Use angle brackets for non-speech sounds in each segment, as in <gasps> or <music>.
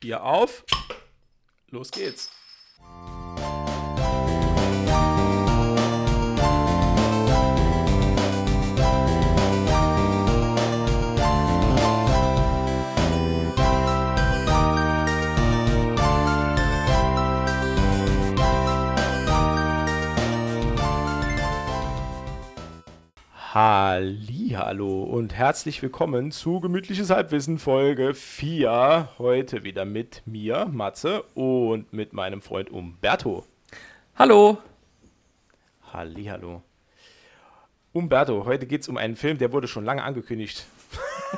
Bier auf. Los geht's. Hallo und herzlich willkommen zu Gemütliches Halbwissen Folge 4. Heute wieder mit mir, Matze, und mit meinem Freund Umberto. Hallo. Hallo. Umberto, heute geht es um einen Film, der wurde schon lange angekündigt.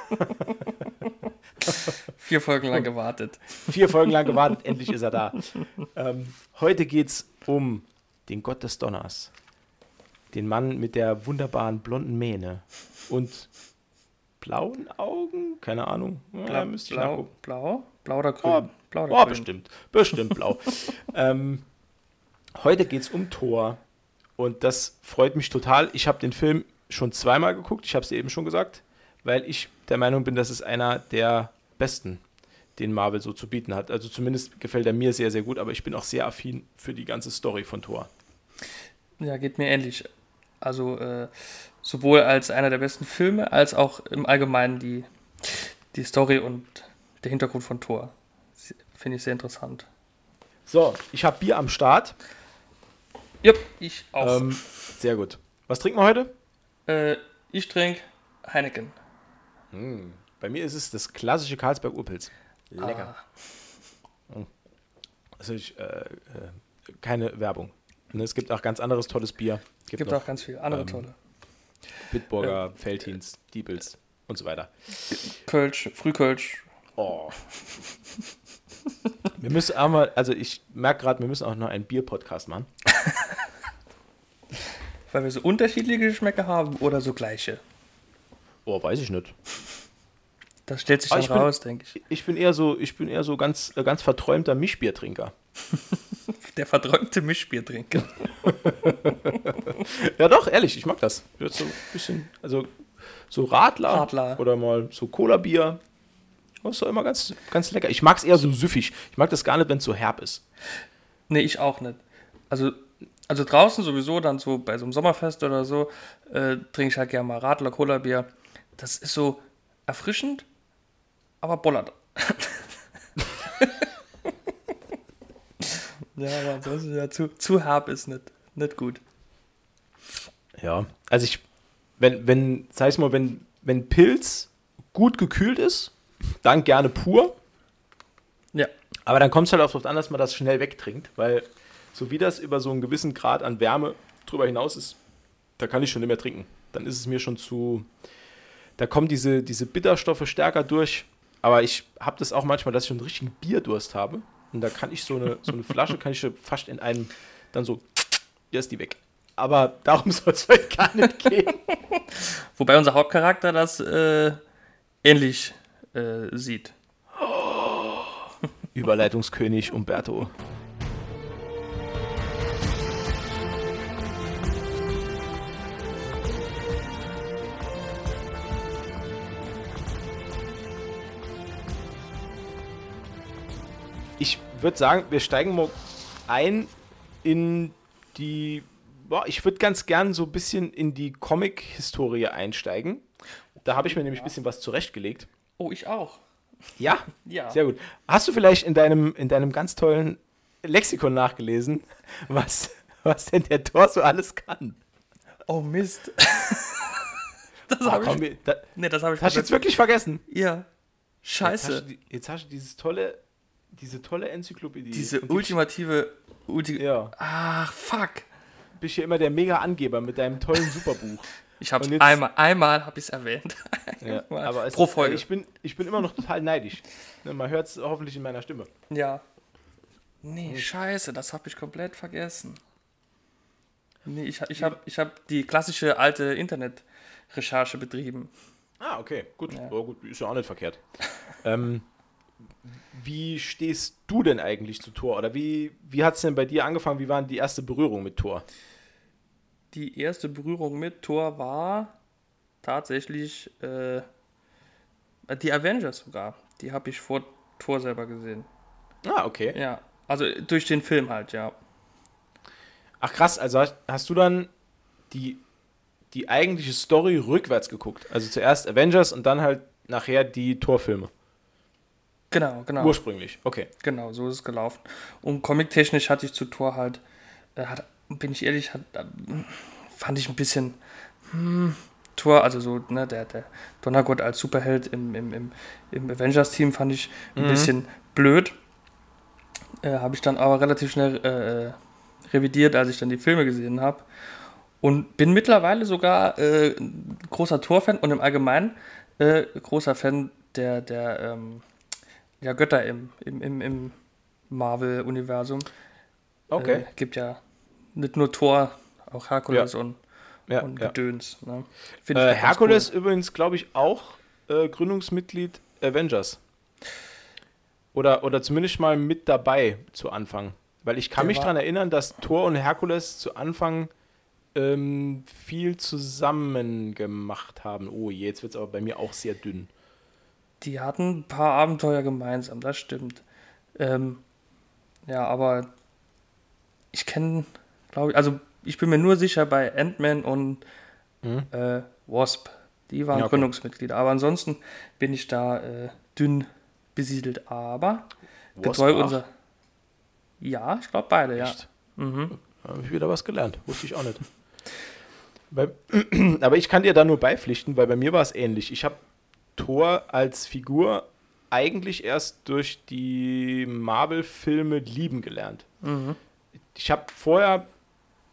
<laughs> Vier Folgen lang gewartet. Vier Folgen lang gewartet, endlich ist er da. Ähm, heute geht es um den Gott des Donners den Mann mit der wunderbaren blonden Mähne und blauen Augen? Keine Ahnung. Ja, müsste ich blau, blau? Blau oder grün? Oh, blau oder oh, grün? bestimmt. Bestimmt blau. <laughs> ähm, heute geht es um Thor. Und das freut mich total. Ich habe den Film schon zweimal geguckt. Ich habe es eben schon gesagt, weil ich der Meinung bin, dass es einer der besten, den Marvel so zu bieten hat. Also zumindest gefällt er mir sehr, sehr gut, aber ich bin auch sehr affin für die ganze Story von Thor. Ja, geht mir ähnlich. Also äh, sowohl als einer der besten Filme, als auch im Allgemeinen die, die Story und der Hintergrund von Thor. Finde ich sehr interessant. So, ich habe Bier am Start. Ja, ich auch. Ähm, sehr gut. Was trinken wir heute? Äh, ich trinke Heineken. Hm. Bei mir ist es das klassische Karlsberg Urpilz. Lecker. Ah. Hm. Also ich, äh, äh, keine Werbung. Es gibt auch ganz anderes tolles Bier. Gibt, gibt noch, auch ganz viele andere ähm, tolle. Bitburger, äh, Feldhins, Diebels und so weiter. Kölsch, Frühkölsch. Oh. wir müssen einmal, also ich merke gerade, wir müssen auch noch einen Bier-Podcast machen. <laughs> Weil wir so unterschiedliche Geschmäcker haben oder so gleiche? Oh, weiß ich nicht. Das stellt sich dann raus, denke ich. Ich bin eher so, ich bin eher so ganz, äh, ganz verträumter Mischbiertrinker. <laughs> Der verträumte Mischbiertrinker. <laughs> ja, doch, ehrlich, ich mag das. So ein bisschen, also so Radler, Radler. oder mal so Cola-Bier. Das ist doch immer ganz, ganz lecker. Ich mag es eher so süffig. Ich mag das gar nicht, wenn es so herb ist. Nee, ich auch nicht. Also, also draußen sowieso, dann so bei so einem Sommerfest oder so, äh, trinke ich halt gerne mal Radler, Cola-Bier. Das ist so erfrischend, aber bollert. <laughs> ja, aber ansonsten ja zu, zu herb ist nicht, nicht gut. Ja, also ich, wenn, wenn, sag ich mal, wenn, wenn Pilz gut gekühlt ist, dann gerne pur. Ja. Aber dann kommt es halt auch darauf an, dass man das schnell wegtrinkt, weil so wie das über so einen gewissen Grad an Wärme drüber hinaus ist, da kann ich schon nicht mehr trinken. Dann ist es mir schon zu, da kommen diese, diese Bitterstoffe stärker durch aber ich habe das auch manchmal, dass ich einen richtigen Bierdurst habe. Und da kann ich so eine, so eine Flasche, kann ich fast in einem, dann so, hier ist die weg. Aber darum <laughs> soll es heute gar nicht gehen. Wobei unser Hauptcharakter das äh, ähnlich äh, sieht. Überleitungskönig Umberto. Würde sagen, wir steigen mal ein in die. Boah, ich würde ganz gern so ein bisschen in die Comic-Historie einsteigen. Da habe ich mir nämlich ein bisschen was zurechtgelegt. Oh, ich auch. Ja? <laughs> Ja. Sehr gut. Hast du vielleicht in deinem, in deinem ganz tollen Lexikon nachgelesen, <laughs> was, was denn der Tor so alles kann? Oh, Mist. <laughs> das habe oh, ich, da, nee, das hab ich Hast du jetzt wirklich vergessen? Ja. Scheiße. Jetzt hast, du, jetzt hast du dieses tolle diese tolle Enzyklopädie. Diese ultimative. Ulti ja. Ach, fuck. Bist ja immer der Mega-Angeber mit deinem tollen Superbuch. <laughs> ich hab's jetzt, einmal, einmal habe ich es erwähnt. <laughs> ja, aber es, Pro Folge. Ich bin, ich bin immer noch total neidisch. Ne, man hört es hoffentlich in meiner Stimme. Ja. Nee, scheiße, das habe ich komplett vergessen. Nee, ich, ich habe ich hab die klassische alte Internet-Recherche betrieben. Ah, okay, gut. Ja. Oh, gut. Ist ja auch nicht verkehrt. <laughs> ähm, wie stehst du denn eigentlich zu Tor? Oder wie, wie hat es denn bei dir angefangen? Wie war die erste Berührung mit Tor? Die erste Berührung mit Tor war tatsächlich äh, die Avengers sogar. Die habe ich vor Thor selber gesehen. Ah, okay. Ja, also durch den Film halt, ja. Ach krass, also hast, hast du dann die, die eigentliche Story rückwärts geguckt? Also zuerst Avengers und dann halt nachher die Torfilme. Genau, genau. Ursprünglich, okay. Genau, so ist es gelaufen. Und comic-technisch hatte ich zu Thor halt, äh, hat, bin ich ehrlich, hat, äh, fand ich ein bisschen hm, Thor, also so, ne, der, der Donnergott als Superheld im, im, im, im Avengers-Team fand ich ein Mhm. bisschen blöd. Äh, habe ich dann aber relativ schnell äh, äh, revidiert, als ich dann die Filme gesehen habe. Und bin mittlerweile sogar äh, ein großer Thor-Fan und im Allgemeinen äh, großer Fan der, der ähm, ja, Götter im, im, im, im Marvel-Universum. Okay. Äh, gibt ja nicht nur Thor, auch Herkules und, ja, und ja. Gedöns. Ne? Äh, Herkules übrigens, glaube ich, auch äh, Gründungsmitglied Avengers. Oder, oder zumindest mal mit dabei zu Anfang. Weil ich kann Der mich daran erinnern, dass Thor und Herkules zu Anfang ähm, viel zusammen gemacht haben. Oh je, jetzt wird es aber bei mir auch sehr dünn. Die hatten ein paar Abenteuer gemeinsam, das stimmt. Ähm, ja, aber ich kenne, glaube ich, also ich bin mir nur sicher bei Ant-Man und Mhm. äh, Wasp. Die waren Ja, okay. Gründungsmitglieder. Aber ansonsten bin ich da äh, dünn besiedelt. Aber Wasp getreu auch? unser. Ja, ich glaube beide, ja. Echt? Mhm. Habe ich wieder was gelernt. Wusste ich auch nicht. <clears throat> Aber ich kann dir da nur beipflichten, weil bei mir war es ähnlich. Ich habe Thor als Figur eigentlich erst durch die Marvel-Filme lieben gelernt. Mhm. Ich habe vorher,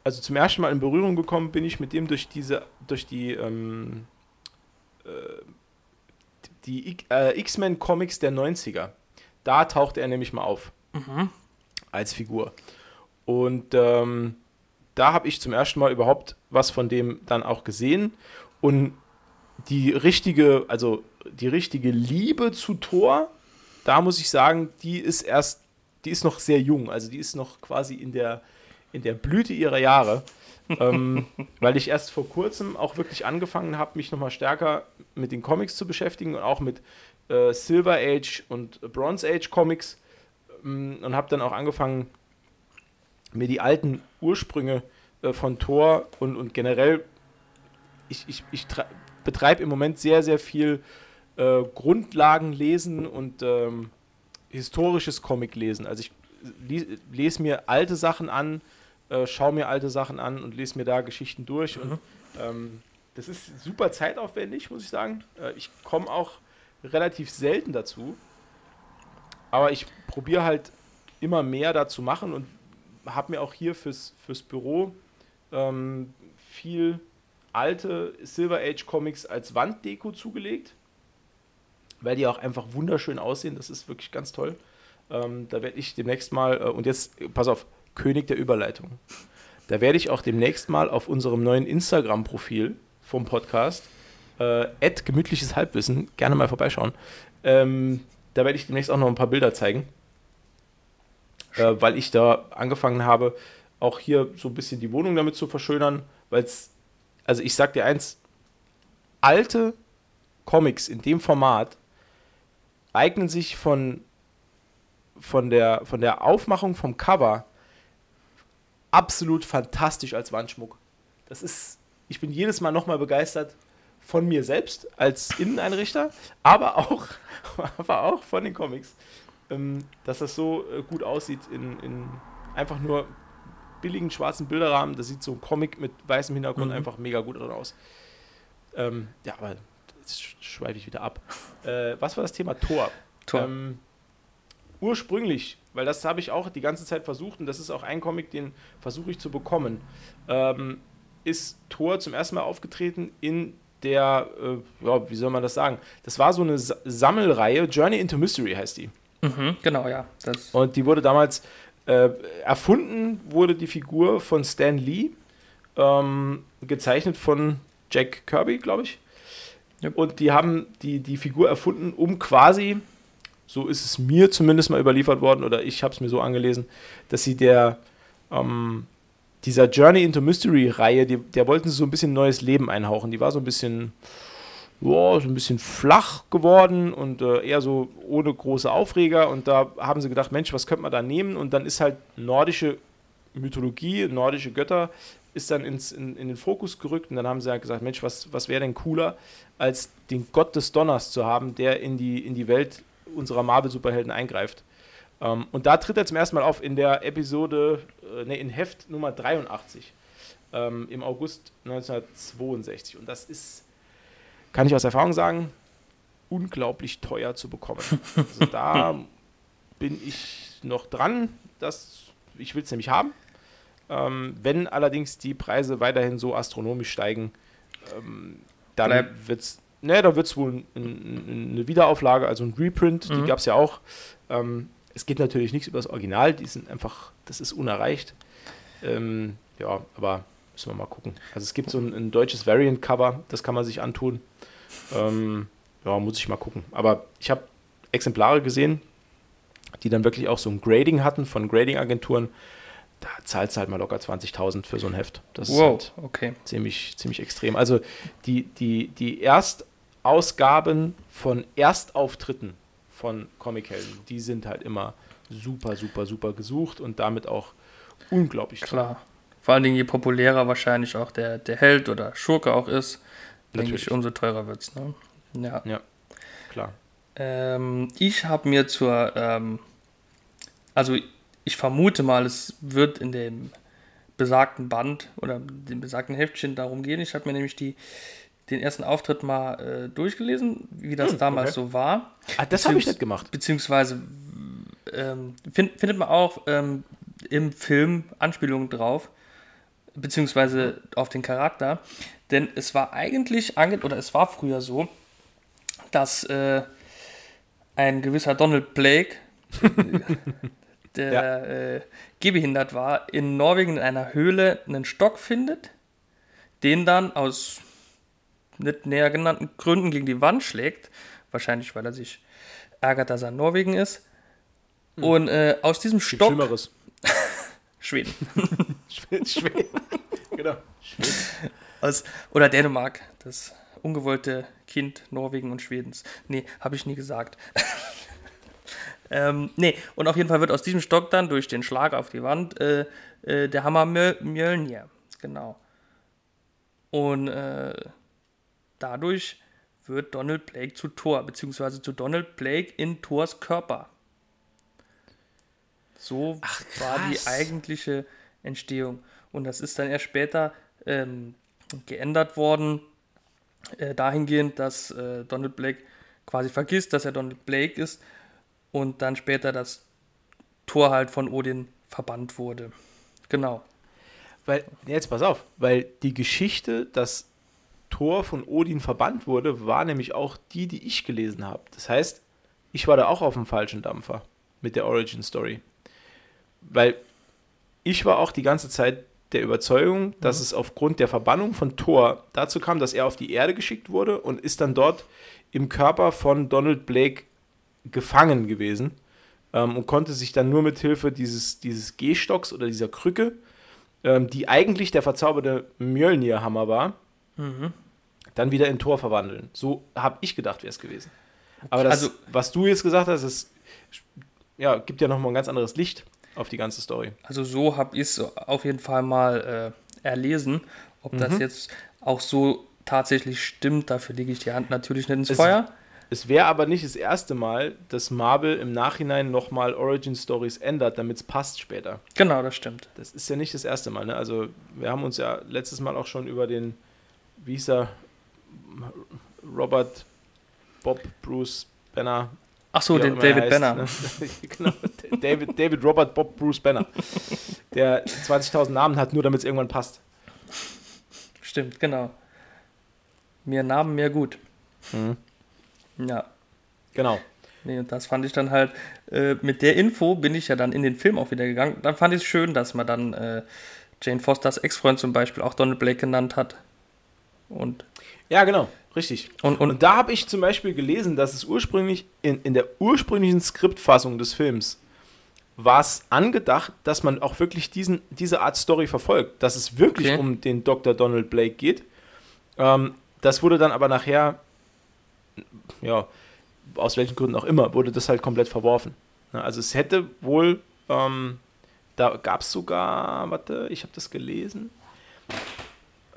also zum ersten Mal in Berührung gekommen bin ich mit dem durch diese, durch die, ähm, äh, die äh, X-Men-Comics der 90er. Da tauchte er nämlich mal auf Mhm. als Figur. Und ähm, da habe ich zum ersten Mal überhaupt was von dem dann auch gesehen. Und die richtige, also die richtige Liebe zu Thor, da muss ich sagen, die ist erst, die ist noch sehr jung. Also die ist noch quasi in der, in der Blüte ihrer Jahre. <laughs> ähm, weil ich erst vor kurzem auch wirklich angefangen habe, mich nochmal stärker mit den Comics zu beschäftigen und auch mit äh, Silver Age und Bronze Age Comics ähm, und habe dann auch angefangen, mir die alten Ursprünge äh, von Thor und, und generell, ich, ich, ich betreibe im Moment sehr, sehr viel äh, Grundlagenlesen und ähm, historisches Comic-Lesen. Also ich li- lese mir alte Sachen an, äh, schaue mir alte Sachen an und lese mir da Geschichten durch. Und ähm, das ist super zeitaufwendig, muss ich sagen. Äh, ich komme auch relativ selten dazu. Aber ich probiere halt immer mehr dazu machen und habe mir auch hier fürs, fürs Büro ähm, viel alte Silver Age Comics als Wanddeko zugelegt, weil die auch einfach wunderschön aussehen. Das ist wirklich ganz toll. Ähm, da werde ich demnächst mal, äh, und jetzt, pass auf, König der Überleitung. Da werde ich auch demnächst mal auf unserem neuen Instagram-Profil vom Podcast, äh, gemütliches Halbwissen, gerne mal vorbeischauen. Ähm, da werde ich demnächst auch noch ein paar Bilder zeigen, äh, weil ich da angefangen habe, auch hier so ein bisschen die Wohnung damit zu verschönern, weil es, also ich sag dir eins, alte Comics in dem Format eignen sich von, von, der, von der Aufmachung vom Cover absolut fantastisch als Wandschmuck. Das ist, ich bin jedes Mal nochmal begeistert von mir selbst als Inneneinrichter, aber auch, <laughs> aber auch von den Comics, ähm, dass das so äh, gut aussieht in, in einfach nur billigen schwarzen Bilderrahmen. Da sieht so ein Comic mit weißem Hintergrund Mhm. einfach mega gut drin aus. Ähm, ja, aber jetzt sch- schweife ich wieder ab. <laughs> Äh, was war das Thema Tor? Tor. Ähm, ursprünglich, weil das habe ich auch die ganze Zeit versucht und das ist auch ein Comic, den versuche ich zu bekommen, ähm, ist Thor zum ersten Mal aufgetreten in der, äh, ja, wie soll man das sagen? Das war so eine Sa Sammelreihe, Journey into Mystery heißt die. Mhm, genau, ja. Das, Und die wurde damals äh, erfunden, wurde die Figur von Stan Lee, ähm, gezeichnet von Jack Kirby, glaube ich. Yep. Und die haben die, die Figur erfunden, um quasi, so ist es mir zumindest mal überliefert worden, oder ich habe es mir so angelesen, dass sie der, ähm, dieser Journey into Mystery-Reihe, der wollten sie so ein bisschen neues Leben einhauchen. Die war so ein bisschen, boah, so ein bisschen flach geworden und äh, eher so ohne große Aufreger. Und da haben sie gedacht, Mensch, was könnte man da nehmen? Und dann ist halt nordische Mythologie, nordische Götter, ist dann ins, in, in den Fokus gerückt. Und dann haben sie halt gesagt, Mensch, was, was wäre denn cooler, als den Gott des Donners zu haben, der in die, in die Welt unserer Marvel-Superhelden eingreift. Ähm, und da tritt er zum ersten Mal auf in der Episode, äh, ne, in Heft Nummer 83 ähm, im August 1962. Und das ist kann ich aus Erfahrung sagen, unglaublich teuer zu bekommen. Also da <laughs> bin ich noch dran, dass ich will es nämlich haben. Ähm, wenn allerdings die Preise weiterhin so astronomisch steigen, ähm, dann wird es, ne, da wohl ein, ein, eine Wiederauflage, also ein Reprint, mhm. die gab es ja auch. Ähm, es geht natürlich nichts über das Original, die sind einfach, das ist unerreicht. Ähm, ja, aber Müssen wir mal gucken. Also es gibt so ein, ein deutsches Variant-Cover, das kann man sich antun. Ähm, ja, muss ich mal gucken. Aber ich habe Exemplare gesehen, die dann wirklich auch so ein Grading hatten von Grading-Agenturen. Da zahlst du halt mal locker 20.000 für so ein Heft. Das wow, ist halt okay. ziemlich, ziemlich extrem. Also die, die, die Erstausgaben von Erstauftritten von Comichelden, die sind halt immer super, super, super gesucht und damit auch unglaublich klar. Toll. Vor allen Dingen, je populärer wahrscheinlich auch der, der Held oder Schurke auch ist, denke ich, umso teurer wird es. Ne? Ja. ja, klar. Ähm, ich habe mir zur, ähm, also ich vermute mal, es wird in dem besagten Band oder dem besagten Heftchen darum gehen. Ich habe mir nämlich die, den ersten Auftritt mal äh, durchgelesen, wie das hm, damals okay. so war. Ah, das habe ich nicht gemacht. Beziehungsweise ähm, find, findet man auch ähm, im Film Anspielungen drauf beziehungsweise auf den Charakter. Denn es war eigentlich, oder es war früher so, dass äh, ein gewisser Donald Blake, <laughs> <laughs> der ja. äh, gehbehindert war, in Norwegen in einer Höhle einen Stock findet, den dann aus nicht näher genannten Gründen gegen die Wand schlägt. Wahrscheinlich, weil er sich ärgert, dass er in Norwegen ist. Hm. Und äh, aus diesem Stock. Schlimmeres. <laughs> <laughs> Schweden. Schweden. Genau. Schweden. Aus, oder Dänemark, das ungewollte Kind Norwegen und Schwedens. Nee, habe ich nie gesagt. <laughs> ähm, nee, und auf jeden Fall wird aus diesem Stock dann durch den Schlag auf die Wand äh, äh, der Hammer Mjölnir. Genau. Und äh, dadurch wird Donald Blake zu Thor, beziehungsweise zu Donald Blake in Thors Körper. So Ach, war die eigentliche Entstehung. Und das ist dann erst später ähm, geändert worden, äh, dahingehend, dass äh, Donald Blake quasi vergisst, dass er Donald Blake ist und dann später das Tor halt von Odin verbannt wurde. Genau. Weil, jetzt pass auf, weil die Geschichte, dass Tor von Odin verbannt wurde, war nämlich auch die, die ich gelesen habe. Das heißt, ich war da auch auf dem falschen Dampfer mit der Origin Story. Weil ich war auch die ganze Zeit der Überzeugung, dass mhm. es aufgrund der Verbannung von Thor dazu kam, dass er auf die Erde geschickt wurde und ist dann dort im Körper von Donald Blake gefangen gewesen ähm, und konnte sich dann nur mit Hilfe dieses, dieses Gehstocks oder dieser Krücke, ähm, die eigentlich der verzauberte Mjölnir-Hammer war, mhm. dann wieder in Thor verwandeln. So habe ich gedacht, wäre es gewesen. Aber das, also, was du jetzt gesagt hast, es ja, gibt ja nochmal ein ganz anderes Licht auf die ganze Story. Also so habe ich es auf jeden Fall mal äh, erlesen. Ob mhm. das jetzt auch so tatsächlich stimmt, dafür lege ich die Hand natürlich nicht ins es, Feuer. Es wäre aber nicht das erste Mal, dass Marvel im Nachhinein nochmal Origin Stories ändert, damit es passt später. Genau, das stimmt. Das ist ja nicht das erste Mal. Ne? Also wir haben uns ja letztes Mal auch schon über den, wie hieß er, Robert Bob Bruce Banner Ach so, den David heißt, Banner. Ne? <laughs> genau, David, David Robert Bob Bruce Banner. Der 20.000 Namen hat, nur damit es irgendwann passt. Stimmt, genau. Mehr Namen, mehr gut. Mhm. Ja. Genau. Nee, und das fand ich dann halt, äh, mit der Info bin ich ja dann in den Film auch wieder gegangen. Dann fand ich es schön, dass man dann äh, Jane Fosters Ex-Freund zum Beispiel auch Donald Blake genannt hat. Und ja, genau. Richtig. Und, und, und da habe ich zum Beispiel gelesen, dass es ursprünglich in, in der ursprünglichen Skriptfassung des Films war es angedacht, dass man auch wirklich diesen, diese Art Story verfolgt, dass es wirklich okay. um den Dr. Donald Blake geht. Ähm, das wurde dann aber nachher ja, aus welchen Gründen auch immer, wurde das halt komplett verworfen. Ne, also es hätte wohl, ähm, da gab es sogar, warte, ich habe das gelesen.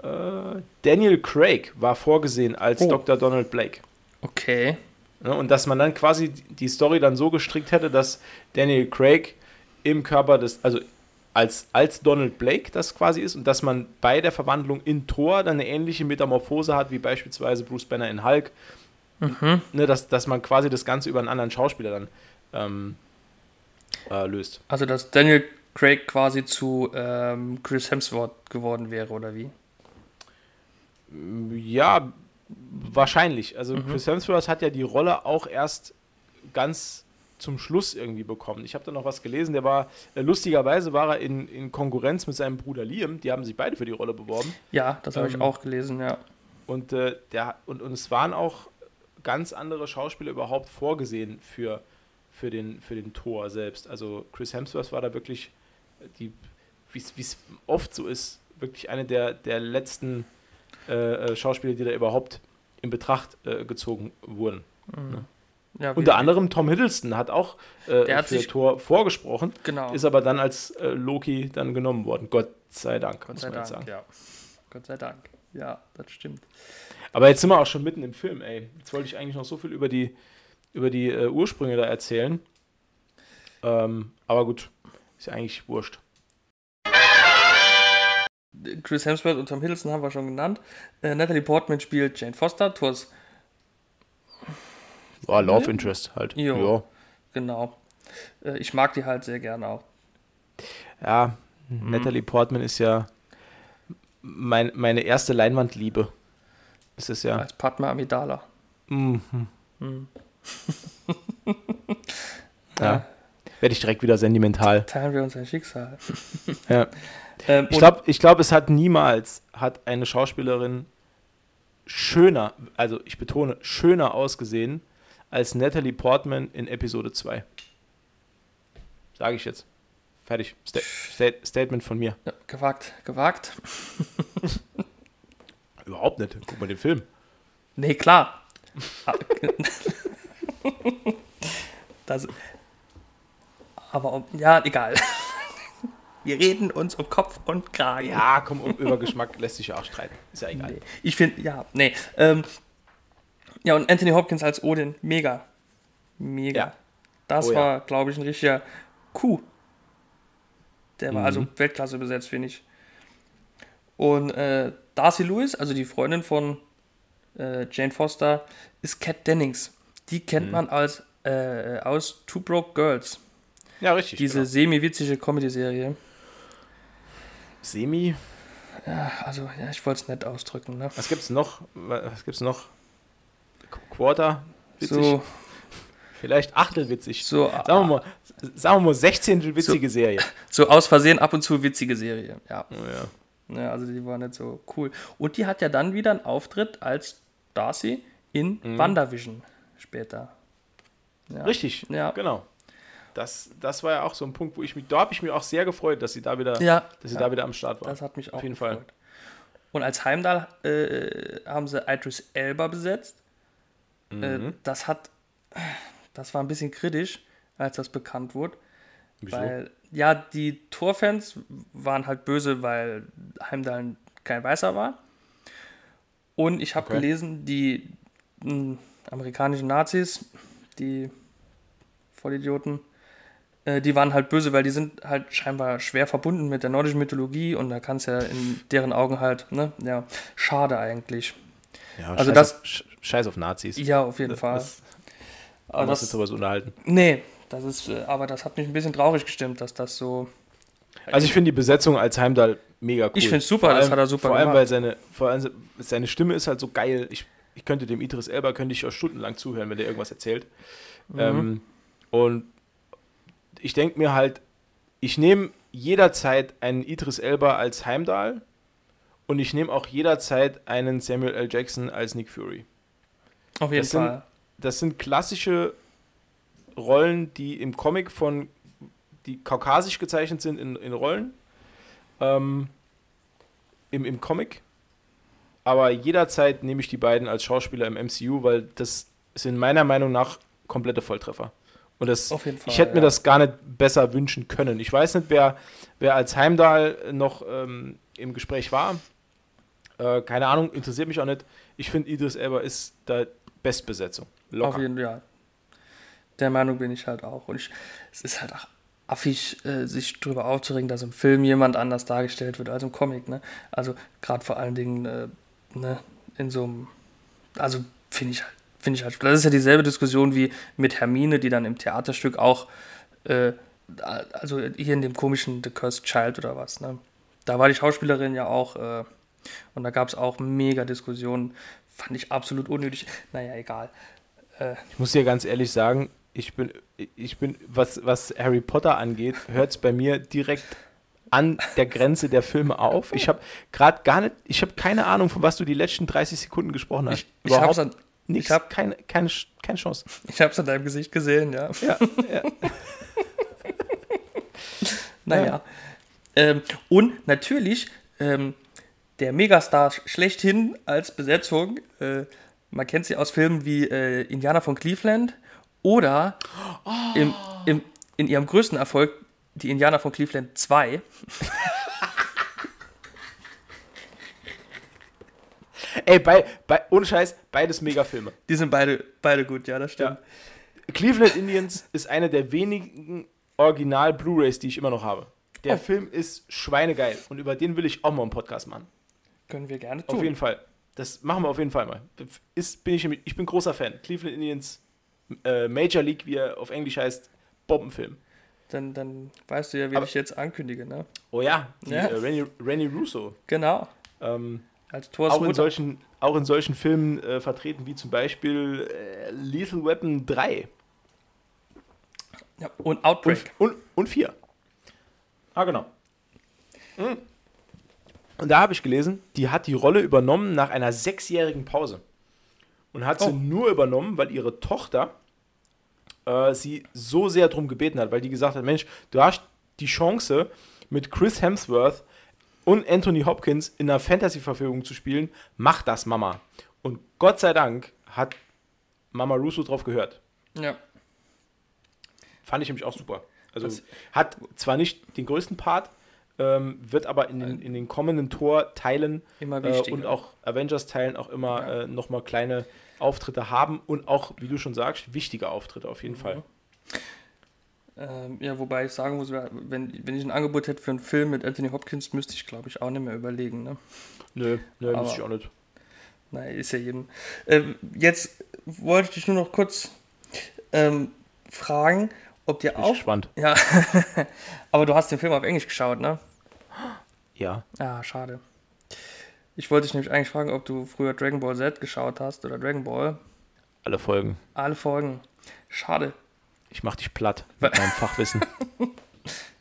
Äh, Daniel Craig war vorgesehen als Oh. Dr. Donald Blake. Okay. Ne, und dass man dann quasi die Story dann so gestrickt hätte, dass Daniel Craig im Körper des, also als, als Donald Blake das quasi ist und dass man bei der Verwandlung in Thor dann eine ähnliche Metamorphose hat, wie beispielsweise Bruce Banner in Hulk. Mhm. Ne, dass, dass man quasi das Ganze über einen anderen Schauspieler dann ähm, äh, löst. Also, dass Daniel Craig quasi zu ähm, Chris Hemsworth geworden wäre, oder wie? Ja, wahrscheinlich. Also Mhm. Chris Hemsworth hat ja die Rolle auch erst ganz zum Schluss irgendwie bekommen. Ich habe da noch was gelesen, der war, äh, lustigerweise war er in, in Konkurrenz mit seinem Bruder Liam, die haben sich beide für die Rolle beworben. Ja, das habe ich Ähm, auch gelesen, ja. Und, äh, der, und, und es waren auch ganz andere Schauspieler überhaupt vorgesehen für, für, den, für den Tor selbst. Also Chris Hemsworth war da wirklich, die, wie es oft so ist, wirklich eine der, der letzten äh, äh, Schauspieler, die da überhaupt in Betracht äh, gezogen wurden. Mhm. ja wie- Unter anderem Tom Hiddleston hat auch äh, Der hat für sich- Thor vorgesprochen, Genau. ist aber dann als äh, Loki dann genommen worden. Gott sei Dank, Gott muss sei man jetzt Dank, sagen. ja. Gott sei Dank. Ja, das stimmt. Aber jetzt sind wir auch schon mitten im Film, ey. Jetzt wollte ich eigentlich noch so viel über die, über die äh, Ursprünge da erzählen. Ähm, aber gut, ist ja eigentlich wurscht. Chris Hemsworth und Tom Hiddleston haben wir schon genannt. Äh, Natalie Portman spielt Jane Foster, Thors, War Love Interest halt. Jo. genau. Äh, ich mag die halt sehr gerne auch. Ja, ja Natalie Portman ist ja mein, meine erste Leinwandliebe. Ist es ja. Als Padma Amidala. Mhm. Mhm. <laughs> Ja. Werde ich direkt wieder sentimental. Teilen wir uns ein Schicksal. <laughs> Ja. Ähm, Ich glaube, ich glaub, es hat niemals hat eine Schauspielerin schöner, also ich betone, schöner ausgesehen als Natalie Portman in Episode 2. Sage ich jetzt. Fertig. Sta Sta Statement von mir. ja, gewagt, gewagt. <laughs> Überhaupt nicht. Guck mal den Film. Nee, klar. Das, aber ja, egal. Wir reden uns um Kopf und Kragen. Ja, komm, um, über Geschmack lässt sich ja auch streiten. Ist ja egal. Nee. Ich finde, ja, nee. Ähm, ja, und Anthony Hopkins als Odin, mega. Mega. Ja. Das Oh ja. war, glaube ich, ein richtiger Coup. Der war Mhm. also Weltklasse besetzt, finde ich. Und äh, Darcy Lewis, also die Freundin von äh, Jane Foster, ist Kat Dennings. Die kennt Mhm. man als äh, aus Two Broke Girls. Ja, richtig. Diese genau. semi-witzige Comedy-Serie. Semi. Also, ja, ich wollte es nett ausdrücken. Ne? Was gibt's noch? Was gibt's noch? Qu- Quarter. Witzig. So, Vielleicht Achtelwitzig. so, Sagen wir mal, sagen wir mal 16. witzige Serie. so aus Versehen ab und zu witzige Serie. Ja. Oh, ja. Ja, also die war nicht so cool. Und die hat ja dann wieder einen Auftritt als Darcy in Mhm. WandaVision später. Ja. Richtig, Ja. genau. Das, das war ja auch so ein Punkt, wo ich mich, da habe ich mich auch sehr gefreut, dass sie da wieder, Ja, dass sie da wieder am Start war. das hat mich auch Auf jeden gefreut. Fall. Und als Heimdall äh, haben sie Idris Elba besetzt. Mhm. Äh, das hat, das war ein bisschen kritisch, als das bekannt wurde. Wieso? Weil, ja, die Torfans waren halt böse, weil Heimdall kein Weißer war. Und ich habe Okay. gelesen, die mh, amerikanischen Nazis, die Vollidioten, äh, die waren halt böse, weil die sind halt scheinbar schwer verbunden mit der nordischen Mythologie und da kann es ja in deren Augen halt, ne, ja, schade eigentlich. ja, also scheiß das- auf, Sch- Scheiß auf Nazis. Ja, auf jeden Fall. Das, Aber das das, jetzt sowas unterhalten. nee, das ist, äh, aber das hat mich ein bisschen traurig gestimmt, dass das so Also ich finde die Besetzung als Heimdall mega cool. Ich find's super, Vor das allem- hat er super Vor allem, gemacht. weil seine, vor allem seine Stimme ist halt so geil. Ich, ich könnte dem Idris Elba, könnte ich auch stundenlang zuhören, wenn der irgendwas erzählt. Mhm. Ähm, und ich denke mir halt, ich nehme jederzeit einen Idris Elba als Heimdall und ich nehme auch jederzeit einen Samuel L. Jackson als Nick Fury. auf jeden Das sind- Fall. Das sind klassische Rollen, die im Comic von, die kaukasisch gezeichnet sind in, in Rollen. Ähm, im, Im Comic. Aber jederzeit nehme ich die beiden als Schauspieler im MCU, weil das sind meiner Meinung nach komplette Volltreffer. Und das, Auf Fall, ich hätte mir ja. das gar nicht besser wünschen können. Ich weiß nicht, wer, wer als Heimdall noch ähm, im Gespräch war. Äh, keine Ahnung, interessiert mich auch nicht. Ich finde, Idris Elba ist da Bestbesetzung. Auf Locker. jeden Fall. Der Meinung bin ich halt auch. Und ich, es ist halt auch affig, äh, sich darüber aufzuregen, dass im Film jemand anders dargestellt wird als im Comic. Ne? Also gerade vor allen Dingen äh, ne, in so einem, also finde ich halt, finde ich halt, das ist ja dieselbe Diskussion wie mit Hermine, die dann im Theaterstück auch, äh, also hier in dem komischen The Cursed Child oder was, ne? Da war die Schauspielerin ja auch, äh, und da gab es auch mega Diskussionen, fand ich absolut unnötig. Naja, egal. Äh, Ich muss dir ganz ehrlich sagen, ich bin, ich bin, was, was Harry Potter angeht, hört es bei mir direkt an der Grenze der Filme auf. Ich habe gerade gar nicht, ich habe keine Ahnung, von was du die letzten 30 Sekunden gesprochen hast. Ich, ich an, nichts, ich hab- keine, keine, keine Chance. ich hab's an deinem Gesicht gesehen, ja. Ja, ja. <laughs> Naja. Ähm, und natürlich ähm, der Megastar sch- schlechthin als Besetzung. Äh, man kennt sie aus Filmen wie äh, Indianer von Cleveland oder im, im, in ihrem größten Erfolg die Indianer von Cleveland 2. <laughs> Ey, bei, bei, ohne Scheiß, beides Megafilme. Die sind beide, beide gut, ja, das stimmt. Cleveland Indians ist einer der wenigen Original-Blu-Rays, die ich immer noch habe. Der Oh. Film ist schweinegeil und über den will ich auch mal einen Podcast machen. Können wir gerne tun. Auf jeden Fall. Das machen wir auf jeden Fall mal. Ist, bin ich, ich bin großer Fan. Cleveland Indians äh, Major League, wie er auf Englisch heißt, Bombenfilm. Dann, dann weißt du ja, wen Aber- ich jetzt ankündige, ne? Oh ja, die, Ja. Äh, Rennie, Rennie Russo. Genau. Ähm, Als Thors auch, in solchen, auch in solchen Filmen äh, vertreten, wie zum Beispiel äh, Lethal Weapon 3 Ja, und und, Outbreak. und, und 4. Ah, genau. Mhm. Und da habe ich gelesen, die hat die Rolle übernommen nach einer sechsjährigen Pause. Und hat sie Oh. nur übernommen, weil ihre Tochter äh, sie so sehr drum gebeten hat, weil die gesagt hat, Mensch, du hast die Chance, mit Chris Hemsworth und Anthony Hopkins in einer Fantasy-Verfilmung zu spielen. Mach das, Mama. Und Gott sei Dank hat Mama Russo drauf gehört. Ja. Fand ich nämlich auch super. Also Das- hat zwar nicht den größten Part, ähm, wird aber in den, in den kommenden Tor-Teilen äh, und auch Avengers-Teilen auch immer Ja. äh, nochmal kleine Auftritte haben und auch, wie du schon sagst, wichtige Auftritte auf Mhm. jeden Fall. Ähm, ja, wobei ich sagen muss, wenn, wenn ich ein Angebot hätte für einen Film mit Anthony Hopkins, müsste ich, glaube ich, auch nicht mehr überlegen. Ne? Nö, nö, muss ich auch nicht. Naja, ist ja jedem. Ähm, jetzt wollte ich dich nur noch kurz ähm, fragen, ob dir auch. gespannt. Ja, <laughs> aber du hast den Film auf Englisch geschaut, ne? Ja. Ah, schade. Ich wollte dich nämlich eigentlich fragen, ob du früher Dragon Ball Z geschaut hast oder Dragon Ball. Alle Folgen. Alle Folgen. Schade. Ich mach dich platt mit meinem Fachwissen. <laughs>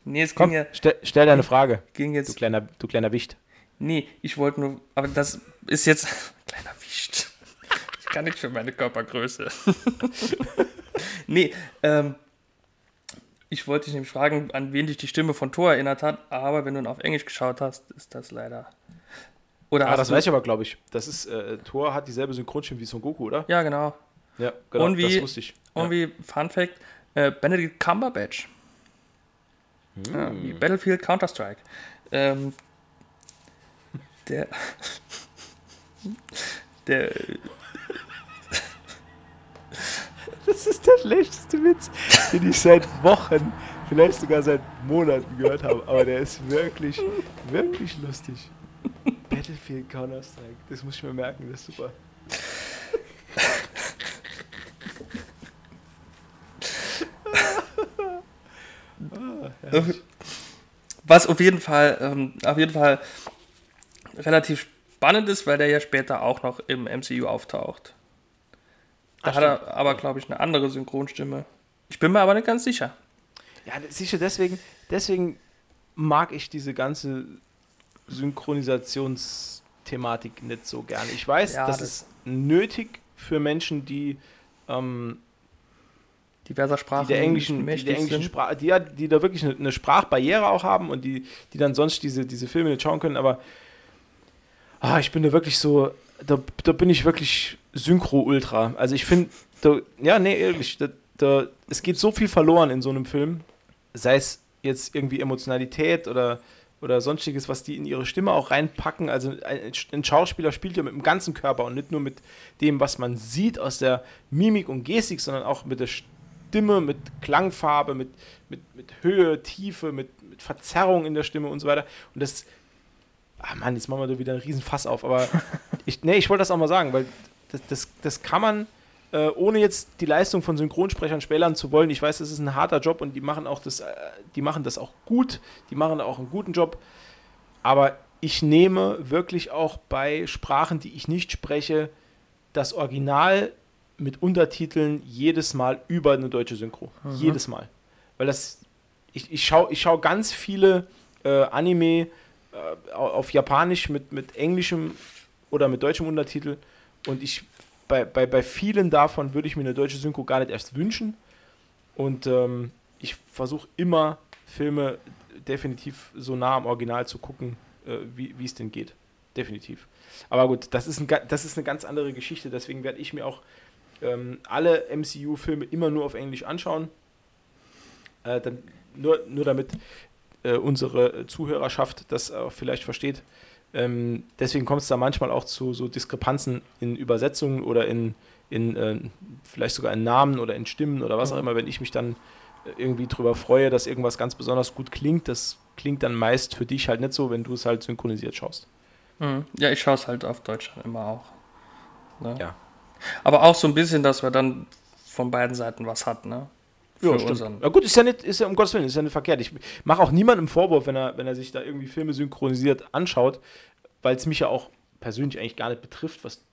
Nee, es Komm, ging, ja, stell, stell deine Frage, ging du jetzt. kleiner, du kleiner Wicht. Nee, ich wollte nur. Aber das ist jetzt. <laughs> Kleiner Wicht. Ich kann nicht für meine Körpergröße. <laughs> nee, ähm. Ich wollte dich nämlich fragen, an wen dich die Stimme von Thor erinnert hat, aber wenn du ihn auf Englisch geschaut hast, ist das leider. Oder Ah, das weiß ich aber, glaube ich. Das ist, äh, Thor hat dieselbe Synchronstimme wie Son Goku, oder? Ja, genau. Ja, genau, Und wie- das wusste ich. Ja. Und wie Fun Fact: äh, Benedict Cumberbatch. Ja, Hm. wie Battlefield Counter-Strike. Ähm, der. <laughs> der. <laughs> Das ist der schlechteste Witz, den ich seit Wochen, vielleicht sogar seit Monaten gehört habe. Aber der ist wirklich, wirklich lustig. Battlefield Counter-Strike, das muss ich mir merken, das ist super. Ah. Was auf jeden Fall, ähm, auf jeden Fall relativ spannend ist, weil der ja später auch noch im MCU auftaucht. Da Ach, hat er aber, glaube ich, eine andere Synchronstimme. Ich bin mir aber nicht ganz sicher. Ja, sicher, deswegen, deswegen mag ich diese ganze Synchronisationsthematik nicht so gerne. Ich weiß, Ja, das, das- ist nötig für Menschen, die, ähm, Diverser die Sprachen der englischen, die der englischen. Sprache, die, ja- die da wirklich eine, eine Sprachbarriere auch haben und die, die dann sonst diese, diese Filme nicht schauen können, aber ah, ich bin da wirklich so, da, da bin ich wirklich Synchro-Ultra. Also ich finde ja, nee, ehrlich, da, da, es geht so viel verloren in so einem Film, sei es jetzt irgendwie Emotionalität oder, oder sonstiges, was die in ihre Stimme auch reinpacken. Also ein, ein, Schauspieler spielt ja mit dem ganzen Körper und nicht nur mit dem, was man sieht aus der Mimik und Gestik, sondern auch mit der Stimme, mit Klangfarbe, mit, mit, mit Höhe, Tiefe, mit, mit Verzerrung in der Stimme und so weiter. Und das, ah Mann, jetzt machen wir da wieder einen riesen Fass auf, aber <laughs> ich, nee, ich wollte das auch mal sagen, weil das, das, das kann man äh, ohne jetzt die Leistung von Synchronsprechern spälern zu wollen, ich weiß, es ist ein harter Job und die machen auch das, äh, die machen das auch gut, die machen auch einen guten Job. Aber ich nehme wirklich auch bei Sprachen, die ich nicht spreche, das Original mit Untertiteln jedes Mal über eine deutsche Synchro. Mhm. Jedes Mal. Weil das, ich, ich schaue ich schau ganz viele äh, Anime äh, auf Japanisch mit, mit englischem oder mit deutschem Untertitel und ich bei, bei, bei vielen davon würde ich mir eine deutsche Synchro gar nicht erst wünschen. Und ähm, ich versuche immer Filme definitiv so nah am Original zu gucken, äh, wie es denn geht. Definitiv. Aber gut, das ist, ein, das ist eine ganz andere Geschichte. Deswegen werde ich mir auch ähm, alle MCU-Filme immer nur auf Englisch anschauen. Äh, dann, nur, nur damit äh, unsere Zuhörerschaft das auch vielleicht versteht. Ähm, deswegen kommt es da manchmal auch zu so Diskrepanzen in Übersetzungen oder in, in äh, vielleicht sogar in Namen oder in Stimmen oder was auch immer, wenn ich mich dann äh, irgendwie drüber freue, dass irgendwas ganz besonders gut klingt. Das klingt dann meist für dich halt nicht so, wenn du es halt synchronisiert schaust. Mhm. Ja, ich schaue es halt auf Deutsch immer auch. Ne? Ja. Aber auch so ein bisschen, dass man dann von beiden Seiten was hat, ne? Ja, stimmt. Ja gut, ist ja nicht, ist ja um Gottes Willen, ist ja nicht verkehrt. Ich mache auch niemandem Vorwurf, wenn er, wenn er sich da irgendwie Filme synchronisiert anschaut, weil es mich ja auch persönlich eigentlich gar nicht betrifft, was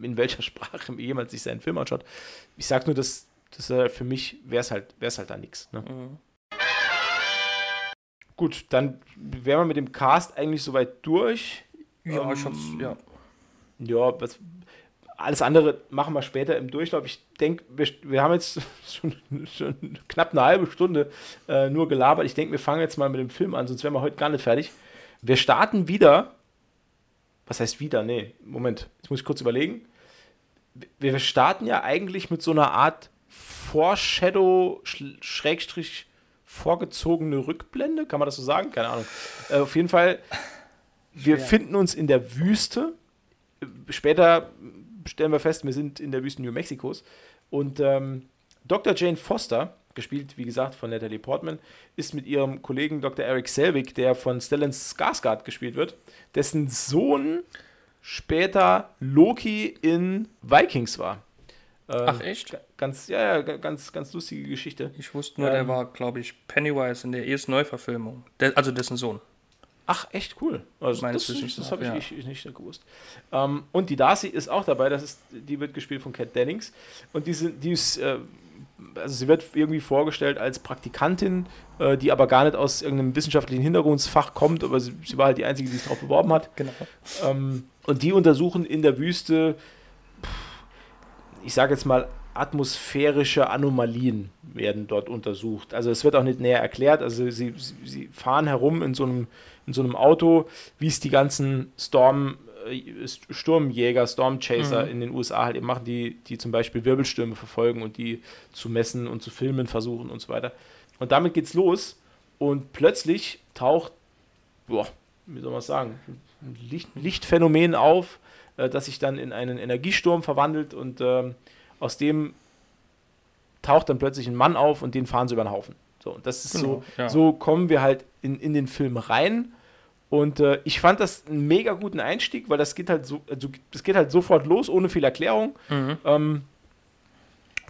in welcher Sprache <laughs> jemand sich seinen Film anschaut. Ich sage nur, dass, dass für mich wäre es halt, wär's halt da nichts. Ne? Mhm. Gut, dann wären wir mit dem Cast eigentlich soweit durch. Ja, ähm, ich hab's, ja. Ja, was, alles andere machen wir später im Durchlauf. Ich denke, wir, wir, haben jetzt <laughs> schon, schon, knapp eine halbe Stunde äh, nur gelabert. Ich denke, wir fangen jetzt mal mit dem Film an, sonst wären wir heute gar nicht fertig. Wir starten wieder. Was heißt wieder? Nee, Moment, jetzt muss ich kurz überlegen. Wir starten ja eigentlich mit so einer Art Foreshadow, Schrägstrich, vorgezogene Rückblende. Kann man das so sagen? Keine Ahnung. Äh, auf jeden Fall, wir ja. finden uns in der Wüste. Später stellen wir fest, wir sind in der Wüste New Mexikos. Und ähm, Dr. Jane Foster, gespielt, wie gesagt, von Natalie Portman, ist mit ihrem Kollegen Dr. Eric Selvig, der von Stellan Skarsgård gespielt wird, dessen Sohn später Loki in Vikings war. Ähm, Ach echt? Ganz, ja, ja, ganz, ganz lustige Geschichte. Ich wusste nur, ähm, der war, glaube ich, Pennywise in der ersten Neuverfilmung. Der, also dessen Sohn. Ach, echt cool. Also das, das, das habe ich, ja. nicht, nicht gewusst. Ähm, und die Darcy ist auch dabei, das ist, die wird gespielt von Cat Dennings. Und die, die ist, äh, also sie wird irgendwie vorgestellt als Praktikantin, äh, die aber gar nicht aus irgendeinem wissenschaftlichen Hintergrundfach kommt, aber sie, sie war halt die Einzige, die sich darauf beworben hat. Genau. Ähm, und die untersuchen in der Wüste, ich sage jetzt mal, atmosphärische Anomalien werden dort untersucht. Also es wird auch nicht näher erklärt. Also sie, sie fahren herum in so einem in so einem Auto, wie es die ganzen Storm, äh, Sturmjäger, Stormchaser mhm. in den USA halt eben machen, die, die zum Beispiel Wirbelstürme verfolgen und die zu messen und zu filmen versuchen und so weiter. Und damit geht's los und plötzlich taucht, boah, wie soll man sagen, ein Licht, Lichtphänomen auf, äh, das sich dann in einen Energiesturm verwandelt und äh, aus dem taucht dann plötzlich ein Mann auf und den fahren sie über den Haufen. So, und das ist genau, so, ja. so kommen wir halt in, in den Film rein und äh, ich fand das einen mega guten Einstieg, weil das geht halt so, also das geht halt sofort los, ohne viel Erklärung. Mhm. Ähm,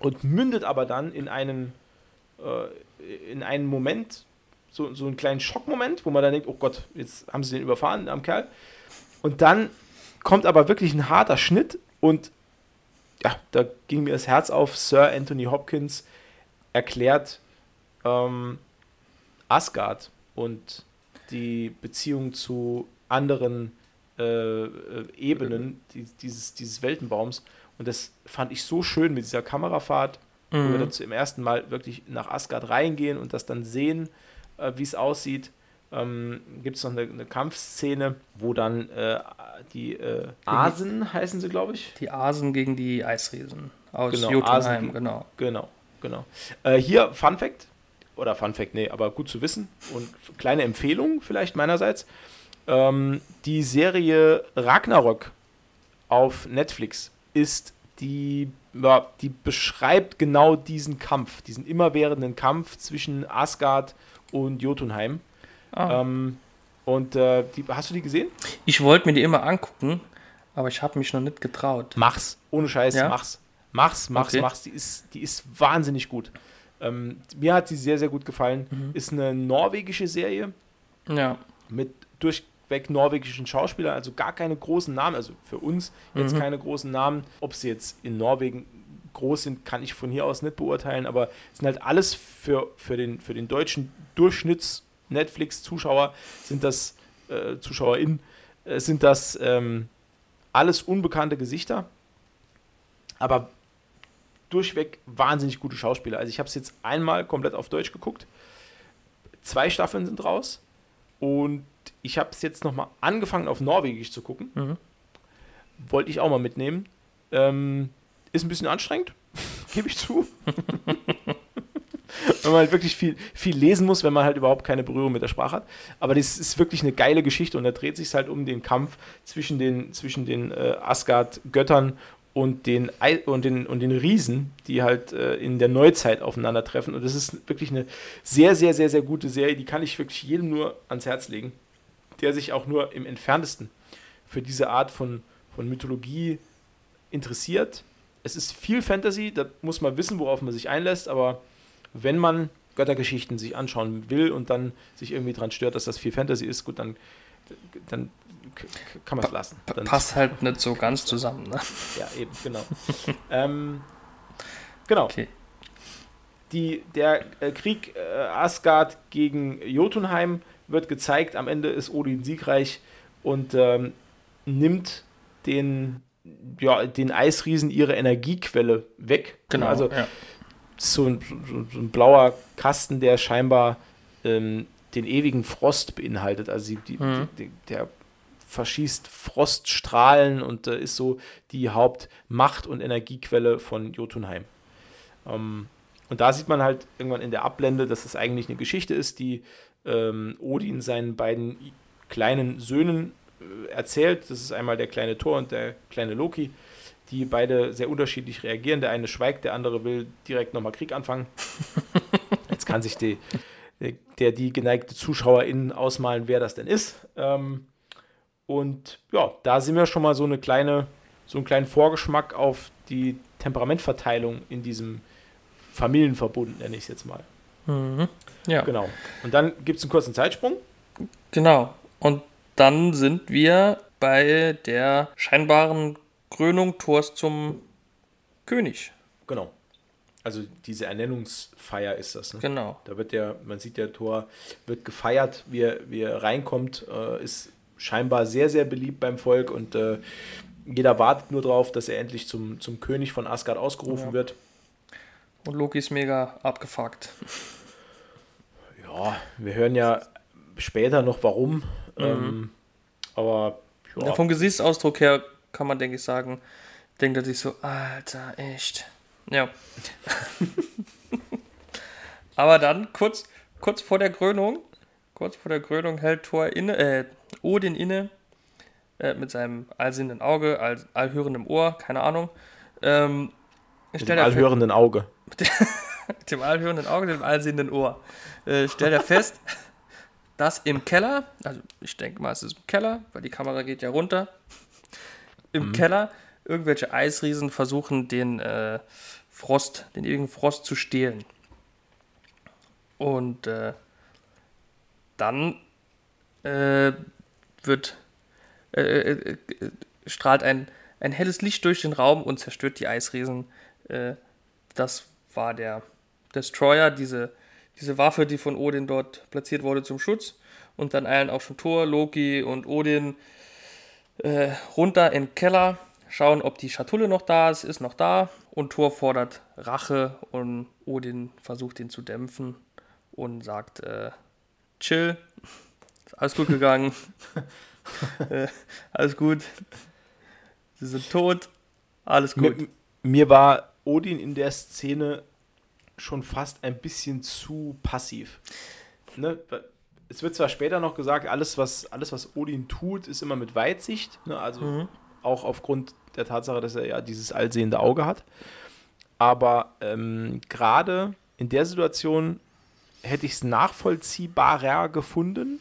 und mündet aber dann in einen, äh, in einen Moment, so, so einen kleinen Schockmoment, wo man dann denkt, oh Gott, jetzt haben sie den überfahren am Kerl. Und dann kommt aber wirklich ein harter Schnitt und ja, da ging mir das Herz auf. Sir Anthony Hopkins erklärt ähm, Asgard und die Beziehung zu anderen äh, äh, Ebenen die, dieses, dieses Weltenbaums. Und das fand ich so schön mit dieser Kamerafahrt, mhm. wo wir mhm. dann zum ersten Mal wirklich nach Asgard reingehen und das dann sehen, äh, wie es aussieht. ähm, gibt es noch eine, eine, Kampfszene, wo dann äh, die äh, Asen heißen sie, glaube ich. Die Asen gegen die Eisriesen aus genau, Jotunheim, Asen, genau. Genau, genau. Äh, hier Fun Fact, oder Fun Fact, nee, aber gut zu wissen und kleine Empfehlung vielleicht meinerseits. Ähm, die Serie Ragnarok auf Netflix ist die, ja, die beschreibt genau diesen Kampf, diesen immerwährenden Kampf zwischen Asgard und Jotunheim. Ah. Ähm, und äh, die, hast du die gesehen? Ich wollte mir die immer angucken, aber ich habe mich noch nicht getraut. Mach's, ohne Scheiß, ja? mach's. Mach's, mach's, okay. mach's. Die ist, die ist wahnsinnig gut. Ähm, mir hat sie sehr, sehr gut gefallen. Mhm. Ist eine norwegische Serie. Ja. Mit durchweg norwegischen Schauspielern, also gar keine großen Namen, also für uns jetzt mhm. keine großen Namen. Ob sie jetzt in Norwegen groß sind, kann ich von hier aus nicht beurteilen, aber es sind halt alles für, für, den, für den deutschen Durchschnitts- Netflix-Zuschauer sind das, äh, ZuschauerInnen, äh, sind das ähm, alles unbekannte Gesichter, aber durchweg wahnsinnig gute Schauspieler. Also ich habe es jetzt einmal komplett auf Deutsch geguckt. Zwei Staffeln sind raus und ich habe es jetzt nochmal angefangen auf Norwegisch zu gucken. Mhm. Wollte ich auch mal mitnehmen. Ähm, ist ein bisschen anstrengend, <laughs> gebe ich zu. <laughs> wenn man halt wirklich viel, viel lesen muss, wenn man halt überhaupt keine Berührung mit der Sprache hat. Aber das ist wirklich eine geile Geschichte und da dreht sich halt um den Kampf zwischen den, zwischen den äh, Asgard-Göttern und den, und, den, und den Riesen, die halt äh, in der Neuzeit aufeinandertreffen. Und das ist wirklich eine sehr, sehr, sehr, sehr gute Serie. Die kann ich wirklich jedem nur ans Herz legen, der sich auch nur im entferntesten für diese Art von, von Mythologie interessiert. Es ist viel Fantasy, da muss man wissen, worauf man sich einlässt, aber wenn man Göttergeschichten sich anschauen will und dann sich irgendwie daran stört, dass das viel Fantasy ist, gut, dann, dann kann man es lassen. Dann Passt halt nicht so ganz zusammen, ne? Ja, eben, genau. <laughs> ähm, genau. Okay. Die, der äh, Krieg äh, Asgard gegen Jotunheim wird gezeigt. Am Ende ist Odin siegreich und ähm, nimmt den, ja, den Eisriesen ihre Energiequelle weg. Genau. Also ja so ein, so, ein blauer Kasten, der scheinbar ähm, den ewigen Frost beinhaltet. Also die, mhm. die, der verschießt Froststrahlen und äh, ist so die Hauptmacht- und Energiequelle von Jotunheim. Ähm, und da sieht man halt irgendwann in der Ablende, dass es eigentlich eine Geschichte ist, die ähm, Odin seinen beiden kleinen Söhnen äh, erzählt. Das ist einmal der kleine Thor und der kleine Loki die beide sehr unterschiedlich reagieren. Der eine schweigt, der andere will direkt nochmal Krieg anfangen. <laughs> Jetzt kann sich die, der, die geneigte Zuschauerin ausmalen, wer das denn ist. Ähm, und ja, da sind wir schon mal so eine kleine, so einen kleinen Vorgeschmack auf die Temperamentverteilung in diesem Familienverbund, nenne ich es jetzt mal. Mhm. Ja. Genau. Und dann gibt es einen kurzen Zeitsprung. Genau. Und dann sind wir bei der scheinbaren Krönung Thors zum König. Genau. Also diese Ernennungsfeier ist das. Ne? Genau. Da wird der, man sieht, der Tor wird gefeiert, wie er, wie er reinkommt, äh, ist scheinbar sehr, sehr beliebt beim Volk und äh, jeder wartet nur darauf, dass er endlich zum, zum König von Asgard ausgerufen ja. wird. Und Loki ist mega abgefuckt. Ja, wir hören ja später noch warum. Mhm. Ähm, aber ja. Vom Gesichtsausdruck her kann man, denke ich, sagen, denkt er sich so, Alter, echt. Ja. <laughs> Aber dann, kurz, kurz vor der Krönung, kurz vor der Krönung hält Thor inne, äh, Odin inne, äh, mit seinem allsehenden Auge, all, allhörendem Ohr, keine Ahnung. Ähm, mit <laughs> dem allhörenden Auge. mit dem allhörenden Auge, dem allsehenden Ohr. Äh, stellt er fest, dass im Keller, also ich denke mal, es ist im Keller, weil die Kamera geht ja runter, im mhm. Keller irgendwelche Eisriesen versuchen, den äh, Frost, den ewigen Frost zu stehlen. Und äh, dann äh, wird äh, äh, äh, strahlt ein, ein helles Licht durch den Raum und zerstört die Eisriesen. das war der Destroyer, diese, diese Waffe, die von Odin dort platziert wurde zum Schutz. Und dann eilen auch schon Thor, Loki und Odin äh, runter in den Keller, schauen, ob die Schatulle noch da ist, ist noch da. Und Thor fordert Rache und Odin versucht ihn zu dämpfen und sagt, äh, chill, alles gut gegangen. <laughs> äh, alles gut. Sie sind tot. Alles gut. Mir, mir war Odin in der Szene schon fast ein bisschen zu passiv. Ne? Es wird zwar später noch gesagt, alles was, alles, was Odin tut, ist immer mit Weitsicht. Ne? Also mhm. auch aufgrund der Tatsache, dass er ja dieses allsehende Auge hat. Aber ähm, gerade in der Situation hätte ich es nachvollziehbarer gefunden,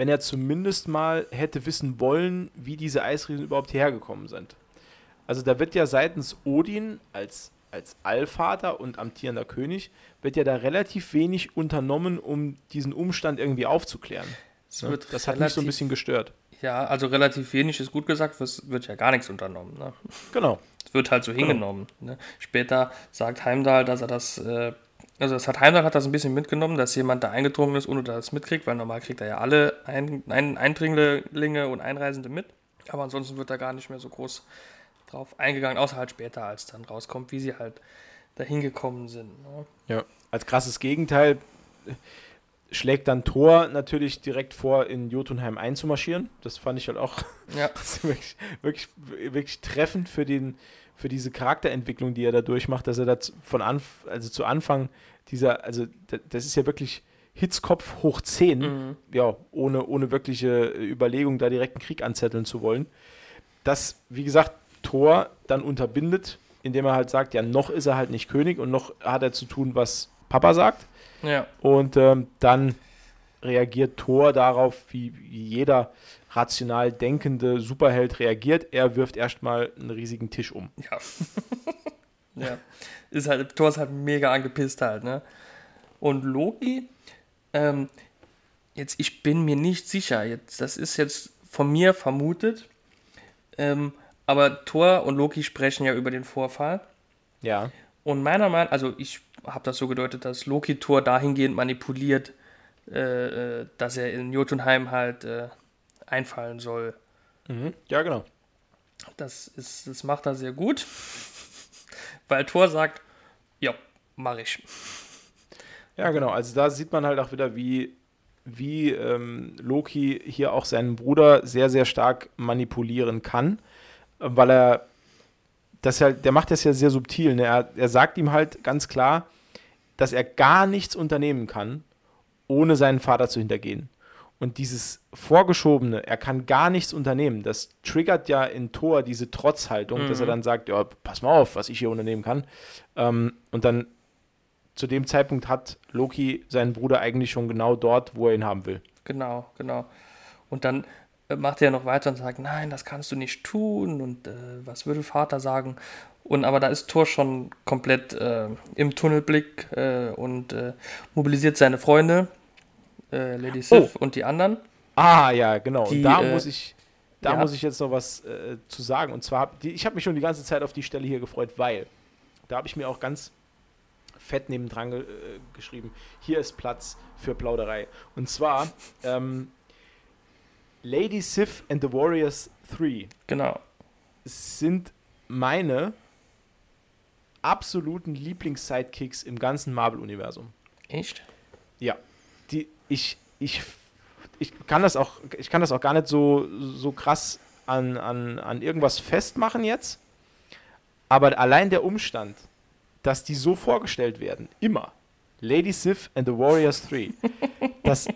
wenn er zumindest mal hätte wissen wollen, wie diese Eisriesen überhaupt hergekommen sind. Also da wird ja seitens Odin als, als Allvater und amtierender König, wird ja da relativ wenig unternommen, um diesen Umstand irgendwie aufzuklären. Das, ne? das hat mich so ein bisschen gestört. Ja, also relativ wenig ist gut gesagt, es wird ja gar nichts unternommen. Ne? Genau. Es wird halt so genau. hingenommen. Ne? Später sagt Heimdall, dass er das, äh, also das hat Heimdall hat das ein bisschen mitgenommen, dass jemand da eingedrungen ist, ohne dass er es mitkriegt, weil normal kriegt er ja alle ein, ein, Eindringlinge und Einreisende mit. Aber ansonsten wird er gar nicht mehr so groß drauf eingegangen, außer halt später, als dann rauskommt, wie sie halt dahin gekommen sind. Ne? Ja, als krasses Gegenteil schlägt dann Thor natürlich direkt vor, in Jotunheim einzumarschieren. Das fand ich halt auch ja. <laughs> wirklich, wirklich, wirklich treffend für, den, für diese Charakterentwicklung, die er da durchmacht, dass er da von Anf also zu Anfang dieser, also das ist ja wirklich Hitzkopf hoch 10, mhm. ja, ohne, ohne wirkliche Überlegung, da direkt einen Krieg anzetteln zu wollen. Das, wie gesagt, Thor dann unterbindet, indem er halt sagt, ja, noch ist er halt nicht König und noch hat er zu tun, was Papa sagt. Ja. Und ähm, dann reagiert Thor darauf, wie jeder rational denkende Superheld reagiert. Er wirft erstmal einen riesigen Tisch um. Ja. <laughs> ja. <laughs> Ist halt, Thor ist halt mega angepisst halt, ne? Und Loki, ähm, jetzt, ich bin mir nicht sicher, jetzt, das ist jetzt von mir vermutet, ähm, aber Thor und Loki sprechen ja über den Vorfall. Ja. Und meiner Meinung, also ich habe das so gedeutet, dass Loki Thor dahingehend manipuliert, äh, äh, dass er in Jotunheim halt äh, einfallen soll. Mhm. Ja, genau. Das, ist, das macht er sehr gut, weil Thor sagt, ja, mache ich. Ja, genau. Also da sieht man halt auch wieder, wie, wie ähm, Loki hier auch seinen Bruder sehr, sehr stark manipulieren kann, weil er das ja, der macht das ja sehr subtil. Ne? Er, er sagt ihm halt ganz klar, dass er gar nichts unternehmen kann, ohne seinen Vater zu hintergehen. Und dieses Vorgeschobene, er kann gar nichts unternehmen, das triggert ja in Thor diese Trotzhaltung, mhm. dass er mhm. dann sagt, ja, pass mal auf, was ich hier unternehmen kann. Ähm, und dann zu dem Zeitpunkt hat Loki seinen Bruder eigentlich schon genau dort, wo er ihn haben will. Genau, genau. Und dann macht er noch weiter und sagt, nein, das kannst du nicht tun und äh, was würde Vater sagen? Und aber da ist Thor schon komplett äh, im Tunnelblick äh, und äh, mobilisiert seine Freunde, äh, Lady Sif oh. und die anderen. Ah ja, genau. Die, und da äh, muss ich, da ja. muss ich jetzt noch was zu sagen. Und zwar, die, ich habe mich schon die ganze Zeit auf die Stelle hier gefreut, weil da habe ich mir auch ganz fett nebendran ge geschrieben, hier ist Platz für Plauderei. Und zwar ähm, Lady Sif and the Warriors 3. Genau. Sind meine absoluten Lieblings-Sidekicks im ganzen Marvel-Universum. Echt? Ja. Die, ich, ich, ich kann das auch, ich kann das auch gar nicht so, so krass an, an, an irgendwas festmachen jetzt. Aber allein der Umstand, dass die so vorgestellt werden, immer. Lady Sif and the Warriors 3. <laughs> das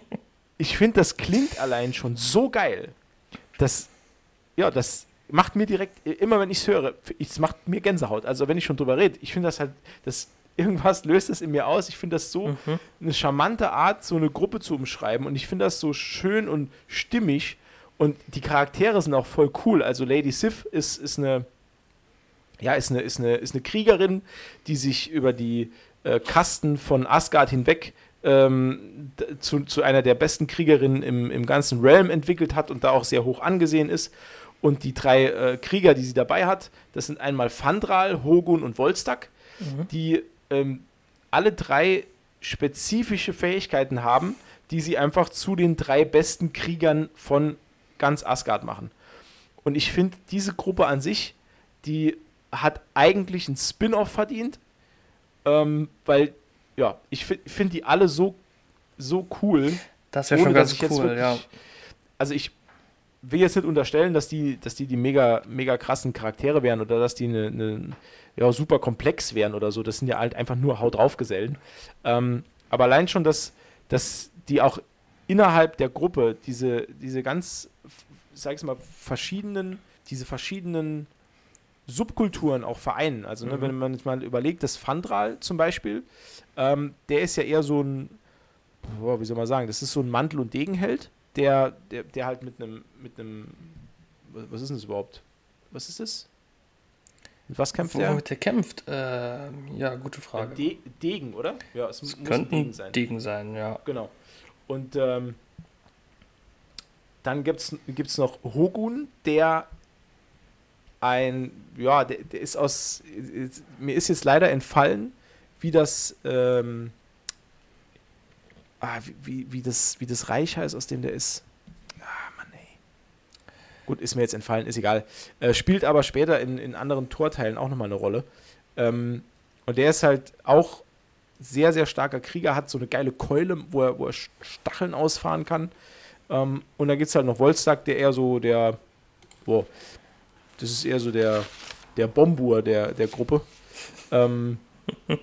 ich finde, das klingt allein schon so geil. Das, ja, das macht mir direkt, immer wenn ich es höre, es macht mir Gänsehaut. Also wenn ich schon drüber rede, ich finde das halt, das, irgendwas löst das in mir aus. Ich finde das so mhm. eine charmante Art, so eine Gruppe zu umschreiben. Und ich finde das so schön und stimmig. Und die Charaktere sind auch voll cool. Also Lady Sif ist, ist eine, ja, ist eine, ist eine, ist eine Kriegerin, die sich über die äh, Kasten von Asgard hinweg ähm, zu, zu einer der besten Kriegerinnen im, im ganzen Realm entwickelt hat und da auch sehr hoch angesehen ist. Und die drei äh, Krieger, die sie dabei hat, das sind einmal Fandral, Hogun und Volstak, mhm. die ähm, alle drei spezifische Fähigkeiten haben, die sie einfach zu den drei besten Kriegern von ganz Asgard machen. Und ich finde, diese Gruppe an sich, die hat eigentlich einen Spin-off verdient, ähm, weil ja, ich finde die alle so, so cool. Das wäre schon ganz cool, wirklich- ja. Also ich will jetzt nicht unterstellen, dass die, dass die die mega, mega krassen Charaktere wären oder dass die eine, eine ja, super komplex wären oder so. Das sind ja halt einfach nur Haut drauf Gesellen. Ähm, aber allein schon, dass, dass die auch innerhalb der Gruppe diese, diese ganz, sag ich mal, verschiedenen, diese verschiedenen Subkulturen auch vereinen. Also, ne, Mhm. wenn man jetzt mal überlegt, das Fandral zum Beispiel, ähm, der ist ja eher so ein, boah, wie soll man sagen, das ist so ein Mantel- und Degenheld, der, der, der halt mit einem, mit einem, was ist denn das überhaupt? Was ist das? Mit was kämpft der? Womit der kämpft? Ähm, ja, gute Frage. De Degen, oder? Ja, es Es muss ein könnten Degen sein. Degen sein, ja. Genau. Und ähm, dann gibt es noch Hogun, der ein, ja, der, der ist aus, mir ist jetzt leider entfallen, wie das, ähm, ah, wie, wie, wie, das, wie das Reich heißt, aus dem der ist. Ah, Mann, ey. Gut, ist mir jetzt entfallen, ist egal. Äh, spielt aber später in, in anderen Torteilen auch nochmal eine Rolle. Ähm, und der ist halt auch sehr, sehr starker Krieger, hat so eine geile Keule, wo er, wo er Stacheln ausfahren kann. Ähm, und dann gibt es halt noch Wolstag, der eher so der, boah, das ist eher so der, der Bombur der, der Gruppe. Ähm, <laughs>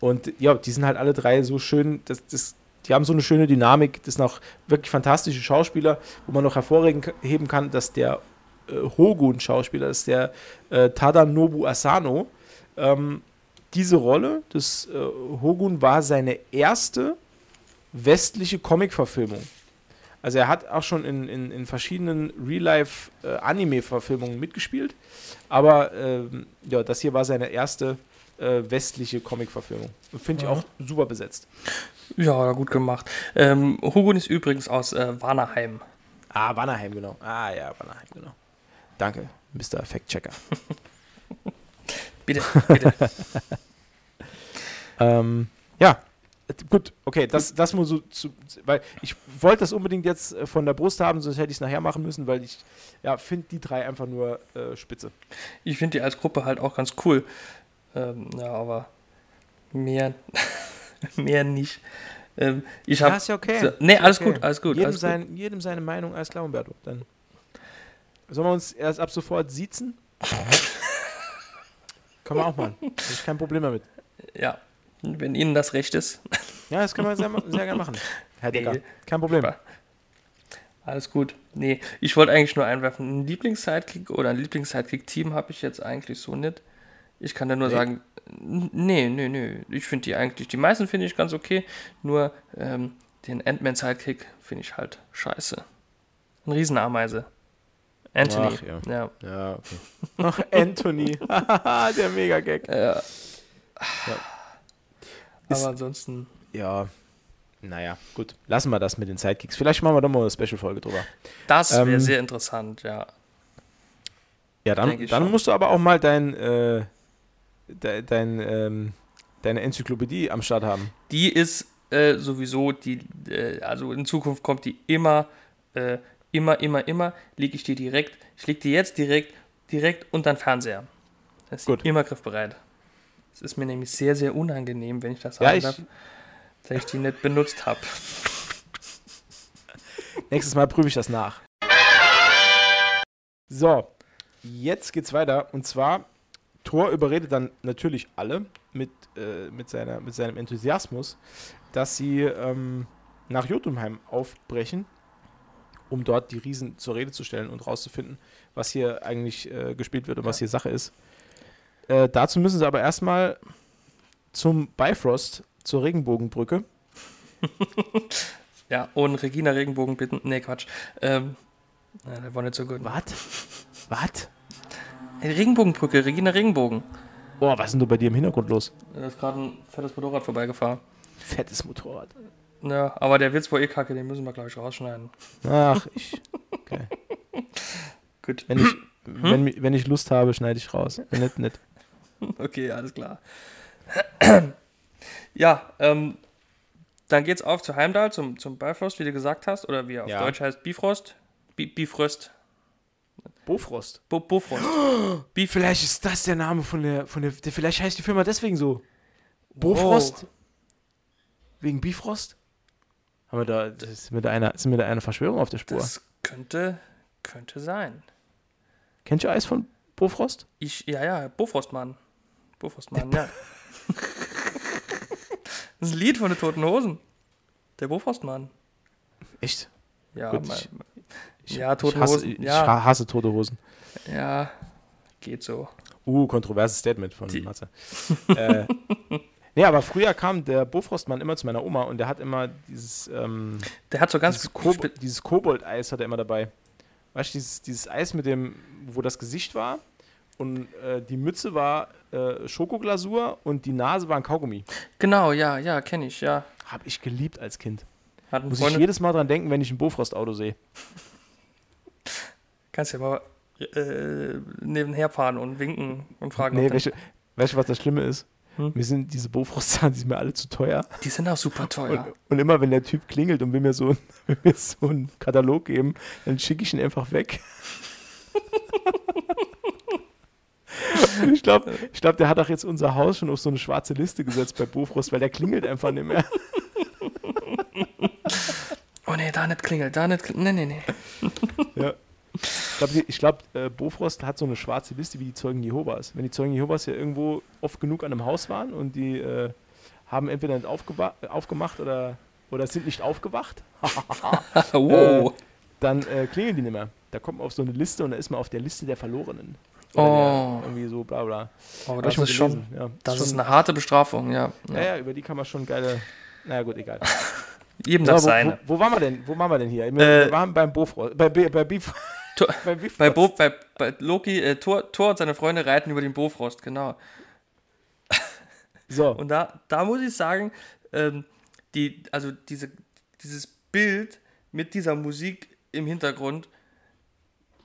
und ja, die sind halt alle drei so schön, das, das, die haben so eine schöne Dynamik, das sind auch wirklich fantastische Schauspieler, wo man noch hervorheben kann, dass der äh, Hogun-Schauspieler, das ist der äh, Tadanobu Asano, ähm, diese Rolle des äh, Hogun war seine erste westliche Comic-Verfilmung. Also er hat auch schon in, in, in verschiedenen Real-Life-Anime-Verfilmungen mitgespielt, aber ähm, ja, das hier war seine erste äh, westliche Comic-Verfilmung. Finde ich Ja. auch super besetzt. Ja, gut gemacht. Ähm, Hugon ist übrigens aus äh, Warnerheim. Ah, Wannerheim, genau. Ah ja, Wannerheim, genau. Danke, Mr. Fact-Checker. <laughs> Bitte, bitte. <laughs> Ähm, ja, gut, okay, das, das muss so, zu, weil ich wollte das unbedingt jetzt äh, von der Brust haben, sonst hätte ich es nachher machen müssen, weil ich, ja, finde die drei einfach nur äh, spitze. Ich finde die als Gruppe halt auch ganz cool. Ähm, ja, aber mehr, <laughs> mehr nicht. Ähm, ich habe. ist ja okay. So, nee, alles okay. gut, alles gut. jedem, alles gut. sein, jedem seine Meinung, alles klar, Umberto. Dann sollen wir uns erst ab sofort siezen? <laughs> Kann man auch machen. Habe ich kein Problem damit. Ja, wenn Ihnen das recht ist. <laughs> Ja, das können wir sehr, sehr gerne machen. Herr Decker, Nee. kein Problem. Super. Alles gut. Nee, ich wollte eigentlich nur einwerfen, ein Lieblings-Sidekick oder ein Lieblings-Sidekick-Team habe ich jetzt eigentlich so nicht. Ich kann da nur Nee? sagen, nee, nee, nee. Ich finde die eigentlich, die meisten finde ich ganz okay, nur ähm, den Ant-Man-Sidekick finde ich halt scheiße. Ein Riesenameise. Anthony. Ach, ja. ja. Ja, okay. Ach, Anthony. <laughs> <laughs> Der Mega-Gag. Ja. Ist- Aber ansonsten, Ja, naja, gut. Lassen wir das mit den Sidekicks. Vielleicht machen wir doch mal eine Special-Folge drüber. das wäre Ähm, sehr interessant, ja. Ja, dann, dann musst du aber auch mal dein, äh, de, dein, ähm, deine Enzyklopädie am Start haben. Die ist äh, sowieso, die, äh, also in Zukunft kommt die immer, äh, immer, immer, immer, lege ich die direkt, ich lege die jetzt direkt, direkt unter den Fernseher. Das ist Gut. immer griffbereit. Es ist mir nämlich sehr, sehr unangenehm, wenn ich das Ja, sagen ich- darf, dass ich die nicht benutzt habe. Nächstes Mal prüfe ich das nach. So, jetzt geht's weiter. Und zwar, Thor überredet dann natürlich alle mit, äh, mit, seiner, mit seinem Enthusiasmus, dass sie ähm, nach Jotunheim aufbrechen, um dort die Riesen zur Rede zu stellen und rauszufinden, was hier eigentlich äh, gespielt wird und was hier Sache ist. Äh, dazu müssen sie aber erstmal zum Bifrost, zur Regenbogenbrücke. <laughs> Ja, und Regina Regenbogen bitten. Nee, Quatsch. Ähm, ja, der war nicht so gut. Was? Was? Regenbogenbrücke, Regina Regenbogen. Boah, was ist denn da bei dir im Hintergrund los? Da ist gerade ein fettes Motorrad vorbeigefahren. Fettes Motorrad. Ja, aber der Witz war eh kacke, den müssen wir, glaube ich, rausschneiden. Ach, ich. Okay. <laughs> Gut. Wenn ich, wenn, mi- wenn ich Lust habe, schneide ich raus. Wenn nicht, nicht. <laughs> Okay, alles klar. <clears throat> ja, ähm, dann geht's auf zu Heimdall, zum, zum Bifrost, wie du gesagt hast, oder wie er auf Ja. Deutsch heißt, Bifrost. Bi Bifrost. Bofrost. Bo Bofrost. <gasps> Bif Vielleicht ist das der Name von der, von der, der. Vielleicht heißt die Firma deswegen so. Bofrost? Wegen Bifrost? Haben wir da, sind wir da einer, sind wir da einer Verschwörung auf der Spur? Das könnte, könnte sein. Kennt ihr Eis von Bofrost? Ich, ja, ja, Bofrostmann. Bofrostmann, ja. das ist ein Lied von den Toten Hosen. Der Bofrostmann. Echt? Ja, Gut, mal, ich- Ich, Ja, Tote ich hasse, Hosen, Ich ja. ha- hasse tote Hosen. ja, geht so. Uh, kontroverses Statement von Die- Matze. äh, nee, aber früher kam der Bofrostmann immer zu meiner Oma und der hat immer dieses, ähm, Der hat so ganz dieses, Kobo dieses Kobold-Eis hat er immer dabei. Weißt du, dieses, dieses Eis mit dem, wo das Gesicht war und äh, die Mütze war äh, Schokoglasur und die Nase war ein Kaugummi. Genau, ja, ja, kenne ich, ja. Hab ich geliebt als Kind. Hat Muss ich Freund, jedes Mal dran denken, wenn ich ein Bofrost-Auto sehe. Kannst ja mal äh, nebenher fahren und winken und fragen. Nee, ob weißt du, was das Schlimme ist? Hm? Mir sind diese Bofrost-Zahlen, <laughs> die sind mir alle zu teuer. die sind auch super teuer. Und, und immer wenn der Typ klingelt und will mir so, <laughs> will mir so einen Katalog geben, dann schicke ich ihn einfach weg. Ich glaube, ich glaub, der hat auch jetzt unser Haus schon auf so eine schwarze Liste gesetzt bei Bofrost, weil der klingelt einfach nicht mehr. Oh nee, da nicht klingelt, da nicht klingelt. Nee, nee, nee. Ja. Ich glaube, ich glaub, äh, Bofrost hat so eine schwarze Liste wie die Zeugen Jehovas. Wenn die Zeugen Jehovas ja irgendwo oft genug an einem Haus waren und die äh, haben entweder nicht aufgemacht oder, oder sind nicht aufgewacht, <laughs> wow. dann äh, klingeln die nicht mehr. Da kommt man auf so eine Liste und da ist man auf der Liste der Verlorenen. Oh. irgendwie so bla bla. oh, das ist schon, Ja, das schon, ist eine harte Bestrafung, ja. Ja, ja, über die kann man schon geile. Naja, gut, egal. <laughs> Jedem So, das wo, seine. wo, wo waren wir denn? Wo waren wir denn hier? Wir, Äh, wir waren beim Bofrost. Bei, bei, bei Beef. Tor- bei Bei, Bo, bei, bei Loki, äh, Thor, Thor und seine Freunde reiten über den Bofrost, genau. so, Und da, da muss ich sagen, ähm, die, also diese, dieses Bild mit dieser Musik im Hintergrund,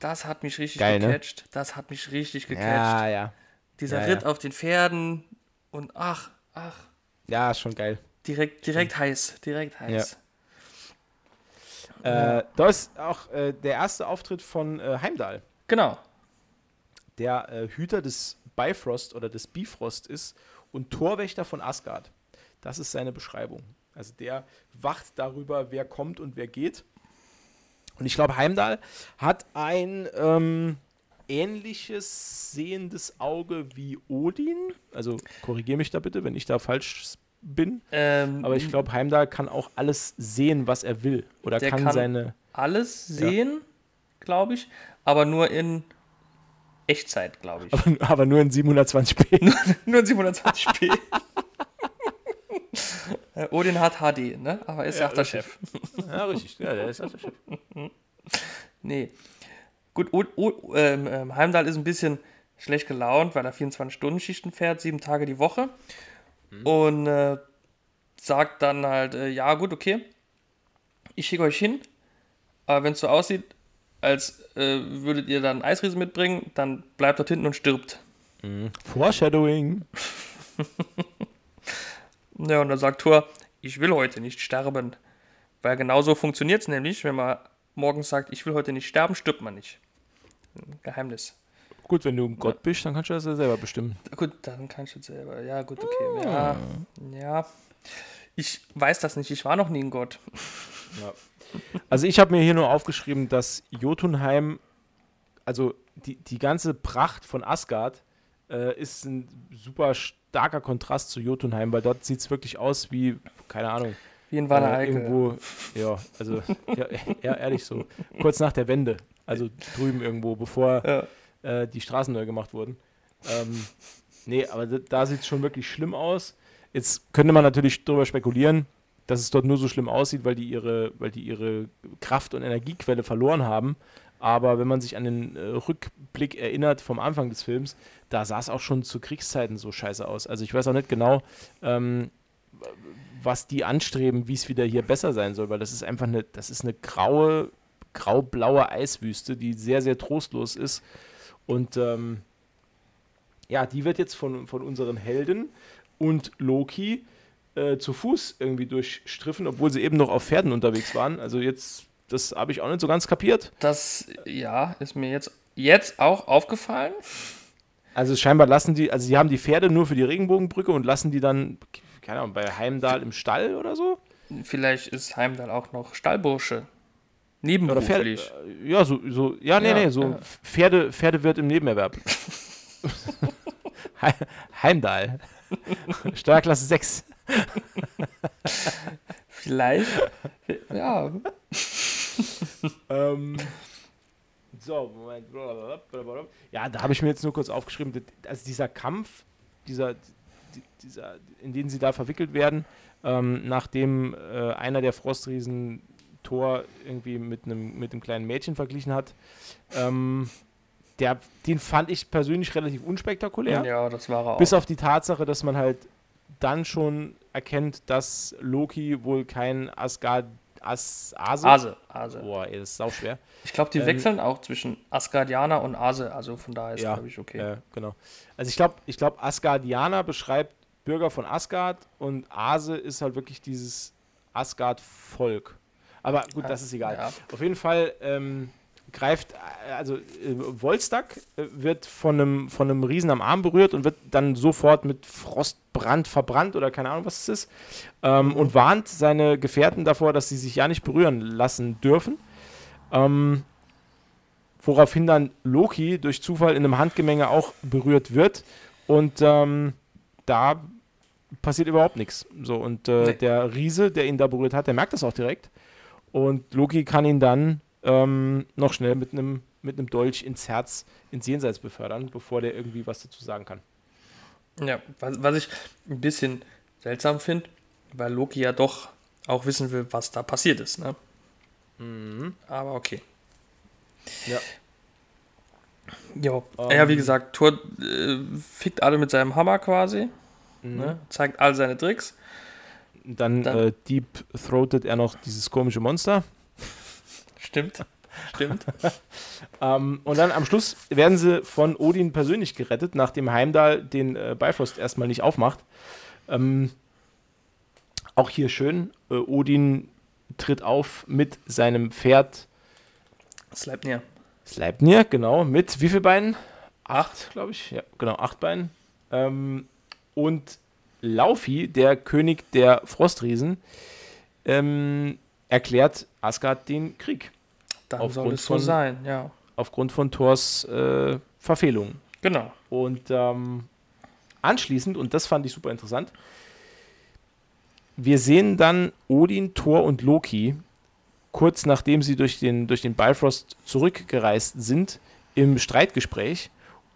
das hat mich richtig Geil, ne? gecatcht. Das hat mich richtig gecatcht. ja, ja. Dieser ja, Ritt ja. auf den Pferden und ach, ach, Ja, ist schon geil. direkt, direkt heiß, direkt heiß. Äh, da ist auch äh, der erste Auftritt von äh, Heimdall, Genau. der äh, Hüter des Bifrost oder des Bifrost ist und Torwächter von Asgard. Das ist seine Beschreibung. Also der wacht darüber, wer kommt und wer geht. Und ich glaube, Heimdall hat ein ähm, ähnliches sehendes Auge wie Odin. Also korrigiere mich da bitte, wenn ich da falsch bin. Ähm, Aber ich glaube, Heimdall kann auch alles sehen, was er will. Oder Der kann, kann- seine. alles sehen, glaube ich, aber nur in Echtzeit, glaube ich. Aber, aber nur in 720p. <laughs> nur in 720p. <laughs> Äh, Odin hat HD, ne? Aber ist ja, Ja, auch der richtig. Chef. ja, richtig. Ja, der ist also Chef. <laughs> Nee. Gut, o o ähm, ähm, Heimdall ist ein bisschen schlecht gelaunt, weil er 24-Stunden-Schichten fährt, sieben Tage die Woche. Und äh, sagt dann halt, äh, ja gut, okay, ich schicke euch hin, aber wenn es so aussieht, als äh, würdet ihr dann Eisriesen mitbringen, dann bleibt dort hinten und stirbt. Foreshadowing. <laughs> Ja, und dann sagt Thor, ich will heute nicht sterben. Weil genau so funktioniert es nämlich, wenn man morgens sagt, ich will heute nicht sterben, stirbt man nicht. Ein Geheimnis. Gut, wenn du ein Gott bist, dann kannst du das ja selber bestimmen. Gut, dann kannst du jetzt selber. Ja, gut, okay. Ja, ja. Ich weiß das nicht. Ich war noch nie ein Gott. Also ich habe mir hier nur aufgeschrieben, dass Jotunheim, also die, die ganze Pracht von Asgard, äh, ist ein super starker Kontrast zu Jotunheim, weil dort sieht es wirklich aus wie, keine Ahnung, Wie in Wanne äh, irgendwo, ja, also ja, ja, ehrlich so, kurz nach der Wende, also drüben irgendwo, bevor Ja. Äh, die Straßen neu gemacht wurden. Ähm, nee, aber da, sieht es schon wirklich schlimm aus. Jetzt könnte man natürlich darüber spekulieren, dass es dort nur so schlimm aussieht, weil die ihre, weil die ihre Kraft- und Energiequelle verloren haben. Aber wenn man sich an den äh, Rückblick erinnert vom Anfang des Films, da sah es auch schon zu Kriegszeiten so scheiße aus. Also ich weiß auch nicht genau, ähm, was die anstreben, wie es wieder hier besser sein soll, weil das ist einfach eine, das ist eine graue, grau-blaue Eiswüste, die sehr, sehr trostlos ist. Und ähm, ja, die wird jetzt von, von unseren Helden und Loki äh, zu Fuß irgendwie durchstriffen, obwohl sie eben noch auf Pferden unterwegs waren. Also jetzt, das habe ich auch nicht so ganz kapiert. Das, ja, ist mir jetzt, jetzt auch aufgefallen. Also scheinbar lassen die, also sie haben die Pferde nur für die Regenbogenbrücke und lassen die dann, keine Ahnung, bei Heimdall im Stall oder so. Vielleicht ist Heimdall auch noch Stallbursche. Oder Nebenberuflich. Pferde, äh, ja, so, so, ja, nee, Ja, nee, so ja. Pferde, Pferdewirt im Nebenerwerb. <laughs> He- Heimdall. Steuerklasse 6. Vielleicht. Ja. Ähm, so, Moment. Ja, da habe ich mir jetzt nur kurz aufgeschrieben, also dieser Kampf, dieser, die- dieser, in den sie da verwickelt werden, ähm, nachdem äh, einer der Frostriesen Thor irgendwie mit einem mit einem kleinen Mädchen verglichen hat, ähm, der, den fand ich persönlich relativ unspektakulär. Ja, das war er auch. Bis auf die Tatsache, dass man halt dann schon erkennt, dass Loki wohl kein Asgard As, Ase. Ase. Ase. Boah, ey, das ist sauschwer. Ich glaube, die Ähm, wechseln auch zwischen Asgardianer und Ase. Also von daher ist, Ja, glaube ich, okay. Äh, genau. Also ich glaube, ich glaube, Asgardianer beschreibt Bürger von Asgard und Ase ist halt wirklich dieses Asgard-Volk. Aber gut, das ist egal. Ja. Auf jeden Fall ähm, greift, äh, also äh, Volstagg äh, wird von einem, von einem Riesen am Arm berührt und wird dann sofort mit Frostbrand verbrannt oder keine Ahnung, was es ist. Ähm, Und warnt seine Gefährten davor, dass sie sich ja nicht berühren lassen dürfen. Ähm, woraufhin dann Loki durch Zufall in einem Handgemenge auch berührt wird. Und ähm, da passiert überhaupt nichts. So, und äh, Nee. der Riese, der ihn da berührt hat, der merkt das auch direkt. Und Loki kann ihn dann ähm, noch schnell mit einem mit einem Dolch ins Herz, ins Jenseits befördern, bevor der irgendwie was dazu sagen kann. Ja, was, was ich ein bisschen seltsam finde, weil Loki ja doch auch wissen will, was da passiert ist. Ne? Aber okay. Ja. Jo. Ähm. ja, wie gesagt, Thor äh, fickt alle mit seinem Hammer quasi, ne? zeigt all seine Tricks. Dann, Dann- äh, deep throatet er noch dieses komische Monster. Stimmt, stimmt. <laughs> Ähm, und dann am Schluss werden sie von Odin persönlich gerettet, nachdem Heimdall den äh, Bifrost erstmal nicht aufmacht. Ähm, auch hier schön, äh, Odin tritt auf mit seinem Pferd Sleipnir. Sleipnir, genau, mit wie viel Beinen? Acht, glaube ich. Ja, genau, acht Beinen. Ähm, und Laufi, der König der Frostriesen, ähm, erklärt Asgard den Krieg Dann soll Aufgrund es so von- sein, ja. aufgrund von Thors äh, Verfehlungen. Genau. Und ähm, anschließend, und das fand ich super interessant, wir sehen dann Odin, Thor und Loki, kurz nachdem sie durch den, durch den Bifrost zurückgereist sind, im Streitgespräch.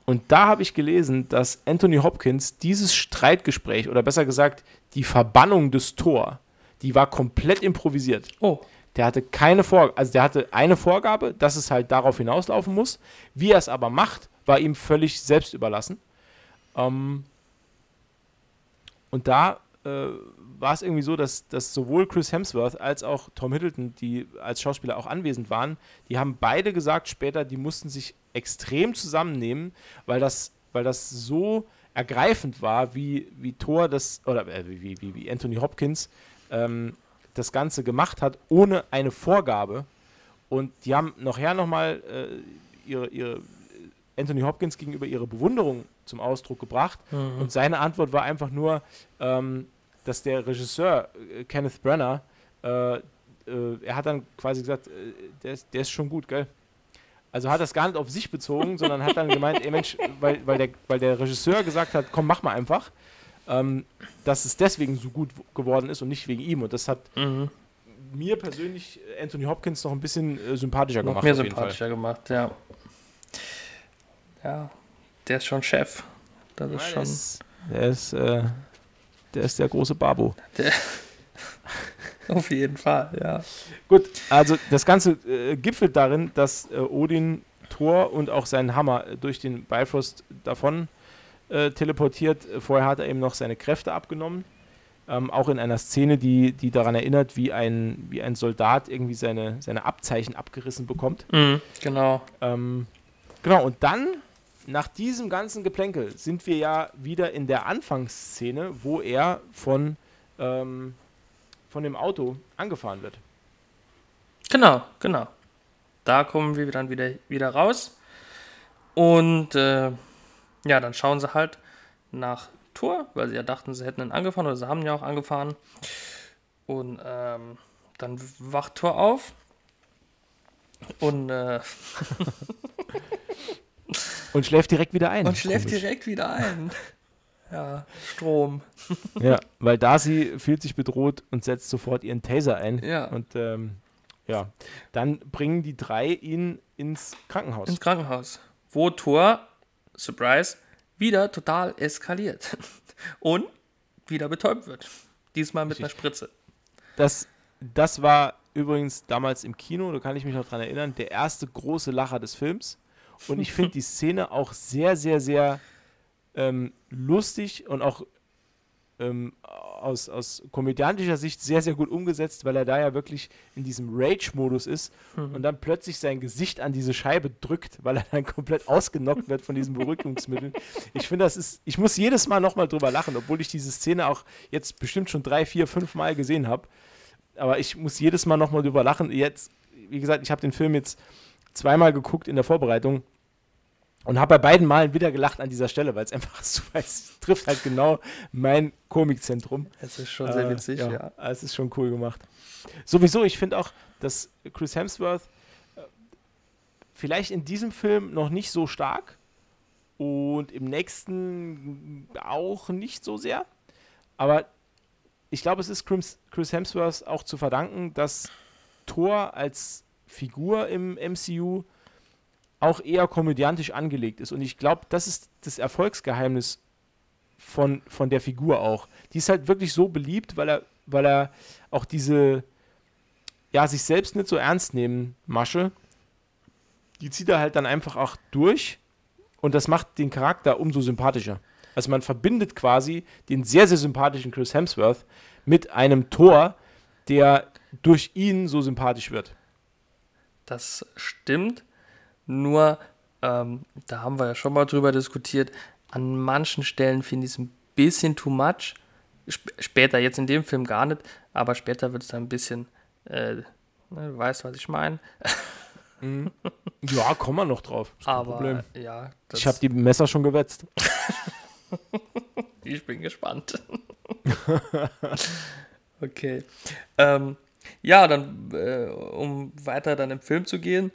Und da habe ich gelesen, dass Anthony Hopkins dieses Streitgespräch, oder besser gesagt, die Verbannung des Thor, die war komplett improvisiert. Oh, Der hatte keine Vorgabe, also der hatte eine Vorgabe, dass es halt darauf hinauslaufen muss. Wie er es aber macht, war ihm völlig selbst überlassen. Ähm, und da äh, war es irgendwie so, dass, dass sowohl Chris Hemsworth als auch Tom Hiddleston, die als Schauspieler auch anwesend waren, die haben beide gesagt später, die mussten sich extrem zusammennehmen, weil das, weil das so ergreifend war, wie, wie Thor das, oder äh, wie, wie, wie Anthony Hopkins ähm, das Ganze gemacht hat, ohne eine Vorgabe. Und die haben nachher nochmal äh, ihre, ihre Anthony Hopkins gegenüber ihre Bewunderung zum Ausdruck gebracht. Und seine Antwort war einfach nur, ähm, dass der Regisseur äh, Kenneth Brenner, äh, äh, er hat dann quasi gesagt, äh, der, ist, der ist schon gut, gell? Also hat das gar nicht auf sich bezogen, <laughs> sondern hat dann gemeint, ey Mensch, weil, weil, der, weil der Regisseur gesagt hat, komm, mach mal einfach, ähm, dass es deswegen so gut geworden ist und nicht wegen ihm. Und das hat mhm. mir persönlich äh, Anthony Hopkins noch ein bisschen äh, sympathischer noch gemacht. mehr sympathischer gemacht, ja. Ja, der ist schon Chef. Das ist Ja, schon. der ist, der, ist, äh, der ist der große Babo. Der, <laughs> auf jeden Fall, ja. Gut, also das Ganze äh, gipfelt darin, dass äh, Odin Thor und auch seinen Hammer äh, durch den Bifrost davon äh, teleportiert. Vorher hat er ihm noch seine Kräfte abgenommen. Ähm, auch in einer Szene, die, die daran erinnert, wie ein, wie ein Soldat irgendwie seine, seine Abzeichen abgerissen bekommt. Mhm, genau. Ähm, genau, und dann, nach diesem ganzen Geplänkel, sind wir ja wieder in der Anfangsszene, wo er von, ähm, von dem Auto angefahren wird. Genau, genau. Da kommen wir dann wieder, wieder raus. Und äh, ja, dann schauen sie halt nach Tour, weil sie ja dachten, sie hätten ihn angefahren oder sie haben ihn ja auch angefahren. Und ähm, dann wacht Thor auf. Und, äh, <laughs> <laughs> und schläft direkt wieder ein. Und schläft Komisch. direkt wieder ein. <laughs> Ja, Strom. <laughs> ja, weil Darcy fühlt sich bedroht und setzt sofort ihren Taser ein. Ja. Und ähm, ja, dann bringen die drei ihn ins Krankenhaus. Ins Krankenhaus. Wo Thor, Surprise, wieder total eskaliert. <laughs> Und wieder betäubt wird. Diesmal mit einer Spritze. Das, das war übrigens damals im Kino, da kann ich mich noch dran erinnern, der erste große Lacher des Films. Und ich finde die Szene auch sehr, sehr, sehr ähm, lustig und auch ähm, aus, aus komödiantischer Sicht sehr, sehr gut umgesetzt, weil er da ja wirklich in diesem Rage-Modus ist mhm. und dann plötzlich sein Gesicht an diese Scheibe drückt, weil er dann komplett ausgenockt wird von diesen Beruhigungsmitteln. Ich finde, das ist, ich muss jedes Mal nochmal drüber lachen, obwohl ich diese Szene auch jetzt bestimmt schon drei, vier, fünf Mal gesehen habe. Aber ich muss jedes Mal nochmal drüber lachen. Jetzt, wie gesagt, ich habe den Film jetzt zweimal geguckt in der Vorbereitung und habe bei beiden Malen wieder gelacht an dieser Stelle, weil es einfach <laughs> so es trifft halt genau mein Komikzentrum. Es ist schon sehr witzig, äh, ja, ja. Es ist schon cool gemacht. Sowieso, ich finde auch, dass Chris Hemsworth äh, vielleicht in diesem Film noch nicht so stark und im nächsten auch nicht so sehr. Aber ich glaube, es ist Chris, Chris Hemsworth auch zu verdanken, dass Thor als Figur im MCU auch eher komödiantisch angelegt ist. Und ich glaube, das ist das Erfolgsgeheimnis von, von der Figur auch. Die ist halt wirklich so beliebt, weil er, weil er auch diese, ja, sich selbst nicht so ernst nehmen Masche, die zieht er halt dann einfach auch durch und das macht den Charakter umso sympathischer. Also man verbindet quasi den sehr, sehr sympathischen Chris Hemsworth mit einem Tor, der durch ihn so sympathisch wird. Das stimmt. Nur, ähm, da haben wir ja schon mal drüber diskutiert, an manchen Stellen finde ich es ein bisschen too much. Sp später, jetzt in dem Film gar nicht, aber später wird es dann ein bisschen, äh, ne, du weißt, was ich meine. <laughs> Mhm. Ja, kommen wir noch drauf. aber, ja. Ich habe die Messer schon gewetzt. <laughs> ich bin gespannt. <laughs> okay. Ähm, ja, dann, äh, um weiter dann im Film zu gehen,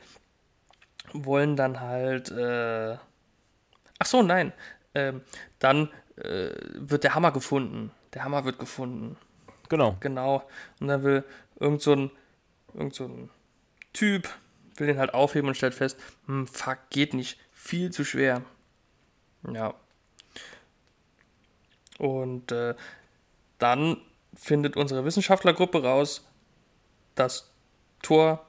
wollen dann halt. Äh, ach so, nein. Ähm, dann äh, wird der Hammer gefunden. Der Hammer wird gefunden. Genau. Genau. Und dann will irgend so ein, irgend so ein Typ, will den halt aufheben und stellt fest, hm, fuck, geht nicht. Viel zu schwer. Ja. Und äh, dann findet unsere Wissenschaftlergruppe raus, dass Thor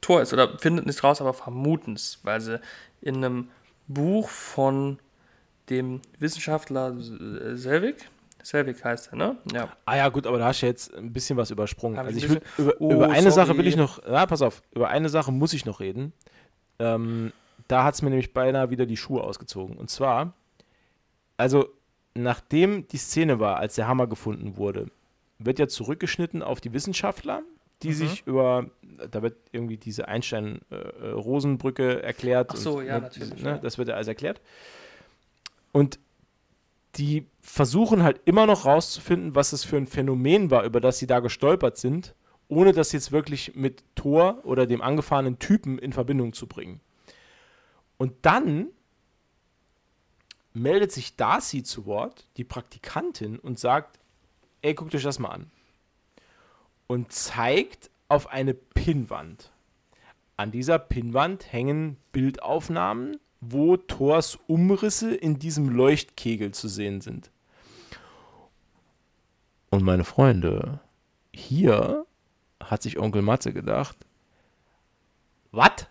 Tor ist oder findet nicht raus, aber vermuten es, weil sie in einem Buch von dem Wissenschaftler Selvig, Selvig heißt er, ne? Ja. Ah ja, gut, aber da hast du jetzt ein bisschen was übersprungen. also ich will, über, oh, über eine sorry. Sache will ich noch, ja, pass auf, über eine Sache muss ich noch reden. Ähm, da hat es mir nämlich beinahe wieder die Schuhe ausgezogen. Und zwar, also nachdem die Szene war, als der Hammer gefunden wurde, wird ja zurückgeschnitten auf die Wissenschaftler, die mhm. sich über, da wird irgendwie diese Einstein-Rosenbrücke erklärt. Ach so, und, ja, ne, natürlich. Ne, das wird ja alles erklärt. Und die versuchen halt immer noch rauszufinden, was es für ein Phänomen war, über das sie da gestolpert sind, ohne das jetzt wirklich mit Thor oder dem angefahrenen Typen in Verbindung zu bringen. Und dann meldet sich Darcy zu Wort, die Praktikantin, und sagt, ey, guckt euch das mal an und zeigt auf eine Pinnwand. An dieser Pinnwand hängen Bildaufnahmen, wo Thors Umrisse in diesem Leuchtkegel zu sehen sind. Und meine Freunde, hier hat sich Onkel Matze gedacht, was?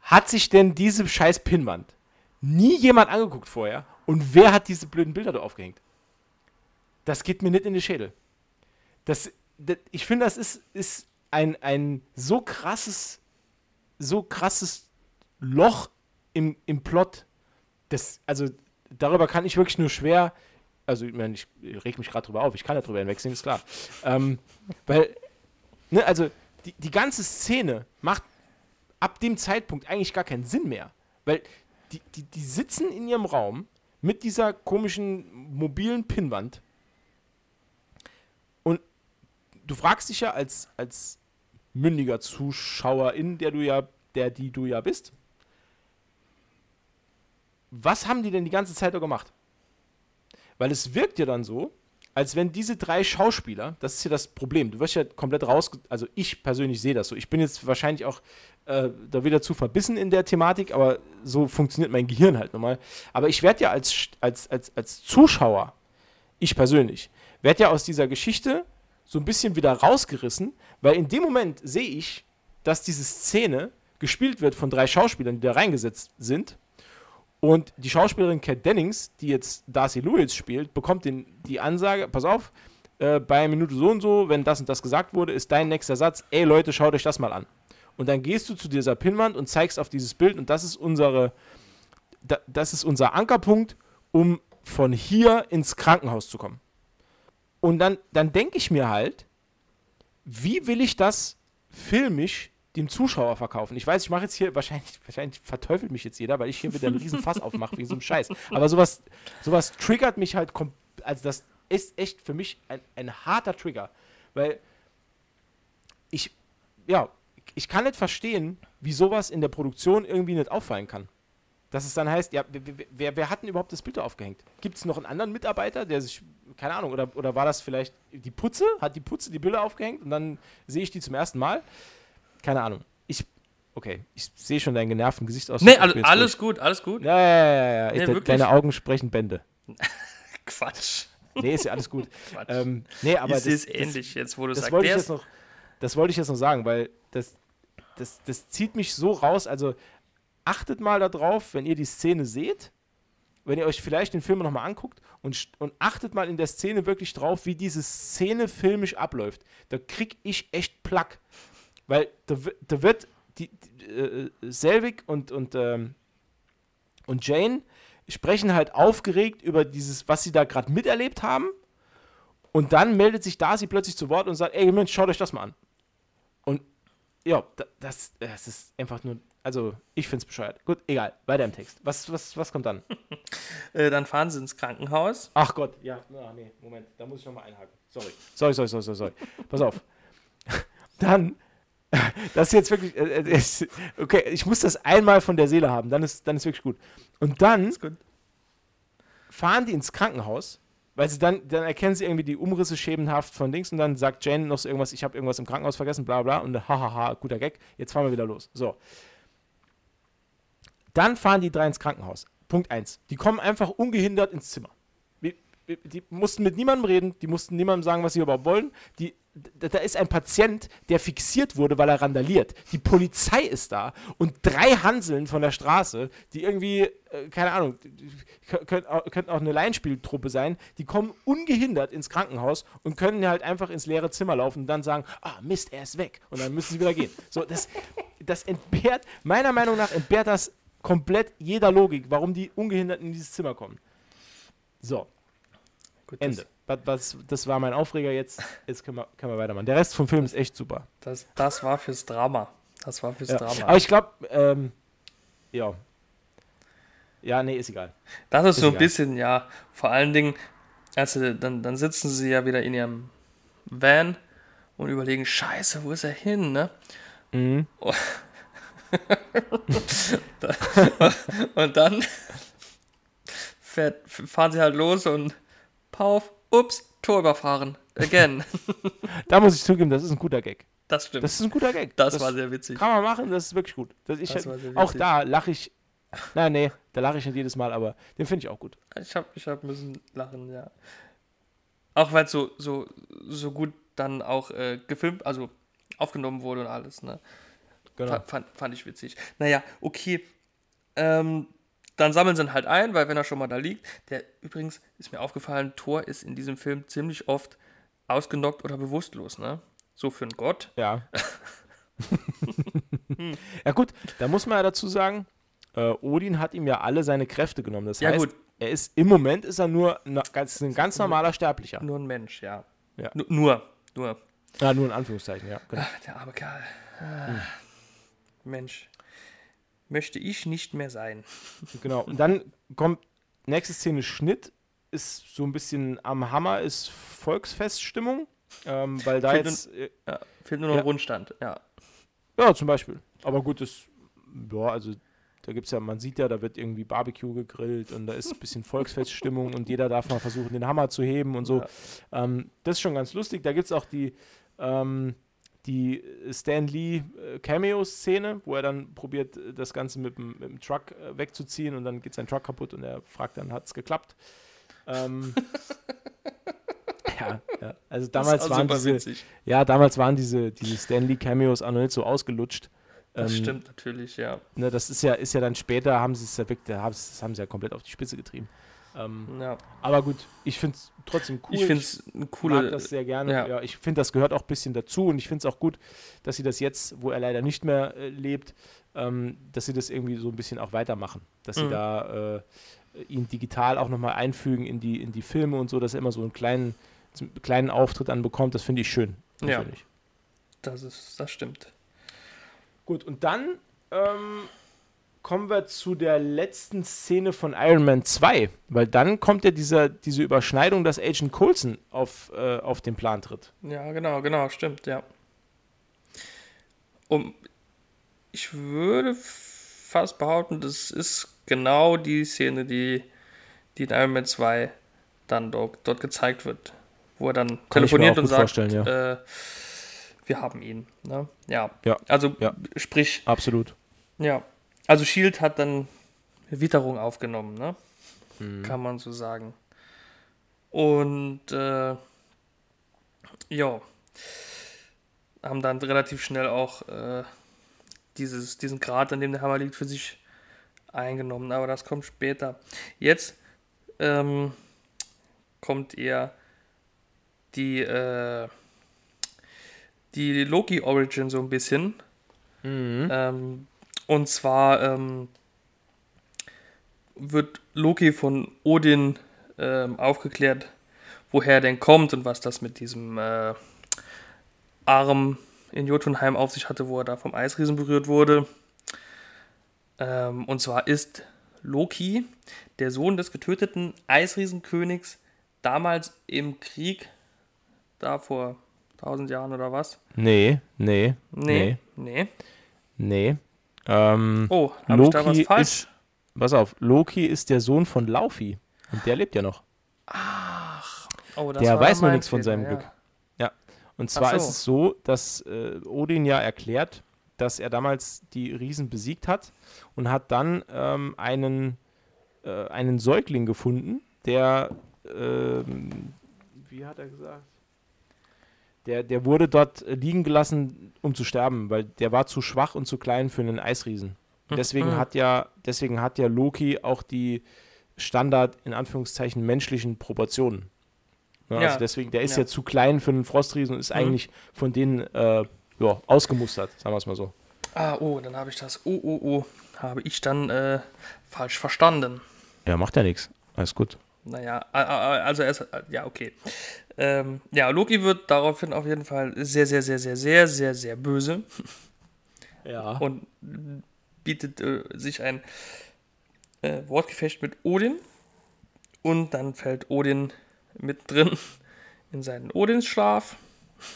Hat sich denn diese scheiß Pinnwand nie jemand angeguckt vorher? Und wer hat diese blöden Bilder da aufgehängt? Das geht mir nicht in die Schädel das, das ich finde, das ist, ist ein, ein so krasses, so krasses Loch im, im Plot. Das, also darüber kann ich wirklich nur schwer, also ich, meine, ich reg mich gerade drüber auf, ich kann ja drüber hinwechseln, ist klar. Ähm, weil, ne, also die, die ganze Szene macht ab dem Zeitpunkt eigentlich gar keinen Sinn mehr. Weil die, die, die sitzen in ihrem Raum mit dieser komischen mobilen Pinnwand du fragst dich ja als, als mündiger Zuschauerin, der du ja, der die du ja bist, was haben die denn die ganze Zeit da gemacht? Weil es wirkt ja dann so, als wenn diese drei Schauspieler, das ist ja das Problem, du wirst ja komplett raus, also ich persönlich sehe das so. Ich bin jetzt wahrscheinlich auch äh, da wieder zu verbissen in der Thematik, aber so funktioniert mein Gehirn halt nochmal. Aber ich werde ja als, als, als, als Zuschauer, ich persönlich, werde ja aus dieser Geschichte so ein bisschen wieder rausgerissen, weil in dem Moment sehe ich, dass diese Szene gespielt wird von drei Schauspielern, die da reingesetzt sind und die Schauspielerin Kat Dennings, die jetzt Darcy Lewis spielt, bekommt den, die Ansage, pass auf, äh, bei Minute so und so, wenn das und das gesagt wurde, ist dein nächster Satz, ey Leute, schaut euch das mal an. Und dann gehst du zu dieser Pinnwand und zeigst auf dieses Bild und das ist unsere, da, das ist unser Ankerpunkt, um von hier ins Krankenhaus zu kommen. Und dann, dann denke ich mir halt, wie will ich das filmisch dem Zuschauer verkaufen. Ich weiß, ich mache jetzt hier, wahrscheinlich, wahrscheinlich verteufelt mich jetzt jeder, weil ich hier wieder einen riesen Fass aufmache wegen so einem Scheiß. Aber sowas, sowas triggert mich halt, also das ist echt für mich ein, ein harter Trigger. Weil ich, ja, ich kann nicht verstehen, wie sowas in der Produktion irgendwie nicht auffallen kann. Dass es dann heißt, ja, wer, wer hat denn überhaupt das Bild aufgehängt? Gibt es noch einen anderen Mitarbeiter, der sich, keine Ahnung, oder, oder war das vielleicht die Putze? Hat die Putze die Bilder aufgehängt und dann sehe ich die zum ersten Mal? keine Ahnung. Ich, okay, ich sehe schon deinen genervten Gesichtsausdruck. Nee, alles, alles gut, alles gut. Ja, ja, ja, ja. Nee, ich, deine Augen sprechen Bände. <laughs> Quatsch. Nee, ist ja alles gut. <laughs> Quatsch. Ähm, nee, aber das ist ähnlich jetzt, wo du das wollte ich jetzt noch, Das wollte ich jetzt noch sagen, weil das, das, das zieht mich so raus. Also achtet mal darauf, wenn ihr die Szene seht, wenn ihr euch vielleicht den Film nochmal anguckt und, und achtet mal in der Szene wirklich drauf, wie diese Szene filmisch abläuft. Da krieg ich echt Plack. Weil da, da wird die, die äh, Selvig und, und, ähm, und Jane sprechen halt aufgeregt über dieses, was sie da gerade miterlebt haben. Und dann meldet sich Darcy plötzlich zu Wort und sagt, ey Mensch, schaut euch das mal an. Und ja, das, das ist einfach nur, also ich finde es bescheuert. Gut, egal, weiter im Text. Was, was, was kommt dann? <laughs> äh, dann fahren sie ins Krankenhaus. Ach Gott, ja, ach, nee, Moment, da muss ich nochmal einhaken. Sorry. Sorry, sorry, sorry, sorry, sorry. Pass auf. <laughs> dann <laughs> das ist jetzt wirklich. Äh, äh okay, ich muss das einmal von der Seele haben, dann ist, dann ist wirklich gut. Und dann gut. fahren die ins Krankenhaus, weil sie dann, dann erkennen sie irgendwie die Umrisse schemenhaft von links und dann sagt Jane noch so irgendwas, ich habe irgendwas im Krankenhaus vergessen, bla bla, und hahaha, guter Gag, jetzt fahren wir wieder los. So. Dann fahren die drei ins Krankenhaus. Punkt 1. Die kommen einfach ungehindert ins Zimmer. Die mussten mit niemandem reden, die mussten niemandem sagen, was sie überhaupt wollen. Die da ist ein Patient, der fixiert wurde, weil er randaliert. Die Polizei ist da und drei Hanseln von der Straße, die irgendwie, äh, keine Ahnung, könnten auch eine Laienspieltruppe sein, die kommen ungehindert ins Krankenhaus und können halt einfach ins leere Zimmer laufen und dann sagen, ah, Mist, er ist weg. Und dann müssen sie wieder gehen. So, das, das entbehrt, meiner Meinung nach entbehrt das komplett jeder Logik, warum die ungehindert in dieses Zimmer kommen. So. Gut, Ende was, das war mein Aufreger jetzt. Jetzt können wir, können wir weitermachen. Der Rest vom Film ist echt super. Das, das war fürs Drama. Das war fürs ja. Drama. Aber ich glaube, ähm, ja. Ja, nee, ist egal. Das ist, ist so ein bisschen, ja, vor allen Dingen, also dann, dann sitzen sie ja wieder in ihrem Van und überlegen, scheiße, wo ist er hin, ne? Mhm. <laughs> und dann fährt, fahren sie halt los und Pauf, ups, Tor überfahren. Again. <laughs> da muss ich zugeben, das ist ein guter Gag. Das stimmt. Das ist ein guter Gag. Das, das war sehr witzig. Kann man machen, das ist wirklich gut. Das, ich, das auch da lache ich. Nein, nee, da lache ich nicht jedes Mal, aber den finde ich auch gut. Ich habe ich hab müssen lachen, ja. Auch weil es so, so, so gut dann auch äh, gefilmt, also aufgenommen wurde und alles, ne? Genau. Fand, fand ich witzig. Naja, okay. Ähm, dann sammeln sie ihn halt ein, weil wenn er schon mal da liegt, der übrigens ist mir aufgefallen, Thor ist in diesem Film ziemlich oft ausgenockt oder bewusstlos, ne? So für einen Gott. Ja. <laughs> ja gut, da muss man ja dazu sagen, äh, Odin hat ihm ja alle seine Kräfte genommen. Das ja, heißt, gut. er ist im Moment ist er nur ein ganz, ein ganz normaler Sterblicher. Nur ein Mensch, ja. ja. N nur, nur. Ja, nur in Anführungszeichen, ja. Genau. Ach, der arme Kerl. Ah, hm. Mensch möchte ich nicht mehr sein. <laughs> Genau. Und dann kommt nächste Szene Schnitt, ist so ein bisschen am Hammer, ist Volksfeststimmung. Ähm, weil da Fehlt jetzt. äh, Ja, fehlt nur noch Ja. ein Rundstand. Ja. Ja, zum Beispiel. Aber gut, das. Ja, also. Da gibt es ja, man sieht ja, da wird irgendwie Barbecue gegrillt und da ist ein bisschen Volksfeststimmung und jeder darf mal versuchen, den Hammer zu heben und so. Ja. Ähm, das ist schon ganz lustig. Da gibt es auch die, ähm, die Stan Lee äh, Cameo-Szene, wo er dann probiert, äh, das Ganze mit dem, mit dem Truck äh, wegzuziehen und dann geht sein Truck kaputt und er fragt dann, hat es geklappt? Ähm, <laughs> ja, ja, also damals waren diese, witzig. ja, damals waren diese, diese Stan Lee Cameos auch noch nicht so ausgelutscht. Das Ähm, stimmt natürlich, ja. Ne, das ist ja, ist ja dann später, haben sie es ja wirklich, das haben sie ja komplett auf die Spitze getrieben. Ähm, ja. aber gut, ich finde es trotzdem cool. Ich finde es eine mag coole. das sehr gerne. ja. Ja. ich finde, das gehört auch ein bisschen dazu und ich finde es auch gut, dass sie das jetzt, wo er leider nicht mehr äh, lebt, ähm, dass sie das irgendwie so ein bisschen auch weitermachen. Dass sie Mhm. da äh, ihn digital auch nochmal einfügen in die, in die Filme und so, dass er immer so einen kleinen, kleinen Auftritt an bekommt. Das finde ich schön. Ja. persönlich. Das, ist, das stimmt. Gut, und dann ähm, kommen wir zu der letzten Szene von Iron Man 2, weil dann kommt ja dieser, diese Überschneidung, dass Agent Coulson auf, äh, auf den Plan tritt. Ja, genau, genau, stimmt, ja. Und ich würde fast behaupten, das ist genau die Szene, die, die in Iron Man 2 dann dort, dort gezeigt wird. Wo er dann Kann telefoniert und sagt, ja. äh, wir haben ihn. Ne? Ja. Ja, Also ja. sprich, Absolut. ja. Also Shield hat dann Witterung aufgenommen, ne? Mhm. Kann man so sagen. Und äh, ja, haben dann relativ schnell auch äh, dieses, diesen Grad, an dem der Hammer liegt, für sich eingenommen. Aber das kommt später. Jetzt ähm, kommt eher die, äh, die Loki-Origin so ein bisschen. Mhm. Ähm, und zwar ähm, wird Loki von Odin ähm, aufgeklärt, woher er denn kommt und was das mit diesem äh, Arm in Jotunheim auf sich hatte, wo er da vom Eisriesen berührt wurde. Ähm, und zwar ist Loki der Sohn des getöteten Eisriesenkönigs damals im Krieg, da vor 1000 Jahren oder was? Nee, nee, Nee, nee, nee. Ähm, Oh, habe ich da was falsch? ist, pass auf, Loki ist der Sohn von Laufey und der lebt ja noch. Oh, das Der weiß nur mein nichts von seinem ja. Glück. Und zwar so. ist es so, dass äh, Odin ja erklärt, dass er damals die Riesen besiegt hat und hat dann ähm, einen, äh, einen Säugling gefunden, der, ähm, wie hat er gesagt? Der, der wurde dort äh, liegen gelassen, um zu sterben, weil der war zu schwach und zu klein für einen Eisriesen. Deswegen Mhm. hat ja, deswegen hat ja Loki auch die Standard, in Anführungszeichen, menschlichen Proportionen. Ne, Ja. Also deswegen, der ist Ja. ja zu klein für einen Frostriesen und ist Mhm. eigentlich von denen äh, ja, ausgemustert, sagen wir es mal so. Ah, oh, dann habe ich das. Oh, oh, oh. Habe ich dann äh, falsch verstanden. Ja, macht ja nichts. Alles gut. Naja, also er ist. Ja, okay. Ähm, ja, Loki wird daraufhin auf jeden Fall sehr, sehr, sehr, sehr, sehr, sehr, sehr böse <laughs> Ja. und bietet äh, sich ein äh, Wortgefecht mit Odin. Und dann fällt Odin mit drin <laughs> in seinen Odinsschlaf.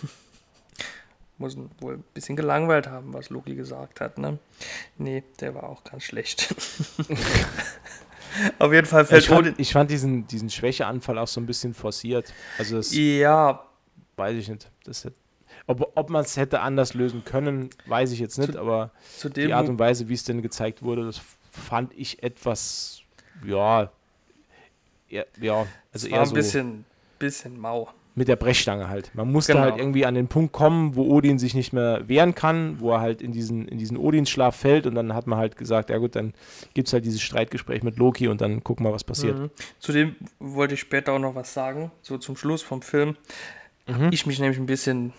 <laughs> Muss ihn wohl ein bisschen gelangweilt haben, was Loki gesagt hat, ne? Nee, der war auch ganz schlecht. Auf jeden Fall fällt ich, fand, ich fand diesen, diesen Schwächeanfall auch so ein bisschen forciert. Also das Ja, weiß ich nicht. Das hätte, ob ob man es hätte anders lösen können, weiß ich jetzt nicht, aber zu die Art und Weise, wie es denn gezeigt wurde, das fand ich etwas, ja, ja, also eher ein so bisschen, bisschen mau. Mit der Brechstange halt. Man musste Genau. halt irgendwie an den Punkt kommen, wo Odin sich nicht mehr wehren kann, wo er halt in diesen, in diesen Odinsschlaf fällt und dann hat man halt gesagt, ja gut, dann gibt es halt dieses Streitgespräch mit Loki und dann gucken wir, was passiert. Mhm. Zudem wollte ich später auch noch was sagen, so zum Schluss vom Film. Mhm. Ich mich nämlich ein bisschen,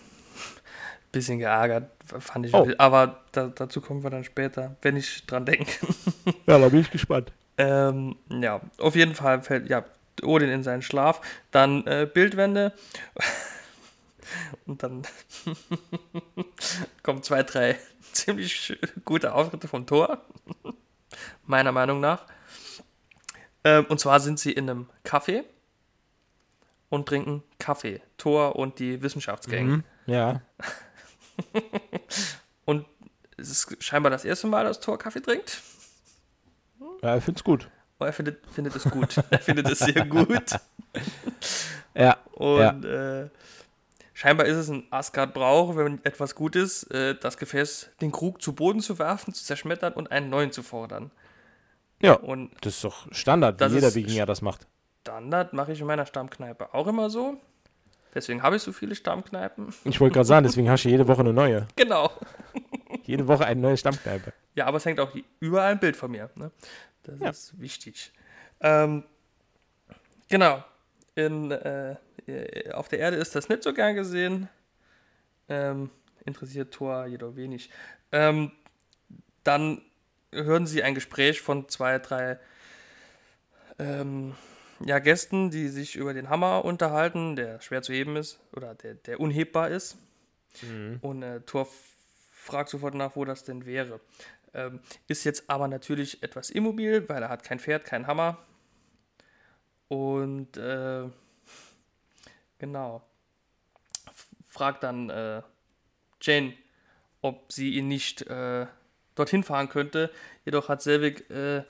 bisschen geärgert, fand ich. Oh. Aber da, dazu kommen wir dann später, wenn ich dran denke. Ja, da bin ich gespannt. <laughs> Ähm, ja, auf jeden Fall fällt ja Odin in seinen Schlaf, dann äh, Bildwände und dann <laughs> kommen zwei, drei ziemlich gute Auftritte vom Tor, meiner Meinung nach. Ähm, und zwar sind sie in einem Café und trinken Kaffee. Thor und die Wissenschaftsgang. Mhm. Ja. <laughs> Und es ist scheinbar das erste Mal, dass Thor Kaffee trinkt. Ja, ich find's gut. Oh, er findet, findet es gut. <laughs> er findet es sehr gut. Ja. Und äh, scheinbar ist es ein Asgard-Brauch, wenn etwas gut ist, äh, das Gefäß, den Krug zu Boden zu werfen, zu zerschmettern und einen neuen zu fordern. Ja. Und Das ist doch Standard, wie jeder Wikinger das macht. Standard mache ich in meiner Stammkneipe auch immer so. Deswegen habe ich so viele Stammkneipen. Ich wollte gerade sagen, deswegen hast du jede Woche eine neue. <laughs> Genau. Jede Woche eine neue Stammkneipe. Ja, aber es hängt auch überall ein Bild von mir. Ne? Das Ja. ist wichtig. Ähm, genau. In, äh, äh, auf der Erde ist das nicht so gern gesehen. Ähm, interessiert Thor jedoch wenig. Ähm, dann hören sie ein Gespräch von zwei, drei ähm, ja, Gästen, die sich über den Hammer unterhalten, der schwer zu heben ist oder der, der unhebbar ist. Und äh, Thor fragt sofort nach, wo das denn wäre. Ähm, ist jetzt aber natürlich etwas immobil, weil er hat kein Pferd, keinen Hammer. Und äh, genau. Fragt dann äh, Jane, ob sie ihn nicht äh, dorthin fahren könnte. Jedoch hat Selvig äh,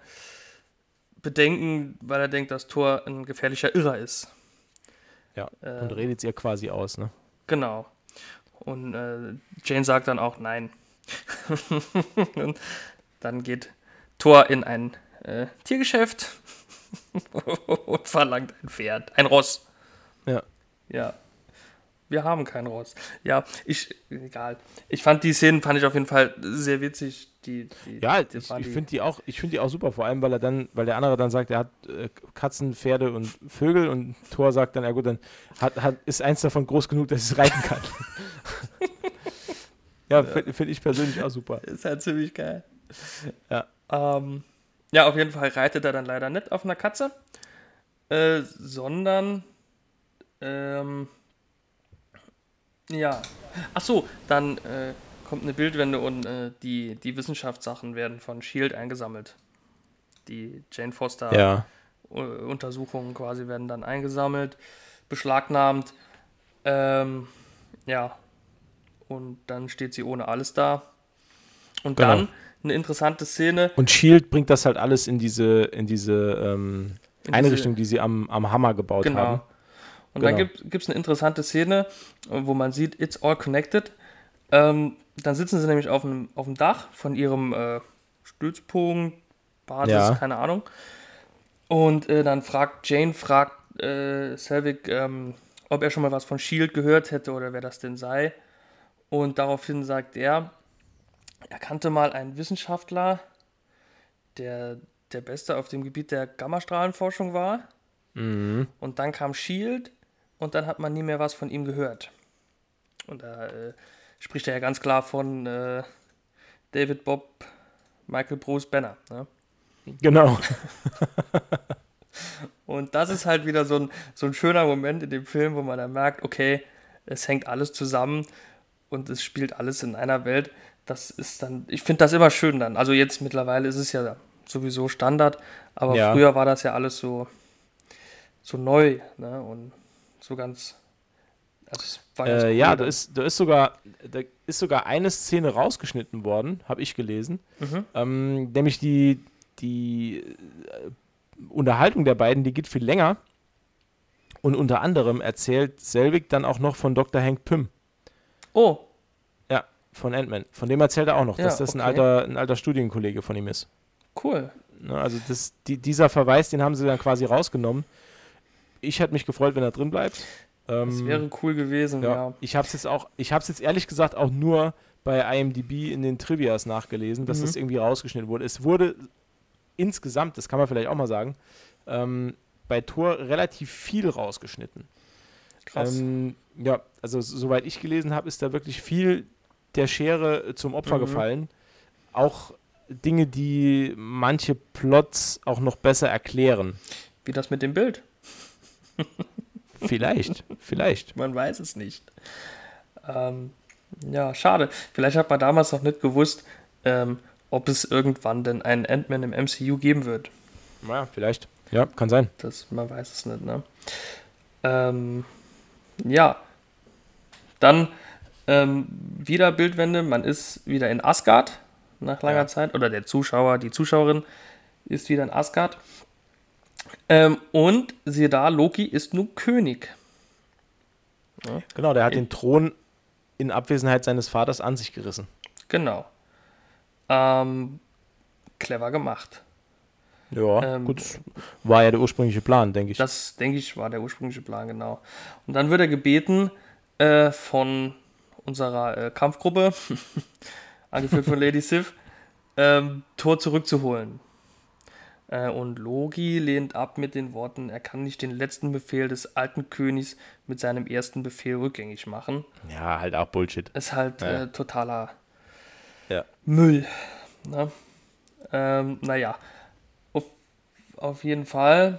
Bedenken, weil er denkt, dass Thor ein gefährlicher Irrer ist. Ja. Äh, Und redet ihr quasi aus, ne? Genau. Und äh, Jane sagt dann auch nein. Und <laughs> dann geht Thor in ein äh, Tiergeschäft <laughs> und verlangt ein Pferd, ein Ross. Ja. Ja. Wir haben kein Ross. Ja, ich, egal. Ich fand die Szenen, fand ich auf jeden Fall sehr witzig. Die, die, Ja, die ich, ich finde die auch, ich finde die auch super, vor allem weil er dann, weil der andere dann sagt, er hat äh, Katzen, Pferde und Vögel und Thor sagt dann, ja gut, dann hat, hat, ist eins davon groß genug, dass es reiten kann. <laughs> ja, finde find ich persönlich auch super. <laughs> Ist halt ziemlich geil. Ja. Ähm, ja, auf jeden Fall reitet er dann leider nicht auf einer Katze, äh, sondern ähm, ja. Ach so, dann äh, kommt eine Bildwende und äh, die, die Wissenschaftssachen werden von Shield eingesammelt. Die Jane Foster Ja. Untersuchungen quasi werden dann eingesammelt, beschlagnahmt. Ähm, ja. Und dann steht sie ohne alles da. Und Genau. dann eine interessante Szene. Und Shield bringt das halt alles in diese, in diese ähm, In Einrichtung, die sie am, am Hammer gebaut Genau. haben. Und dann Genau. gibt es eine interessante Szene, wo man sieht, it's all connected. Ähm, dann sitzen sie nämlich auf dem, auf dem Dach von ihrem äh, Stützpunkt, Basis, Ja. keine Ahnung. Und äh, dann fragt Jane, fragt äh, Selvig, ähm, ob er schon mal was von Shield gehört hätte oder wer das denn sei. Und daraufhin sagt er, er kannte mal einen Wissenschaftler, der der Beste auf dem Gebiet der Gammastrahlenforschung war. Mhm. Und dann kam Shield und dann hat man nie mehr was von ihm gehört. Und da äh, spricht er ja ganz klar von äh, David Bob, Michael Bruce Banner. Ne? Genau. <laughs> Und das ist halt wieder so ein, so ein schöner Moment in dem Film, wo man dann merkt, okay, es hängt alles zusammen und es spielt alles in einer Welt. Das ist dann, ich finde das immer schön dann. Also jetzt mittlerweile ist es ja sowieso Standard, aber Ja. früher war das ja alles so, so neu ne? und so ganz. Also ganz Äh, cool ja, da ist, da, ist sogar, da ist sogar eine Szene rausgeschnitten worden, habe ich gelesen. Mhm. Ähm, nämlich die, die äh, Unterhaltung der beiden, die geht viel länger. Und unter anderem erzählt Selvig dann auch noch von Dr. Hank Pym. Oh, Ja, von Ant-Man. Von dem erzählt er auch noch, Ja, dass das ein, okay. alter, ein alter Studienkollege von ihm ist. cool. Ne, also das, die, dieser Verweis, den haben sie dann quasi rausgenommen. Ich hätte mich gefreut, wenn er drin bleibt. Das Ähm, wäre cool gewesen, ja. ja. Ich habe es jetzt auch, ich habe es jetzt ehrlich gesagt auch nur bei IMDb in den Trivias nachgelesen, dass Mhm. das irgendwie rausgeschnitten wurde. Es wurde insgesamt, das kann man vielleicht auch mal sagen, ähm, bei Tor relativ viel rausgeschnitten. Krass. Ähm, ja, also soweit ich gelesen habe, ist da wirklich viel der Schere äh, zum Opfer Mhm. gefallen. Auch Dinge, die manche Plots auch noch besser erklären. Wie das mit dem Bild? <laughs> Vielleicht, vielleicht. Man weiß es nicht. Ähm, ja, schade. Vielleicht hat man damals noch nicht gewusst, ähm, ob es irgendwann denn einen Ant-Man im MCU geben wird. Ja, vielleicht. Ja, kann sein. Das, man weiß es nicht, ne? Ähm, Ja. Dann ähm, wieder Bildwende. Man ist wieder in Asgard nach langer Ja. Zeit. Oder der Zuschauer, die Zuschauerin ist wieder in Asgard. Ähm, und siehe da, Loki ist nun König. Genau, der hat den Thron in Abwesenheit seines Vaters an sich gerissen. Genau. Ähm, clever gemacht. Ja, Ähm, gut. War ja der ursprüngliche Plan, denke ich. Das, denke ich, war der ursprüngliche Plan, genau. Und dann wird er gebeten äh, von unserer äh, Kampfgruppe, <laughs> angeführt von Lady Sif, ähm, Thor zurückzuholen. Äh, und Loki lehnt ab mit den Worten, er kann nicht den letzten Befehl des alten Königs mit seinem ersten Befehl rückgängig machen. ja, halt auch Bullshit. Ist halt Ja. äh, totaler Ja. Müll. Ne? Ähm, naja, auf jeden Fall,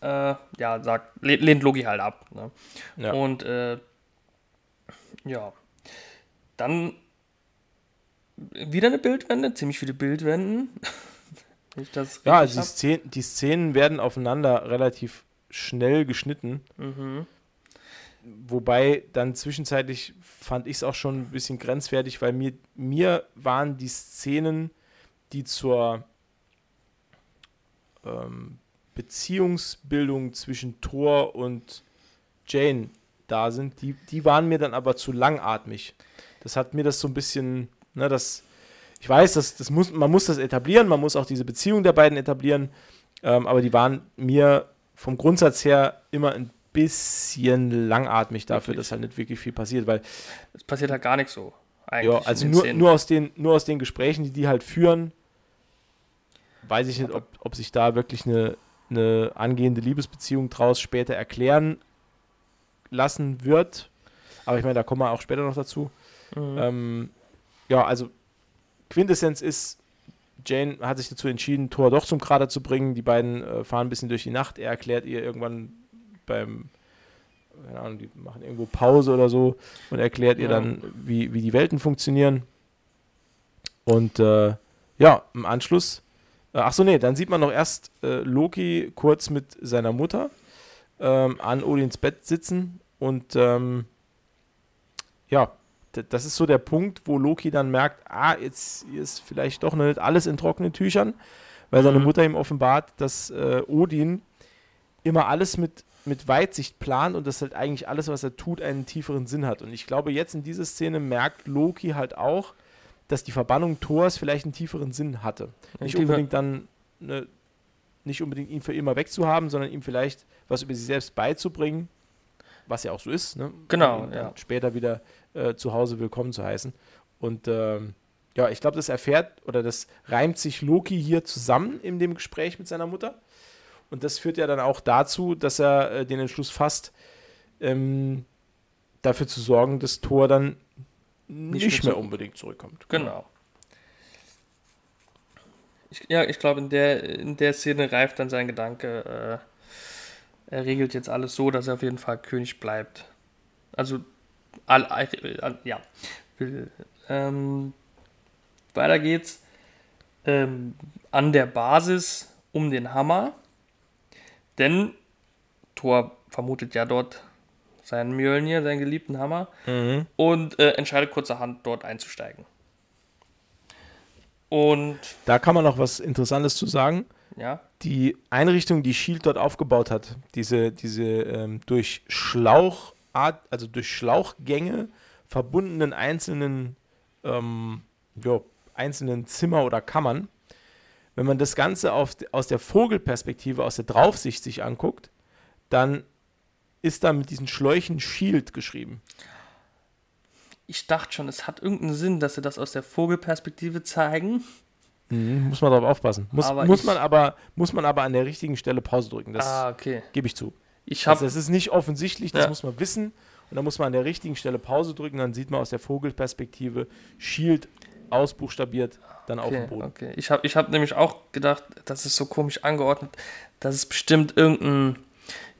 äh, ja, sagt, lehnt, Logi halt ab. Ne? Ja. Und äh, ja, dann wieder eine Bildwende, ziemlich viele Bildwenden. <laughs> Ja, also die, hab. Szenen, die Szenen werden aufeinander relativ schnell geschnitten. Mhm. Wobei dann zwischenzeitlich fand ich es auch schon ein bisschen grenzwertig, weil mir, mir waren die Szenen, die zur ähm, Beziehungsbildung zwischen Thor und Jane da sind, die, die waren mir dann aber zu langatmig. Das hat mir das so ein bisschen, ne, das, ich weiß, das, das muss, man muss das etablieren, man muss auch diese Beziehung der beiden etablieren, ähm, aber die waren mir vom Grundsatz her immer ein bisschen langatmig dafür, Wirklich? dass halt nicht wirklich viel passiert, weil Es passiert halt gar nicht so. Eigentlich ja, also nur, Szenen. nur, aus den, nur aus den Gesprächen, die die halt führen, weiß ich nicht, ob, ob sich da wirklich eine, eine angehende Liebesbeziehung draus später erklären lassen wird. Aber ich meine, da kommen wir auch später noch dazu. Mhm. Ähm, ja, also Quintessenz ist, Jane hat sich dazu entschieden, Thor doch zum Krater zu bringen. Die beiden äh, fahren ein bisschen durch die Nacht. Er erklärt ihr irgendwann beim, keine Ahnung, die machen irgendwo Pause oder so und erklärt ihr Ja. dann, wie, wie die Welten funktionieren. Und äh, ja, im Anschluss, ach so, nee, dann sieht man noch erst äh, Loki kurz mit seiner Mutter ähm, an Odins Bett sitzen und ähm, ja, das ist so der Punkt, wo Loki dann merkt, ah, jetzt ist vielleicht doch noch nicht alles in trockenen Tüchern, weil seine Mhm. Mutter ihm offenbart, dass äh, Odin immer alles mit, mit Weitsicht plant und dass halt eigentlich alles, was er tut, einen tieferen Sinn hat. Und ich glaube, jetzt in dieser Szene merkt Loki halt auch, dass die Verbannung Thors vielleicht einen tieferen Sinn hatte. Nicht tiefer- unbedingt dann, ne, nicht unbedingt ihn für immer wegzuhaben, sondern ihm vielleicht was über sich selbst beizubringen, was ja auch so ist, ne? Genau, dann ja. Später wieder äh, zu Hause willkommen zu heißen. Und ähm, ja, ich glaube, das erfährt oder das reimt sich Loki hier zusammen in dem Gespräch mit seiner Mutter. Und das führt ja dann auch dazu, dass er äh, den Entschluss fasst, ähm, dafür zu sorgen, dass Thor dann nicht, mehr mehr zu- unbedingt zurückkommt. Genau. Ich, ja, ich glaube, in der, in der Szene reift dann sein Gedanke, äh, er regelt jetzt alles so, dass er auf jeden Fall König bleibt. Also, all, all, ja. Will, ähm, weiter geht's. Ähm, an der Basis um den Hammer. Denn Thor vermutet ja dort seinen Mjölnir, seinen geliebten Hammer Mhm. und äh, entscheidet kurzerhand dort einzusteigen. Und Da kann man noch was Interessantes zu sagen. ja, die Einrichtung, die Shield dort aufgebaut hat, diese, diese ähm, durch Schlauchart, also durch Schlauchgänge verbundenen einzelnen, ähm, ja, einzelnen Zimmer oder Kammern, wenn man das Ganze auf, aus der Vogelperspektive, aus der Draufsicht sich anguckt, dann ist da mit diesen Schläuchen Shield geschrieben. ich dachte schon, es hat irgendeinen Sinn, dass sie das aus der Vogelperspektive zeigen. Mhm, muss man darauf aufpassen. Muss, Aber muss, ich- man aber, muss man aber an der richtigen Stelle Pause drücken. Das ah, okay. gebe ich zu. Ich Also habe es ist nicht offensichtlich, das Ja. muss man wissen. Und dann muss man an der richtigen Stelle Pause drücken, dann sieht man aus der Vogelperspektive Shield ausbuchstabiert, dann auf dem okay, Boden. okay. Ich habe ich hab nämlich auch gedacht, das ist so komisch angeordnet, das ist bestimmt irgendein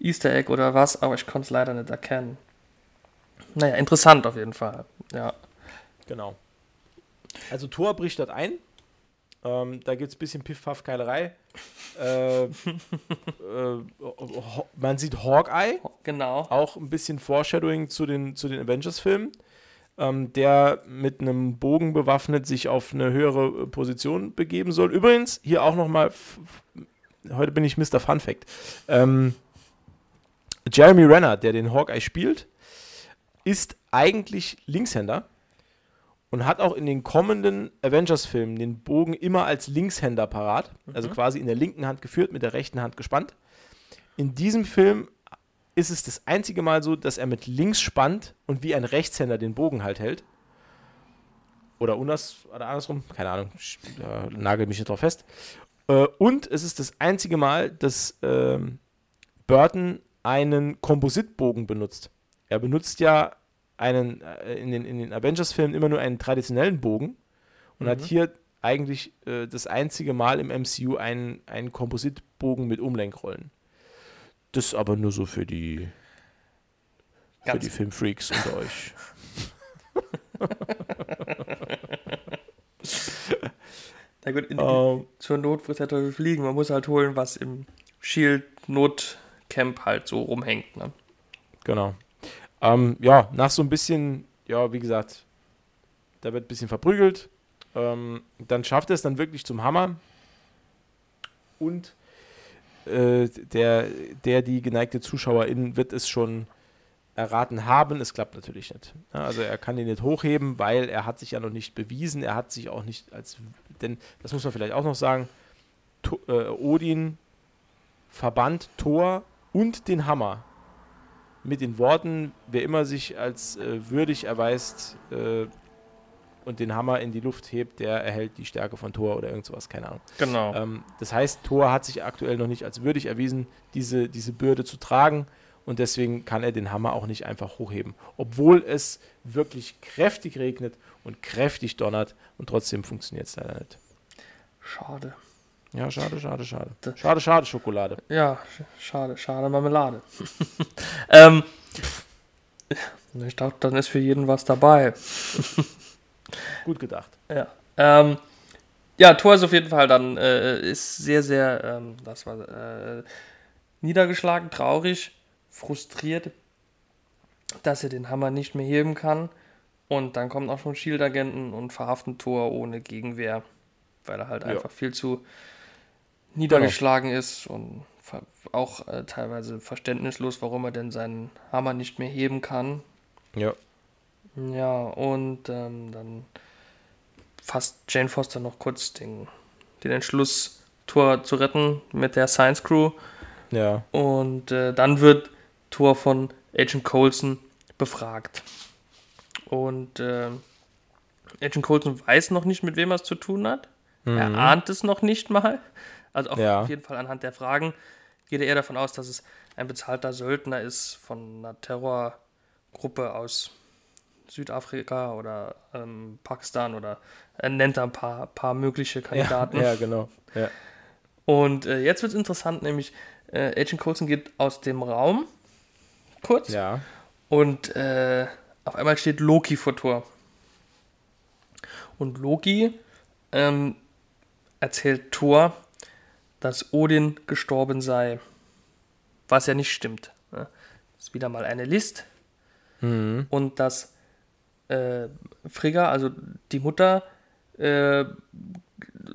Easter Egg oder was, aber ich konnte es leider nicht erkennen. Naja, interessant auf jeden Fall. Ja. Genau. Also Thor bricht dort ein. Ähm, da gibt es ein bisschen Piff-Paff-Keilerei. Äh, <laughs> äh, man sieht Hawkeye. Genau. Auch ein bisschen Foreshadowing zu den, zu den Avengers-Filmen. Ähm, der mit einem Bogen bewaffnet sich auf eine höhere Position begeben soll. Übrigens, hier auch nochmal, heute bin ich Mr. Fun Fact. Ähm, Jeremy Renner, der den Hawkeye spielt, ist eigentlich Linkshänder und hat auch in den kommenden Avengers-Filmen den Bogen immer als Linkshänder parat, also mhm. also quasi in der linken Hand geführt, mit der rechten Hand gespannt. In diesem Film ist es das einzige Mal so, dass er mit links spannt und wie ein Rechtshänder den Bogen halt hält. Oder, anders, oder andersrum, keine Ahnung, da nagel mich nicht drauf fest. Äh, und es ist das einzige Mal, dass äh, Burton einen Kompositbogen benutzt. Er benutzt ja einen, äh, in den, in den Avengers-Filmen immer nur einen traditionellen Bogen und mhm. hat hier eigentlich äh, das einzige Mal im MCU einen, einen Kompositbogen mit Umlenkrollen. Das aber nur so für die, für die Filmfreaks unter euch. <laughs> Na gut, in, um, ähm. zur Not wird Teufel fliegen. Man muss halt holen, was im Shield-Notcamp halt so rumhängt. Ne? Genau. Ähm, ja, nach so ein bisschen, ja, wie gesagt, da wird ein bisschen verprügelt. Ähm, dann schafft er es dann wirklich zum Hammer. Und äh, der, der, die geneigte Zuschauerin wird es schon erraten haben. Es klappt natürlich nicht. Also er kann ihn nicht hochheben, weil er hat sich ja noch nicht bewiesen. Er hat sich auch nicht als, denn das muss man vielleicht auch noch sagen, to, äh, Odin verbannt Thor und den Hammer mit den Worten, wer immer sich als äh, würdig erweist äh, und den Hammer in die Luft hebt, der erhält die Stärke von Thor oder irgend sowas, keine Ahnung. Genau. Ähm, das heißt, Thor hat sich aktuell noch nicht als würdig erwiesen, diese, diese Bürde zu tragen und deswegen kann er den Hammer auch nicht einfach hochheben. Obwohl es wirklich kräftig regnet und kräftig donnert und trotzdem funktioniert es leider nicht. Schade. Ja, schade, schade, schade. Schade, schade, Schokolade. Ja, schade, schade, Marmelade. <laughs> ähm, ich dachte, dann ist für jeden was dabei. <laughs> Gut gedacht. Ja. Ähm, ja, Thor ist auf jeden Fall dann, äh, ist sehr, sehr, ähm, das war, äh, niedergeschlagen, traurig, frustriert, dass er den Hammer nicht mehr heben kann. Und dann kommen auch schon Shield-Agenten und verhaften Thor ohne Gegenwehr, weil er halt ja. einfach viel zu niedergeschlagen genau. ist und auch äh, teilweise verständnislos, warum er denn seinen Hammer nicht mehr heben kann. Ja. Ja, und ähm, dann fasst Jane Foster noch kurz den, den Entschluss, Tor zu retten mit der Science Crew. Ja. Und äh, dann wird Tor von Agent Coulson befragt. Und äh, Agent Coulson weiß noch nicht, mit wem er es zu tun hat. Mhm. Er ahnt es noch nicht mal. Also auf, ja. jeden Fall anhand der Fragen geht er eher davon aus, dass es ein bezahlter Söldner ist von einer Terrorgruppe aus Südafrika oder ähm, Pakistan oder er nennt da ein paar, paar mögliche Kandidaten. Ja, ja genau. Ja. Und äh, jetzt wird es interessant, nämlich äh, Agent Coulson geht aus dem Raum kurz ja. und äh, auf einmal steht Loki vor Tor. Und Loki ähm, erzählt Thor, dass Odin gestorben sei. Was ja nicht stimmt. Ne? Das ist wieder mal eine List. Mhm. Und dass äh, Frigga, also die Mutter, äh,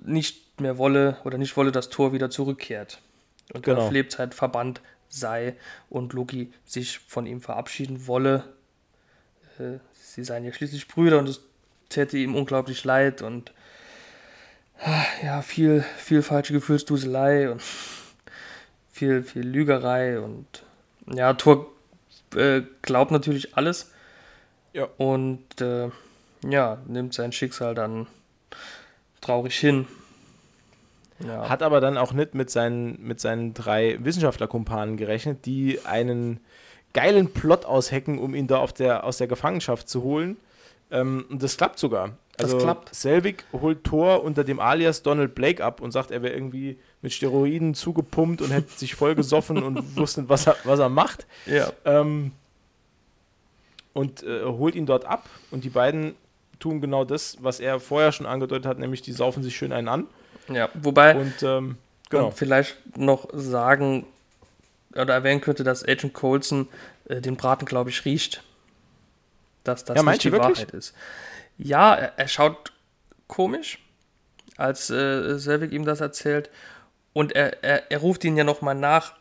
nicht mehr wolle oder nicht wolle, dass Thor wieder zurückkehrt. Und genau. auf Lebzeit verbannt sei und Loki sich von ihm verabschieden wolle. Äh, sie seien ja schließlich Brüder und es täte ihm unglaublich leid und ja, viel, viel falsche Gefühlsduselei und viel, viel Lügerei und ja, Thor äh, glaubt natürlich alles. Ja. Und äh, ja, nimmt sein Schicksal dann traurig hin. Ja. Hat aber dann auch nicht mit seinen, mit seinen drei Wissenschaftlerkumpanen gerechnet, die einen geilen Plot aushecken, um ihn da auf der, aus der Gefangenschaft zu holen. Ähm, und das klappt sogar. Also das klappt. Selvig holt Thor unter dem Alias Donald Blake ab und sagt, er wäre irgendwie mit Steroiden zugepumpt und hätte sich voll gesoffen und <laughs> wusste nicht, was er, was er macht. Ja. Ähm, und äh, holt ihn dort ab und die beiden tun genau das, was er vorher schon angedeutet hat, nämlich die saufen sich schön einen an. Ja, wobei. Und, ähm, genau. Und vielleicht noch sagen oder erwähnen könnte, dass Agent Colson äh, den Braten, glaube ich, riecht. Dass das ja, nicht die wirklich? Wahrheit ist. Ja, er, er schaut komisch, als äh, Selvig ihm das erzählt. Und er, er, er ruft ihn ja nochmal nach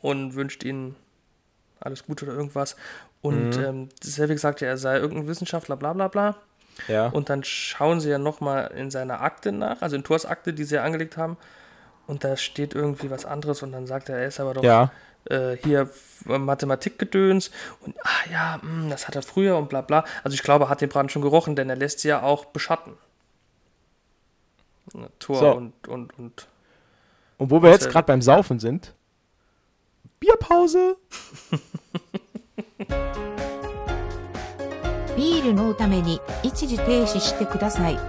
und wünscht ihnen alles Gute oder irgendwas. Und mhm. ähm, Selvig sagt ja, er sei irgendein Wissenschaftler, bla bla bla. Ja. Und dann schauen sie ja nochmal in seiner Akte nach, also in Thors Akte, die sie ja angelegt haben. Und da steht irgendwie was anderes und dann sagt er, er ist aber doch ja. äh, hier Mathematikgedöns und ah ja, mh, hm, das hat er früher und bla bla. Also ich glaube, er hat den Brand schon gerochen, denn er lässt sie ja auch beschatten. Tor so. und, und, und. Und wo wir jetzt gerade beim Saufen sind. Bierpause! <laughs> ビールのために一時停止してください。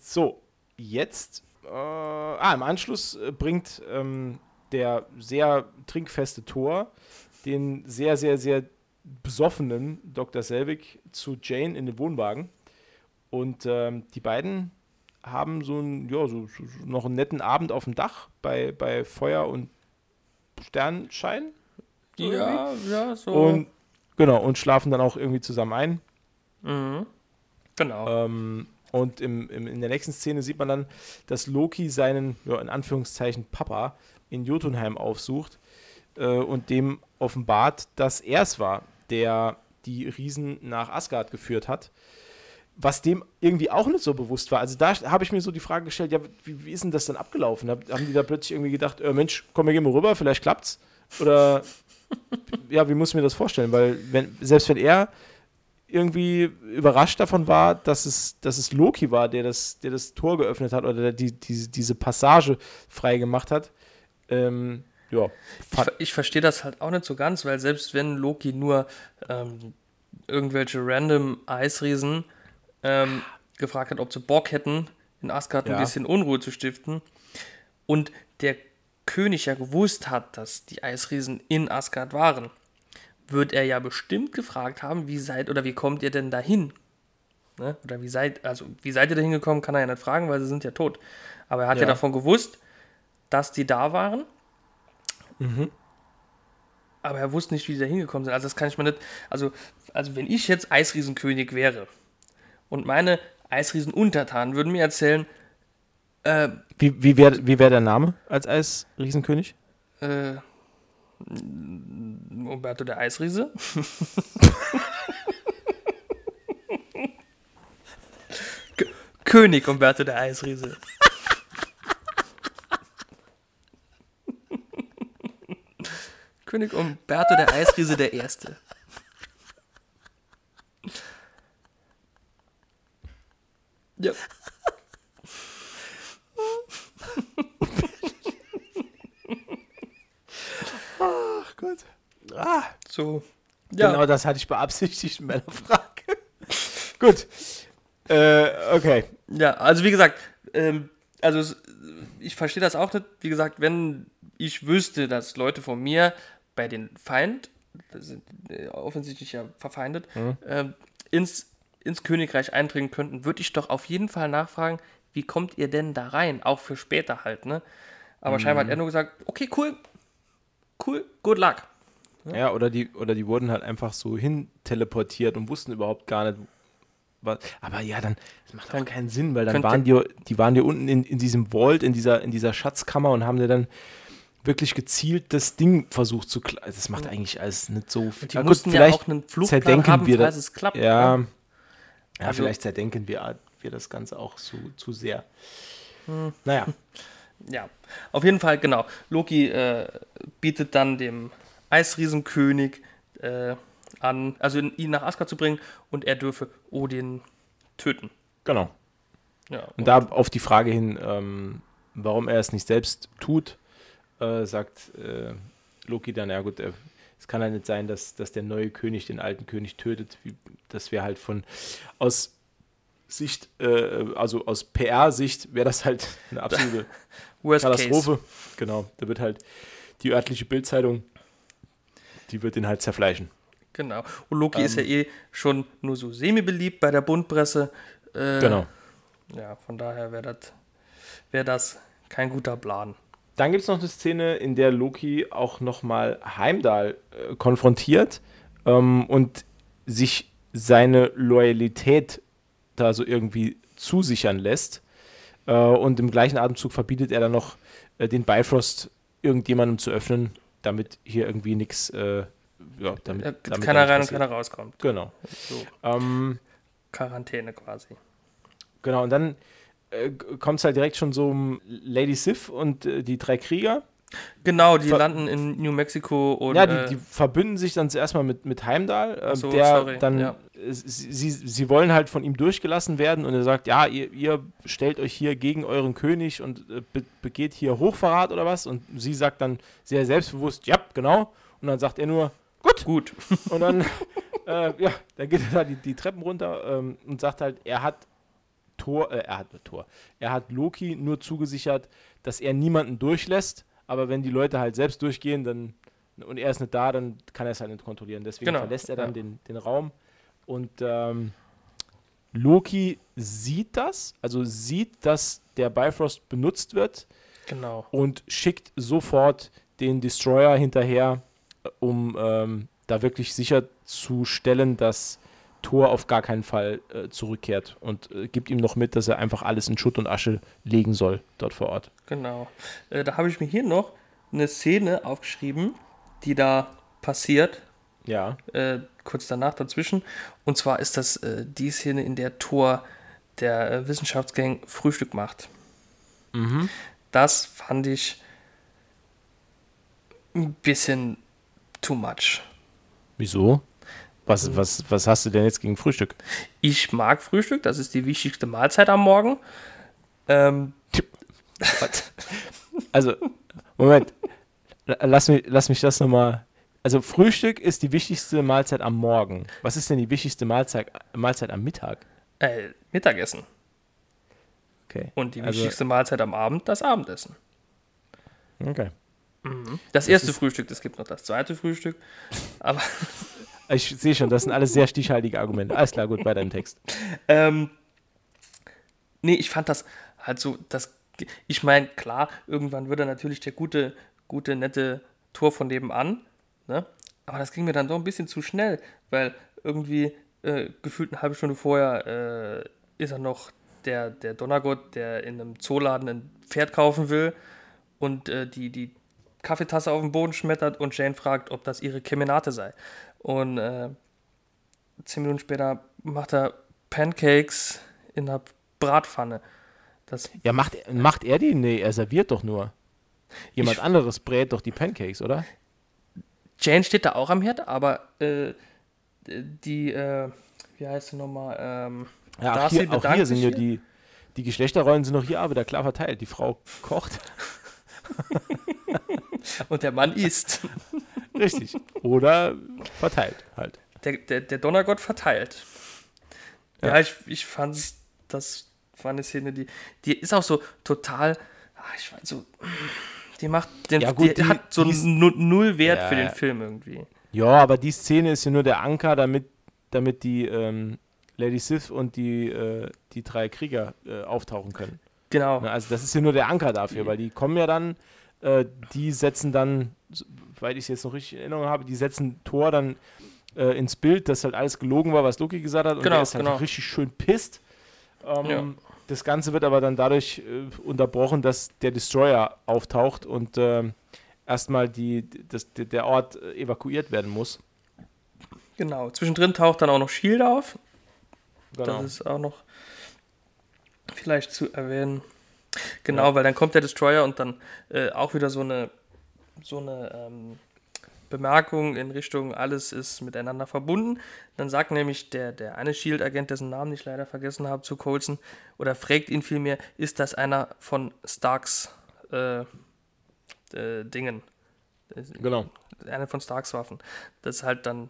So, jetzt, äh, ah, im Anschluss äh, bringt ähm, der sehr trinkfeste Tor den sehr, sehr, sehr besoffenen Dr. Selvig zu Jane in den Wohnwagen. Und ähm, die beiden haben so, ein, ja, so, so, noch einen netten Abend auf dem Dach bei, bei Feuer und Sternschein. So ja, irgendwie. ja, so. Und genau, und schlafen dann auch irgendwie zusammen ein. Mhm. Genau. Ähm, und im, im, in der nächsten Szene sieht man dann, dass Loki seinen, ja, in Anführungszeichen, Papa in Jotunheim aufsucht äh, und dem offenbart, dass er es war, der die Riesen nach Asgard geführt hat was dem irgendwie auch nicht so bewusst war. Also da habe ich mir so die Frage gestellt, ja, wie, wie ist denn das dann abgelaufen? Haben die da plötzlich irgendwie gedacht, äh, Mensch, komm, wir gehen mal rüber, vielleicht klappt's? Oder <laughs> ja, wie muss ich mir das vorstellen? Weil wenn, selbst wenn er irgendwie überrascht davon war, dass es, dass es Loki war, der das, der das Tor geöffnet hat oder die, die, diese Passage frei gemacht hat, ähm, ja. Ich, ich verstehe das halt auch nicht so ganz, weil selbst wenn Loki nur ähm, irgendwelche random Eisriesen ähm, gefragt hat, ob sie Bock hätten, in Asgard ja. ein bisschen Unruhe zu stiften. Und der König ja gewusst hat, dass die Eisriesen in Asgard waren, wird er ja bestimmt gefragt haben, wie seid oder wie kommt ihr denn dahin? Ne? Oder wie seid, also wie seid ihr da hingekommen, kann er ja nicht fragen, weil sie sind ja tot. Aber er hat ja, ja davon gewusst, dass die da waren. Mhm. Aber er wusste nicht, wie die da hingekommen sind. Also das kann ich mir nicht. Also, also wenn ich jetzt Eisriesenkönig wäre, und meine Eisriesen-Untertanen würden mir erzählen, äh, wie, wie wäre wie wär der Name als Eisriesenkönig? Äh, Umberto der Eisriese. König Umberto der Eisriese. König Umberto der Eisriese der Erste. Ja. Ach Gott. Ah. So. Ja. Genau das hatte ich beabsichtigt in meiner Frage. <laughs> Gut. Äh, okay. Ja, also wie gesagt, ähm, also ich verstehe das auch nicht. Wie gesagt, wenn ich wüsste, dass Leute von mir bei den Feind, sind äh, offensichtlich ja verfeindet, mhm. äh, ins ins Königreich eindringen könnten, würde ich doch auf jeden Fall nachfragen, wie kommt ihr denn da rein? Auch für später halt, ne? Aber mhm. scheinbar hat er nur gesagt, okay, cool, cool, good luck. Ja, ja oder, die, oder die wurden halt einfach so hin teleportiert und wussten überhaupt gar nicht, was. Aber ja, dann das macht dann keinen Sinn, weil dann waren die, die waren die unten in, in diesem Vault, in dieser, in dieser Schatzkammer und haben dir dann wirklich gezielt das Ding versucht zu. Das macht eigentlich alles nicht so viel. Die mussten gut, ja auch einen Flugplan haben, wir falls es klappt. Ja, ne? Ja, also, vielleicht zerdenken wir, wir das Ganze auch zu, zu sehr. Hm. Naja. <laughs> Ja, auf jeden Fall, genau. Loki äh, bietet dann dem Eisriesenkönig äh, an, also ihn nach Asgard zu bringen und er dürfe Odin töten. Genau. Ja, und, und da auf die Frage hin, ähm, warum er es nicht selbst tut, äh, sagt äh, Loki dann, ja gut, es kann ja nicht sein, dass, dass der neue König den alten König tötet, wie, dass wir halt von aus Sicht, äh, also aus PR-Sicht wäre das halt eine <laughs> absolute Katastrophe. Case. Genau, da wird halt die örtliche Bildzeitung, die wird den halt zerfleischen. Genau. Und Loki ähm, ist ja eh schon nur so semi-beliebt bei der Bundpresse. Äh, genau. Ja, von daher wäre das, wär das kein guter Plan. Dann gibt es noch eine Szene, in der Loki auch nochmal Heimdall äh, konfrontiert ähm, und sich seine Loyalität da so irgendwie zusichern lässt. Äh, und im gleichen Atemzug verbietet er dann noch äh, den Bifrost irgendjemandem zu öffnen, damit hier irgendwie nichts, äh, ja, damit, Ja, damit keiner rein und keiner rauskommt. Genau. So, Ähm, Quarantäne quasi. genau, und dann äh, kommt es halt direkt schon so um Lady Sif und äh, die drei Krieger. Genau, die Ver- landen in New Mexico und ja, äh, die, die verbünden sich dann zuerst mal mit, mit Heimdall, äh, so, der sorry, dann, ja. sie, sie, wollen halt von ihm durchgelassen werden und er sagt, ja, ihr, ihr stellt euch hier gegen euren König und äh, be begeht hier Hochverrat oder was? Und sie sagt dann sehr selbstbewusst, ja, genau. Und dann sagt er nur, gut. Gut. <laughs> und dann, <laughs> äh, ja, dann geht er da die, die Treppen runter ähm, und sagt halt, er hat Thor, äh, er hat Tor, er hat Loki nur zugesichert, dass er niemanden durchlässt, aber wenn die Leute halt selbst durchgehen, dann und er ist nicht da, dann kann er es halt nicht kontrollieren. Deswegen Genau, verlässt er dann ja. den, den Raum und ähm, Loki sieht das, also sieht, dass der Bifrost benutzt wird Genau. und schickt sofort den Destroyer hinterher, um ähm, da wirklich sicherzustellen, dass Thor auf gar keinen Fall äh, zurückkehrt und äh, gibt ihm noch mit, dass er einfach alles in Schutt und Asche legen soll dort vor Ort. Genau. Äh, da habe ich mir hier noch eine Szene aufgeschrieben, die da passiert, Ja. äh, kurz danach dazwischen. Und zwar ist das äh, die Szene, in der Thor der äh, Wissenschaftsgang Frühstück macht. Mhm. Das fand ich ein bisschen too much. Wieso? Was, was, was hast du denn jetzt gegen Frühstück? Ich mag Frühstück, das ist die wichtigste Mahlzeit am Morgen. Ähm, Also, Moment. Lass mich, lass mich das nochmal. Also, Frühstück ist die wichtigste Mahlzeit am Morgen. Was ist denn die wichtigste Mahlzeit, Mahlzeit am Mittag? äh, Mittagessen. Okay. Und die Also- wichtigste Mahlzeit am Abend, das Abendessen. Okay. Das erste Frühstück, es gibt noch das zweite Frühstück. Aber Ich sehe schon, das sind alles sehr stichhaltige Argumente. Alles klar, gut, weiter im Text. Ähm, nee, ich fand das halt so, das, ich meine, klar, irgendwann wird er natürlich der gute, gute, nette Tor von nebenan, ne? Aber das ging mir dann doch ein bisschen zu schnell, weil irgendwie äh, gefühlt eine halbe Stunde vorher äh, ist er noch der, der Donnergott, der in einem Zooladen ein Pferd kaufen will und äh, die, die Kaffeetasse auf den Boden schmettert und Jane fragt, ob das ihre Kemenate sei. Und äh, zehn Minuten später macht er Pancakes in einer Bratpfanne. Das, Ja, macht, macht er die? Nee, er serviert doch nur. Jemand Ich- anderes brät doch die Pancakes, oder? Jane steht da auch am Herd, aber äh, die, äh, wie heißt sie nochmal? Ähm, Ja, auch hier, auch hier sind ja die, die Geschlechterrollen sind noch hier aber wieder klar verteilt. Die Frau kocht. <laughs> und der Mann isst. <laughs> Richtig. Oder verteilt halt. Der, der, der Donnergott verteilt. Ja, Ja. ich, ich fand das war eine Szene, die, die ist auch so total, ah, ich weiß so, die macht den, Ja, gut, die, die- hat so nu, null Wert Ja, für den. Film irgendwie. Ja, aber die Szene ist ja nur der Anker, damit, damit die ähm, Lady Sith und die, äh, die drei Krieger äh, auftauchen können. Genau. Ne, Also das ist ja nur der Anker dafür, weil die kommen ja dann, äh, die setzen dann, weil ich es jetzt noch richtig in Erinnerung habe, die setzen Thor dann äh, ins Bild, dass halt alles gelogen war, was Loki gesagt hat und Genau, der ist halt genau. richtig schön pisst. Ähm, Ja. Das Ganze wird aber dann dadurch äh, unterbrochen, dass der Destroyer auftaucht und ähm, erstmal die, das, der- Ort äh, evakuiert werden muss. Genau. Zwischendrin taucht dann auch noch Shield auf. Genau. Das ist auch noch vielleicht zu erwähnen. Genau, weil dann kommt der Destroyer und dann äh, auch wieder so eine, so eine ähm, Bemerkung in Richtung, alles ist miteinander verbunden. Dann sagt nämlich der, der eine Shield-Agent, dessen Namen ich leider vergessen habe, zu Colson, oder fragt ihn vielmehr, ist das einer von Starks äh, äh, Dingen? Genau. eine von Starks Waffen. Das ist halt dann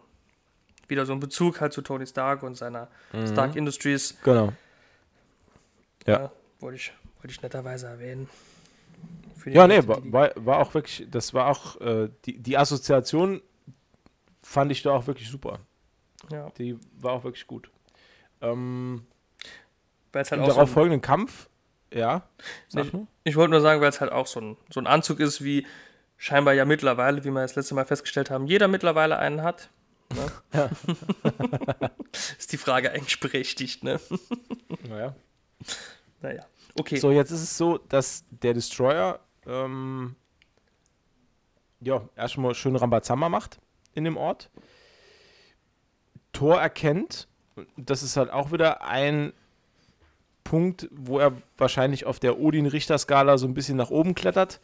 wieder so ein Bezug halt zu Tony Stark und seiner Stark Industries. Genau. Ja. Äh, wollte ich, wollte ich netterweise erwähnen. Ja, nee, war, war, auch wirklich, das war auch, äh, die, die Assoziation fand ich da auch wirklich super. ja. Die war auch wirklich gut. Ähm, halt Im auch so darauf ein, folgenden Kampf, ja. Sag ich ich wollte nur sagen, weil es halt auch so ein, so ein Anzug ist, wie scheinbar ja mittlerweile, wie wir das letzte Mal festgestellt haben, jeder mittlerweile einen hat. Ne? <laughs> <laughs> ist die Frage eigentlich berechtigt, ne? Naja. Naja. Okay. So, jetzt ist es so, dass der Destroyer ähm, ja, erstmal schön Rambazamba macht in dem Ort. Thor erkennt, das ist halt auch wieder ein Punkt, wo er wahrscheinlich auf der Odin-Richter-Skala so ein bisschen nach oben klettert,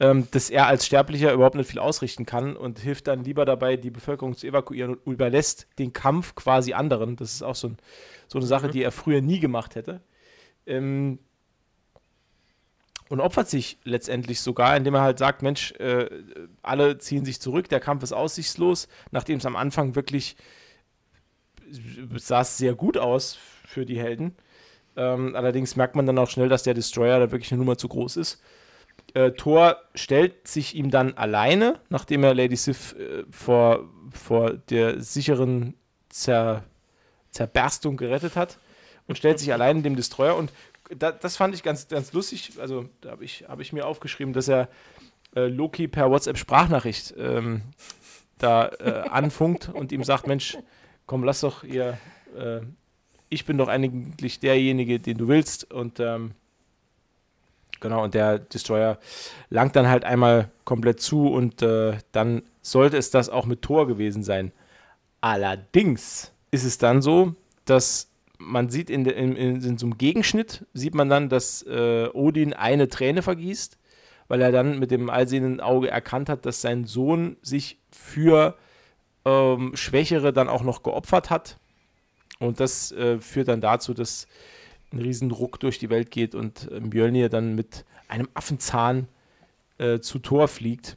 ähm, dass er als Sterblicher überhaupt nicht viel ausrichten kann und hilft dann lieber dabei, die Bevölkerung zu evakuieren und überlässt den Kampf quasi anderen. Das ist auch so, ein, so eine Sache, Mhm. die er früher nie gemacht hätte. Ähm, und opfert sich letztendlich sogar, indem er halt sagt, Mensch, äh, alle ziehen sich zurück, der Kampf ist aussichtslos, nachdem es am Anfang wirklich sah sehr gut aus für die Helden. Ähm, allerdings merkt man dann auch schnell, dass der Destroyer da wirklich eine Nummer zu groß ist. Äh, Thor stellt sich ihm dann alleine, nachdem er Lady Sif äh, vor, vor der sicheren Zer Zerberstung gerettet hat und stellt sich alleine dem Destroyer und da, das fand ich ganz, ganz lustig. Also, da habe ich, hab ich mir aufgeschrieben, dass er äh, Loki per WhatsApp-Sprachnachricht ähm, da äh, anfunkt und ihm sagt: Mensch, komm, lass doch ihr. Äh, ich bin doch eigentlich derjenige, den du willst. Und ähm, genau, und der Destroyer langt dann halt einmal komplett zu und äh, dann sollte es das auch mit Tor gewesen sein. Allerdings ist es dann so, dass man sieht in, in, in, in so einem Gegenschnitt, sieht man dann, dass äh, Odin eine Träne vergießt, weil er dann mit dem allsehenden Auge erkannt hat, dass sein Sohn sich für ähm, Schwächere dann auch noch geopfert hat. Und das äh, führt dann dazu, dass ein Riesenruck durch die Welt geht und äh, Mjölnir dann mit einem Affenzahn äh, zu Tor fliegt.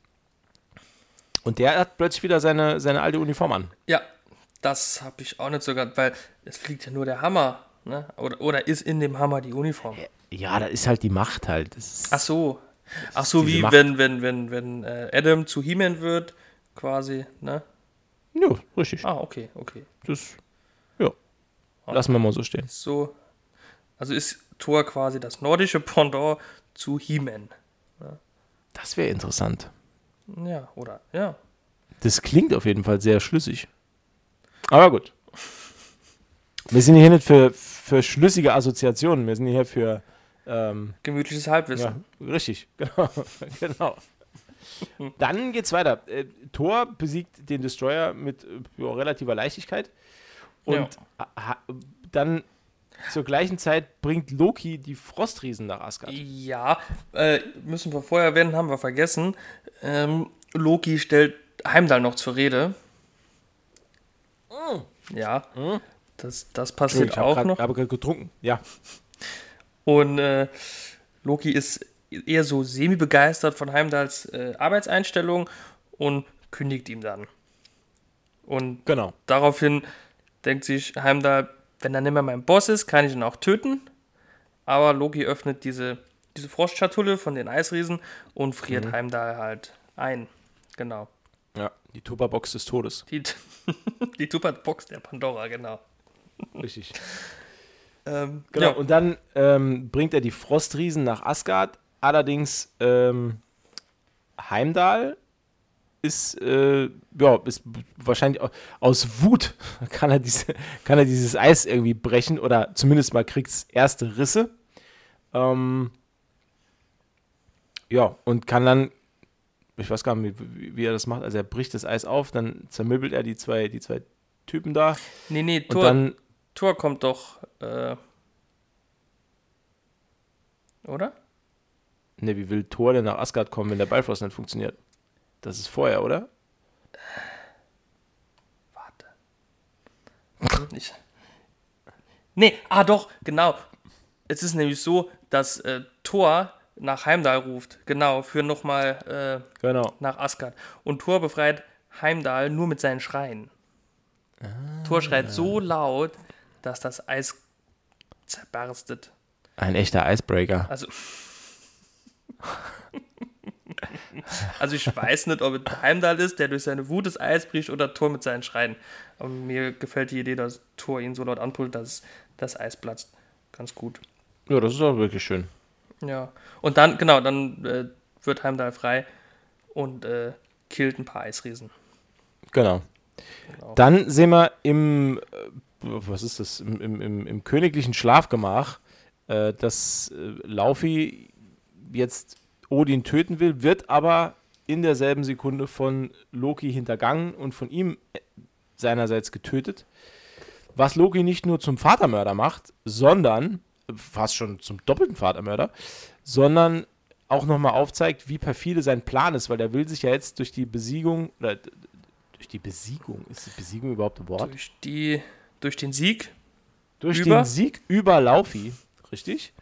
Und der hat plötzlich wieder seine, seine alte Uniform an. Ja, das habe ich auch nicht so gehabt, weil es fliegt ja nur der Hammer, ne? Oder, oder ist in dem Hammer die Uniform? Ja, da ist halt die Macht halt. Ach so. Ach so, wie Macht. wenn, wenn, wenn, wenn äh, Adam zu He-Man wird, quasi, ne? ja, richtig. Ah, okay, okay. Das, ja. Lassen wir mal so stehen. So, also ist Thor quasi das nordische Pendant zu He-Man. Das wäre interessant. Ja, oder, ja. Das klingt auf jeden Fall sehr schlüssig. Aber gut. Wir sind hier nicht für, für schlüssige Assoziationen, wir sind hier für. Ähm, Gemütliches Halbwissen. ja, richtig, <laughs> genau. genau. Dann geht's weiter. Äh, Thor besiegt den Destroyer mit äh, ja, relativer Leichtigkeit. Und ha, dann zur gleichen Zeit bringt Loki die Frostriesen nach Asgard. Ja, äh, müssen wir vorher erwähnen, haben wir vergessen. Ähm, Loki stellt Heimdall noch zur Rede. Ja, das, das passiert ich habe auch gerade noch. hab grad getrunken. Ja. Und äh, Loki ist eher so semi-begeistert von Heimdalls äh, Arbeitseinstellung und kündigt ihm dann. Und Genau. daraufhin denkt sich Heimdall, wenn er nicht mehr mein Boss ist, kann ich ihn auch töten. Aber Loki öffnet diese, diese Frostschatulle von den Eisriesen und friert Mhm. Heimdall halt ein. Genau. Ja, die Tupperbox des Todes. Die, <laughs> die Tupperbox der Pandora, genau. Richtig. <laughs> Ähm, Genau, ja. und dann ähm, bringt er die Frostriesen nach Asgard. Allerdings ähm, Heimdall ist, äh, ja, ist wahrscheinlich au- aus Wut <laughs> kann er, diese, kann er dieses Eis irgendwie brechen oder zumindest mal kriegt es erste Risse. Ähm, ja, und kann dann, ich weiß gar nicht, wie, wie er das macht. Also er bricht das Eis auf, dann zermürbelt er die zwei, die zwei Typen da. Nee, nee, Thor, dann, Thor kommt doch. Äh, oder? Ne, wie will Thor denn nach Asgard kommen, wenn der Bifrost nicht funktioniert? Das ist vorher, oder? Warte. Ich, nee, ah doch, genau. Es ist nämlich so, dass äh, Thor nach Heimdall ruft. Genau, für nochmal äh, Genau. nach Asgard. Und Thor befreit Heimdall nur mit seinen Schreien. Thor schreit so laut, dass das Eis zerberstet. Ein echter Icebreaker. Also. <laughs> also ich weiß nicht, ob es Heimdall ist, der durch seine Wut das Eis bricht oder Thor mit seinen Schreien. Aber mir gefällt die Idee, dass Thor ihn so laut anpult, dass das Eis platzt. ganz gut. Ja, das ist auch wirklich schön. Ja. Und dann, genau, dann äh, wird Heimdall frei und äh, killt ein paar Eisriesen. Genau. Genau. Dann sehen wir im, äh, was ist das, im, im, im, im königlichen Schlafgemach, äh, dass äh, Laufey jetzt Odin töten will, wird aber in derselben Sekunde von Loki hintergangen und von ihm äh, seinerseits getötet. Was Loki nicht nur zum Vatermörder macht, sondern, fast schon zum doppelten Vatermörder, sondern auch nochmal aufzeigt, wie perfide sein Plan ist, weil er will sich ja jetzt durch die Besiegung, oder durch die Besiegung, ist die Besiegung überhaupt ein Wort? Durch, die, durch den Sieg, Durch Über? den Sieg über Laufey, richtig,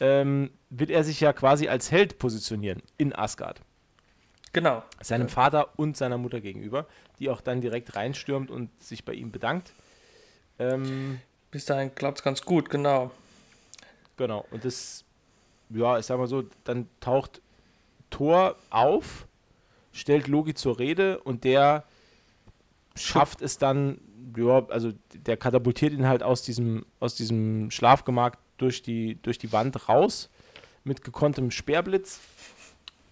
ähm, wird er sich ja quasi als Held positionieren in Asgard. genau. Seinem Vater und seiner Mutter gegenüber, die auch dann direkt reinstürmt und sich bei ihm bedankt. Ähm, Bis dahin klappt es ganz gut, genau. Genau, und das, ja, ich sag mal so, dann taucht Thor auf, stellt Loki zur Rede und der schafft es dann, ja, also der katapultiert ihn halt aus diesem, aus diesem Schlafgemach durch die, durch die Wand raus mit gekonntem Speerblitz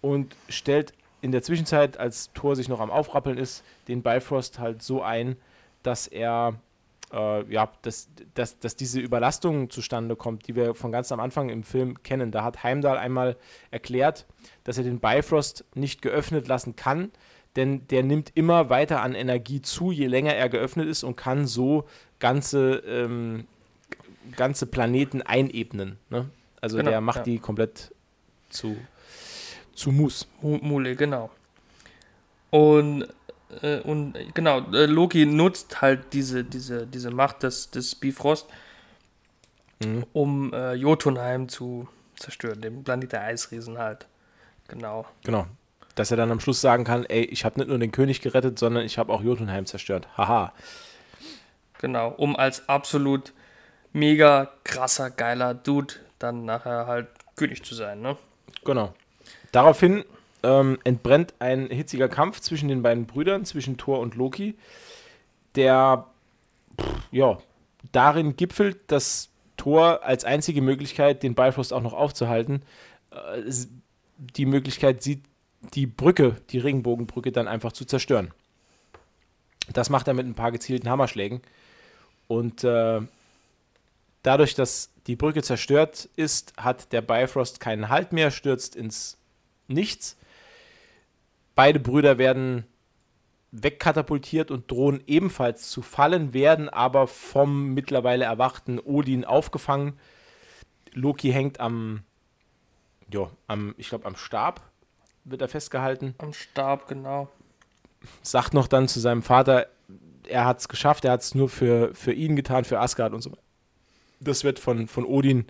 und stellt in der Zwischenzeit, als Thor sich noch am Aufrappeln ist, den Bifrost halt so ein, dass er äh, ja, dass, dass, dass diese Überlastung zustande kommt, die wir von ganz am Anfang im Film kennen. Da hat Heimdall einmal erklärt, dass er den Bifrost nicht geöffnet lassen kann, denn der nimmt immer weiter an Energie zu, je länger er geöffnet ist und kann so ganze, ähm, ganze Planeten einebnen. Ne? Also Genau, der macht ja. die komplett zu, zu Mus. Mu- Mule, genau. Und, äh, und äh, genau, äh, Loki nutzt halt diese, diese, diese Macht des, des Bifrost, Mhm. um äh, Jotunheim zu zerstören, den Planet der Eisriesen halt. Genau. Genau. Dass er dann am Schluss sagen kann, ey, ich habe nicht nur den König gerettet, sondern ich habe auch Jotunheim zerstört. Haha. Genau, um als absolut mega krasser, geiler Dude dann nachher halt König zu sein, ne? Genau. Daraufhin ähm, entbrennt ein hitziger Kampf zwischen den beiden Brüdern, zwischen Thor und Loki, der ja, darin gipfelt, dass Thor als einzige Möglichkeit, den Bifrost auch noch aufzuhalten, äh, die Möglichkeit sieht, die Brücke, die Regenbogenbrücke, dann einfach zu zerstören. Das macht er mit ein paar gezielten Hammerschlägen. Und äh, dadurch, dass die Brücke zerstört ist, hat der Bifrost keinen Halt mehr, stürzt ins Nichts. Beide Brüder werden wegkatapultiert und drohen ebenfalls zu fallen, werden aber vom mittlerweile erwachten Odin aufgefangen. Loki hängt am, ja, am, ich glaube, am Stab wird er festgehalten Am Stab, genau. sagt noch dann zu seinem Vater, er hat es geschafft, er hat es nur für, für ihn getan, für Asgard und so weiter. Das wird von, von Odin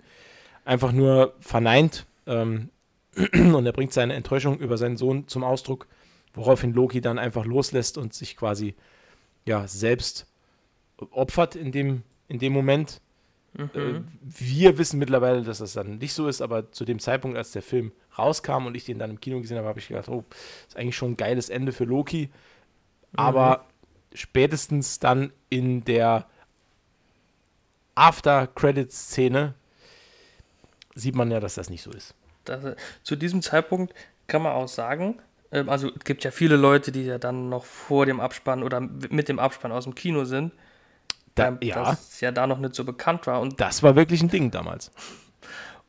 einfach nur verneint ähm, <clears throat> und er bringt seine Enttäuschung über seinen Sohn zum Ausdruck, woraufhin Loki dann einfach loslässt und sich quasi ja, selbst opfert in dem, in dem Moment. Äh, wir wissen mittlerweile, dass das dann nicht so ist, aber zu dem Zeitpunkt, als der Film rauskam und ich den dann im Kino gesehen habe, habe ich gedacht, oh, ist eigentlich schon ein geiles Ende für Loki. Aber spätestens dann in der After-Credits-Szene sieht man ja, dass das nicht so ist. Das, äh, zu diesem Zeitpunkt kann man auch sagen, also es gibt ja viele Leute, die ja dann noch vor dem Abspann oder mit dem Abspann aus dem Kino sind, Da, ähm, ja, dass es ja da noch nicht so bekannt war. Und, das war wirklich ein Ding damals.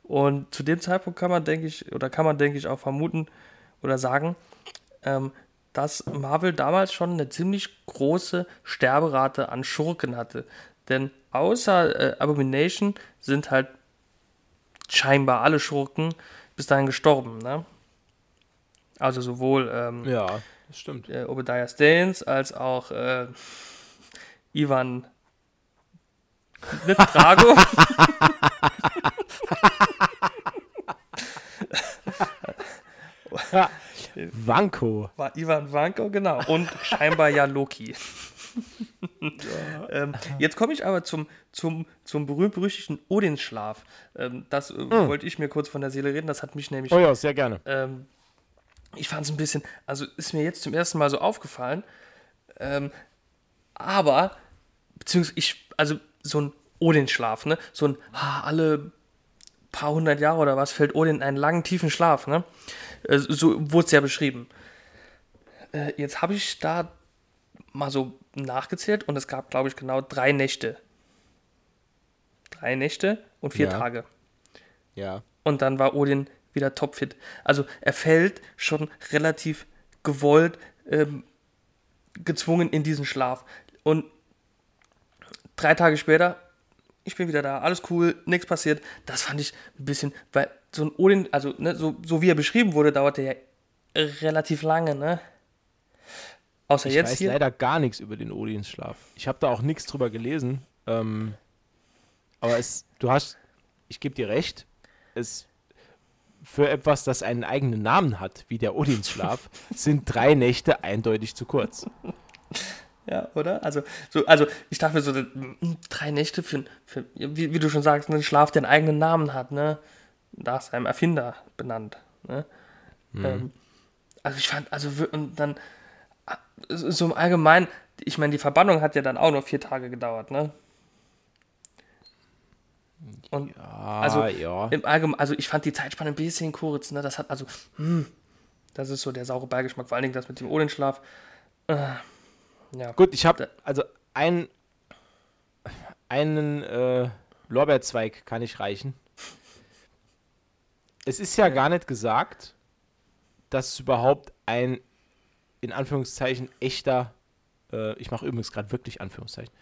und zu dem Zeitpunkt kann man, denke ich, oder kann man, denke ich, auch vermuten oder sagen, ähm, dass Marvel damals schon eine ziemlich große Sterberate an Schurken hatte. Denn außer äh, Abomination sind halt scheinbar alle Schurken bis dahin gestorben. Ne? Also sowohl ähm, Ja, stimmt. äh, Obadiah Staines als auch äh, Ivan Drago. <laughs> Wanko. war Ivan Vanko, genau. Und scheinbar ja Loki. ähm, jetzt komme ich aber zum, zum, zum berühmt-berüchtigten Odinschlaf. Ähm, das äh, wollte ich mir kurz von der Seele reden. Das hat mich nämlich Oh ja, sehr gerne. ähm, ich fand es ein bisschen, also ist mir jetzt zum ersten Mal so aufgefallen, ähm, aber, beziehungsweise ich, also so ein Odin-Schlaf, ne? So ein, ah, alle paar hundert Jahre oder was fällt Odin in einen langen, tiefen Schlaf, ne? Äh, so wurde es ja beschrieben. Äh, jetzt habe ich da mal so nachgezählt und es gab, glaube ich, genau drei Nächte. Drei Nächte und vier Ja. Tage. Ja. Und dann war Odin wieder topfit. Also er fällt schon relativ gewollt, ähm, gezwungen in diesen Schlaf. Und drei Tage später, ich bin wieder da, alles cool, nichts passiert. Das fand ich ein bisschen, weil so ein Odin, also ne, so, so wie er beschrieben wurde, dauerte ja relativ lange, ne? Außer Ich jetzt weiß hier. leider gar nichts über den Odinsschlaf. Ich habe da auch nichts drüber gelesen. Ähm, aber es, du hast, ich gebe dir recht, es für etwas, das einen eigenen Namen hat, wie der Odinsschlaf, sind drei Nächte eindeutig zu kurz. Ja, oder? Also, so, also ich dachte mir so, mm, drei Nächte für, für wie, wie du schon sagst, einen Schlaf, der einen eigenen Namen hat, ne? Nach seinem Erfinder benannt. Ne? Ähm, also ich fand, also und dann so so im Allgemeinen, ich meine, die Verbannung hat ja dann auch nur vier Tage gedauert, ne? Und Ah, Also, ja. im Allgemeinen, also ich fand die Zeitspanne ein bisschen kurz, ne? Das hat also, hm, das ist so der saure Beigeschmack, vor allen Dingen das mit dem Odinschlaf. Äh, ja. Gut, ich habe also ein, einen äh, Lorbeerzweig kann ich reichen. Es ist ja gar nicht gesagt, dass es überhaupt ein in Anführungszeichen echter, äh, ich mache übrigens gerade wirklich Anführungszeichen,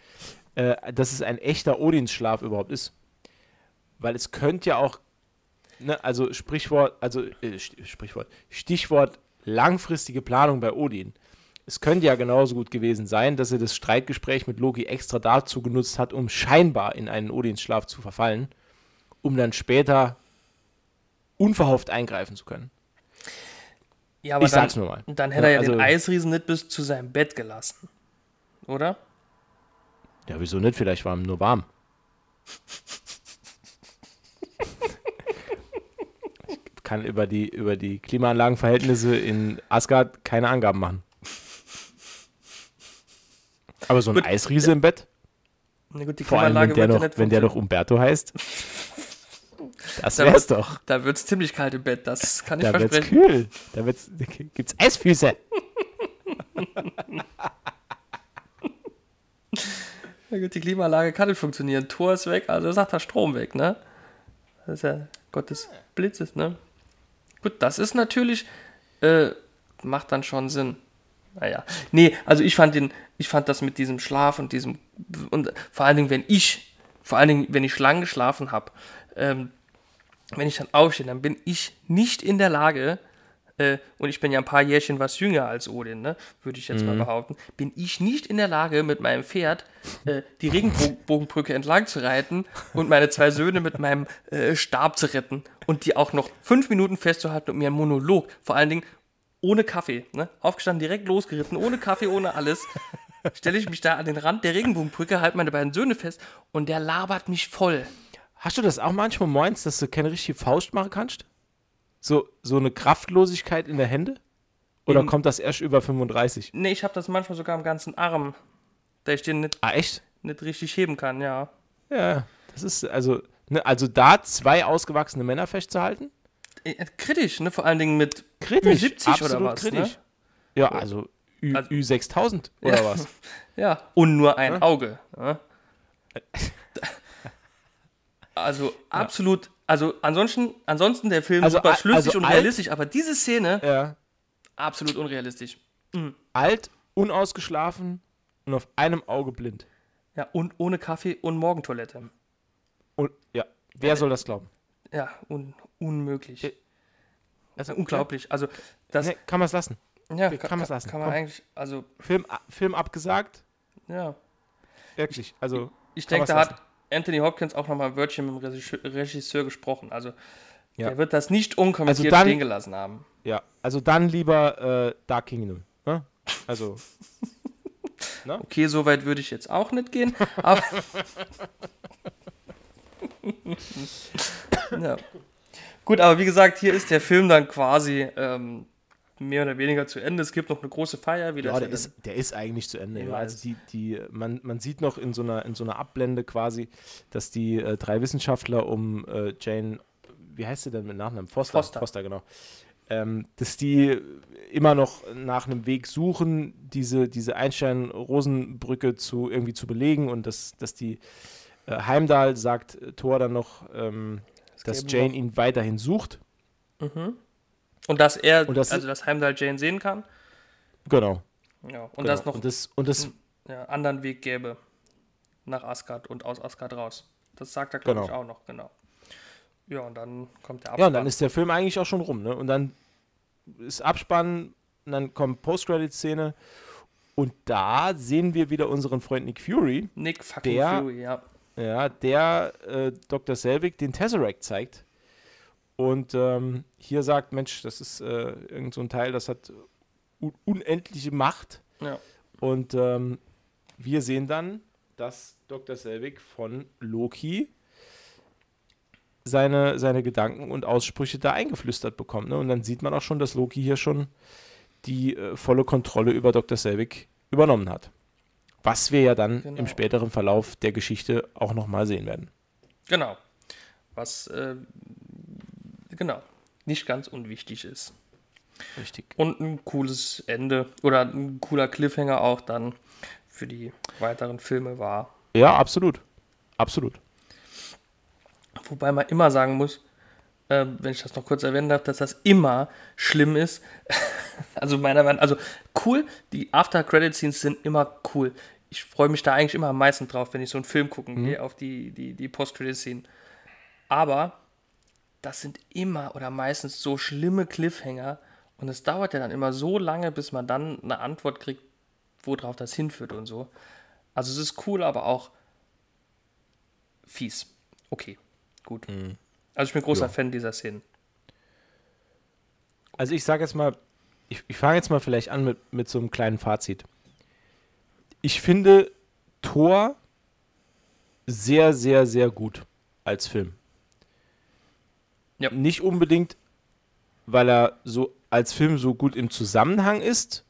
äh, dass es ein echter Odinsschlaf überhaupt ist. Weil es könnte ja auch, ne, also Sprichwort, also äh, Sprichwort, Stichwort langfristige Planung bei Odin. Es könnte ja genauso gut gewesen sein, dass er das Streitgespräch mit Loki extra dazu genutzt hat, um scheinbar in einen Odinsschlaf zu verfallen, um dann später unverhofft eingreifen zu können. Ja, aber Ich dann, sag's nur mal. Dann hätte er ja Also- den Eisriesen nicht bis zu seinem Bett gelassen. Oder? Ja, wieso nicht? Vielleicht war ihm nur warm. <laughs> Ich kann über die, über die Klimaanlagenverhältnisse in Asgard keine Angaben machen. Aber so ein Gut. Eisriese im Bett? Na gut, die Vor allem, wenn der, ja noch, wenn der doch funktionieren. Umberto heißt. Das Da wär's wird- doch. Da wird es ziemlich kalt im Bett, das kann ich Da wird's versprechen. kühl. Da wird's, gibt's Eisfüße. <laughs> Na gut, die Klimaanlage kann nicht funktionieren. Tor ist weg, also sagt der Strom weg, ne? Das ist ja Gottes Blitzes, ne? Gut, das ist natürlich, äh, macht dann schon Sinn. Naja. Nee, also ich fand den, ich fand das mit diesem Schlaf und diesem, und vor allen Dingen, wenn ich, vor allen Dingen, wenn ich lang geschlafen habe, ähm, wenn ich dann aufstehe, dann bin ich nicht in der Lage, äh, und ich bin ja ein paar Jährchen was jünger als Odin, ne, würde ich jetzt mal behaupten, bin ich nicht in der Lage, mit meinem Pferd äh, die Regenbogenbrücke entlang zu reiten und meine zwei Söhne mit meinem äh, Stab zu retten und die auch noch fünf Minuten festzuhalten und mir einen Monolog, vor allen Dingen ohne Kaffee, ne, aufgestanden, direkt losgeritten, ohne Kaffee, ohne alles. Stelle ich mich da an den Rand der Regenbogenbrücke, halte meine beiden Söhne fest und der labert mich voll. Hast du das auch manchmal meinst, dass du keine richtige Faust machen kannst? So, so eine Kraftlosigkeit in der Hände? Oder In- kommt das erst über 35? Nee, ich habe das manchmal sogar am ganzen Arm, da ich den nicht, Ah, echt? nicht richtig heben kann, ja. Ja, das ist also, ne, also da zwei ausgewachsene Männer festzuhalten? Äh, Kritisch, ne? Vor allen Dingen mit Kritisch, 70 oder was, kritisch. ne? Ja, also, Ü, Also- Ü6000 <laughs> oder Ja. was? Ja, und nur ein Auge. Ne? <laughs> Also absolut, also ansonsten, ansonsten der Film Also super schlüssig also und alt- realistisch, aber diese Szene Ja. absolut unrealistisch. Alt, unausgeschlafen und auf einem Auge blind. Ja, und ohne Kaffee und Morgentoilette. Und ja, wer soll das glauben? Ja, un unmöglich. Äh, Also, Unglaublich. Also das, Nee, kann man es lassen. ja, kann kann, man's kann, lassen. kann man Komm. eigentlich, also Film, Film abgesagt, ja. wirklich. Also, Ich Kann denke, da hat Anthony Hopkins auch nochmal ein Wörtchen mit dem Regisseur, gesprochen. Also Ja. der wird das nicht unkommentiert Also dann- stehen gelassen haben. ja, also dann lieber äh, Dark Kingdom. Ne? Also, <laughs> Okay, so weit würde ich jetzt auch nicht gehen, aber. <laughs> <laughs> ja. Gut, aber wie gesagt, hier ist der Film dann quasi ähm, mehr oder weniger zu Ende. Es gibt noch eine große Feier. Wie Ja, das der ist, der ist eigentlich zu Ende. Ja. Also die, die, man, man sieht noch in so einer, in so einer Abblende quasi, dass die äh, drei Wissenschaftler um äh, Jane, wie heißt sie denn mit Nachnamen? Foster. Foster. genau. Ähm, dass die immer noch nach einem Weg suchen, diese, diese Einstein-Rosenbrücke zu irgendwie zu belegen und dass, dass die äh, Heimdall sagt äh, Thor dann noch, ähm, dass Jane noch- ihn weiterhin sucht. Mhm. Und dass er, Und das- also dass Heimdall Jane sehen kann. Genau. Ja. Und genau. dass noch und das, und das ja, anderen Weg gäbe nach Asgard und aus Asgard raus. Das sagt er, glaube Genau. ich, auch noch, genau. Ja, und dann kommt der Ja, und Abspann. dann ist der Film eigentlich auch schon rum, ne? Und dann ist Abspann, und dann kommt Post-Credit-Szene und da sehen wir wieder unseren Freund Nick Fury, Nick fucking der- Fury, ja. ja, der äh, Dr. Selvig den Tesseract zeigt und ähm, hier sagt, Mensch, das ist äh, irgend so ein Teil, das hat un unendliche Macht ja. und ähm, wir sehen dann, dass Dr. Selvig von Loki seine, seine Gedanken und Aussprüche da eingeflüstert bekommt. Ne? Und dann sieht man auch schon, dass Loki hier schon die äh, volle Kontrolle über Dr. Selvig übernommen hat. Was wir ja dann Genau. im späteren Verlauf der Geschichte auch nochmal sehen werden. Genau. Was, äh, genau, nicht ganz unwichtig ist. Richtig. Und ein cooles Ende oder ein cooler Cliffhanger auch dann für die weiteren Filme war. Ja, absolut. Absolut. Wobei man immer sagen muss, äh, wenn ich das noch kurz erwähnen darf, dass das immer schlimm ist. <laughs> also meiner Meinung also cool, die After-Credit-Scenes sind immer cool. Ich freue mich da eigentlich immer am meisten drauf, wenn ich so einen Film gucken gehe, auf die, die, die Post-Credit-Scene. Aber das sind immer oder meistens so schlimme Cliffhanger und es dauert ja dann immer so lange, bis man dann eine Antwort kriegt, worauf das hinführt und so. Also es ist cool, aber auch fies. Okay, gut. Also ich bin großer Ja. Fan dieser Szenen. Also ich sage jetzt mal, ich, ich fange jetzt mal vielleicht an mit, mit so einem kleinen Fazit. Ich finde Thor sehr, sehr, sehr gut als Film. Ja. Nicht unbedingt, weil er so als Film so gut im Zusammenhang ist,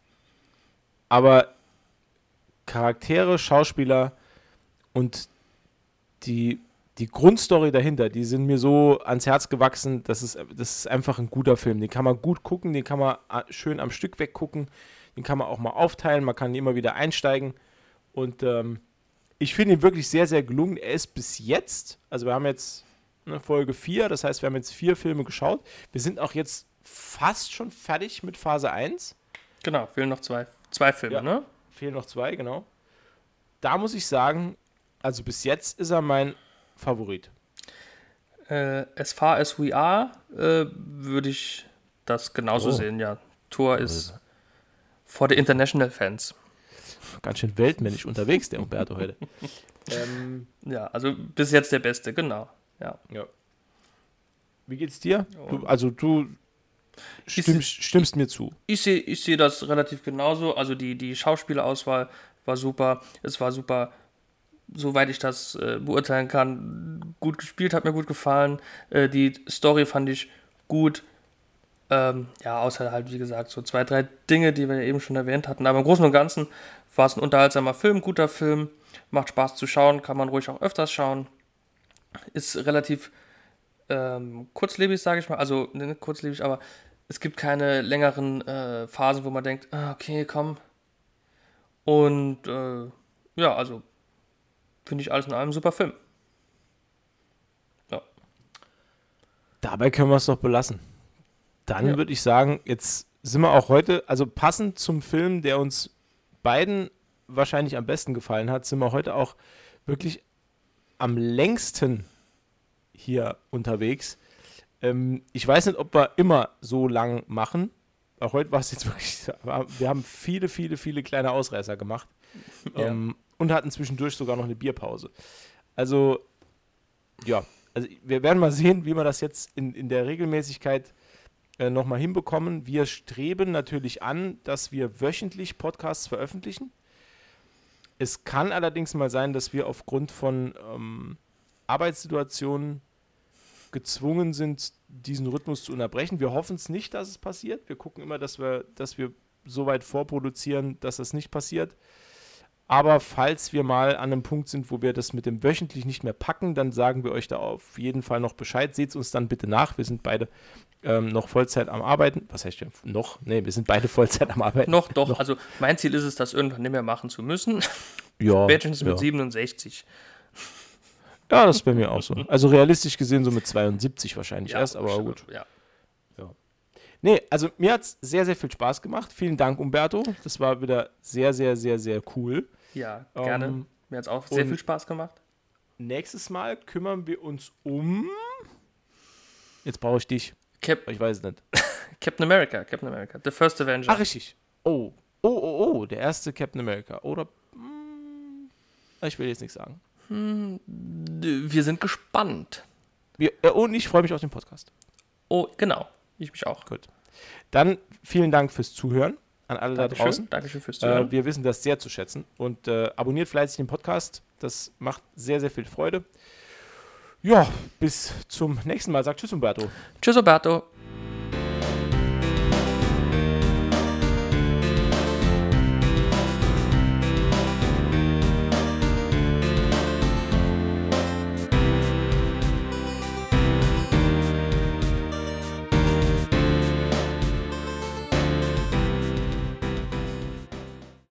aber Charaktere, Schauspieler und die, die Grundstory dahinter, die sind mir so ans Herz gewachsen, das ist, das ist einfach ein guter Film. Den kann man gut gucken, den kann man a- schön am Stück weggucken, den kann man auch mal aufteilen, man kann immer wieder einsteigen. Und ähm, ich finde ihn wirklich sehr, sehr gelungen. Er ist bis jetzt, also wir haben jetzt eine Folge 4, das heißt, wir haben jetzt vier Filme geschaut. Wir sind auch jetzt fast schon fertig mit Phase 1. Genau, fehlen noch zwei, zwei Filme, Ja. ne? Fehlen noch zwei, genau. Da muss ich sagen, also bis jetzt ist er mein Favorit. Äh, as far as we are, äh, würde ich das genauso Oh. sehen, ja. Tour ist for the international fans. Ganz schön weltmännisch unterwegs, der Umberto heute. <laughs> ähm, Ja, also bis jetzt der Beste, genau. Ja. ja. Wie geht's dir? Du, also du stimmst, stimmst mir zu. Ich sehe ich seh das relativ genauso. Also die, die Schauspielerauswahl war super. Es war super, soweit ich das äh, beurteilen kann, gut gespielt, hat mir gut gefallen. Äh, die Story fand ich gut. Ähm, ja, außer halt, wie gesagt, so zwei, drei Dinge, die wir ja eben schon erwähnt hatten. Aber im Großen und Ganzen war es ein unterhaltsamer Film, guter Film. Macht Spaß zu schauen, kann man ruhig auch öfters schauen. Ist relativ ähm, kurzlebig, sage ich mal. Also ne, nicht kurzlebig, aber es gibt keine längeren äh, Phasen, wo man denkt, ah, okay, komm. Und äh, ja, also finde ich alles in allem super Film. Ja. Dabei können wir es doch belassen. Dann Ja. würde ich sagen, jetzt sind wir auch heute, also passend zum Film, der uns beiden wahrscheinlich am besten gefallen hat, sind wir heute auch wirklich am längsten hier unterwegs. Ähm, ich weiß nicht, ob wir immer so lang machen. Auch heute war es jetzt <laughs> wirklich, wir haben viele, viele, viele kleine Ausreißer gemacht. Ja. Ähm, und hatten zwischendurch sogar noch eine Bierpause. Also, ja, also wir werden mal sehen, wie wir das jetzt in, in der Regelmäßigkeit äh, nochmal hinbekommen. Wir streben natürlich an, dass wir wöchentlich Podcasts veröffentlichen. Es kann allerdings mal sein, dass wir aufgrund von ähm, Arbeitssituationen gezwungen sind, diesen Rhythmus zu unterbrechen. Wir hoffen es nicht, dass es passiert. Wir gucken immer, dass wir, dass wir so weit vorproduzieren, dass das nicht passiert. Aber falls wir mal an einem Punkt sind, wo wir das mit dem wöchentlich nicht mehr packen, dann sagen wir euch da auf jeden Fall noch Bescheid. Seht es uns dann bitte nach. Wir sind beide ähm, noch Vollzeit am Arbeiten. Was heißt ja noch? Nee, wir sind beide <laughs> Vollzeit am Arbeiten. noch, doch. Noch. Also mein Ziel ist es, das irgendwann nicht mehr machen zu müssen. <laughs> Ja. Spätestens mit ja. 67. Ja, das ist bei mir auch so. Also realistisch gesehen so mit 72 wahrscheinlich Ja, erst, aber bestimmt, gut. Ja. Nee, also mir hat es sehr, sehr viel Spaß gemacht. Vielen Dank, Umberto. Das war wieder sehr, sehr, sehr, sehr cool. Ja, gerne. Ähm, Mir hat es auch sehr viel Spaß gemacht. Nächstes Mal kümmern wir uns um. Jetzt brauche ich dich. Cap Ich weiß es nicht. <laughs> Captain America, Captain America, The First Avenger. Ach, richtig. Oh. Oh, oh, oh. Der erste Captain America. Oder. Hm, ich will jetzt nichts sagen. Wir sind gespannt. Wir, äh, und ich freue mich auf den Podcast. Oh, genau. Ich mich auch. Gut. Dann vielen Dank fürs Zuhören an alle da Dankeschön. draußen. Dankeschön fürs Äh, Zuhören. wir wissen das sehr zu schätzen. Und äh, abonniert fleißig den Podcast. Das macht sehr, sehr viel Freude. Ja, bis zum nächsten Mal. Sagt Tschüss, Umberto. Tschüss, Roberto.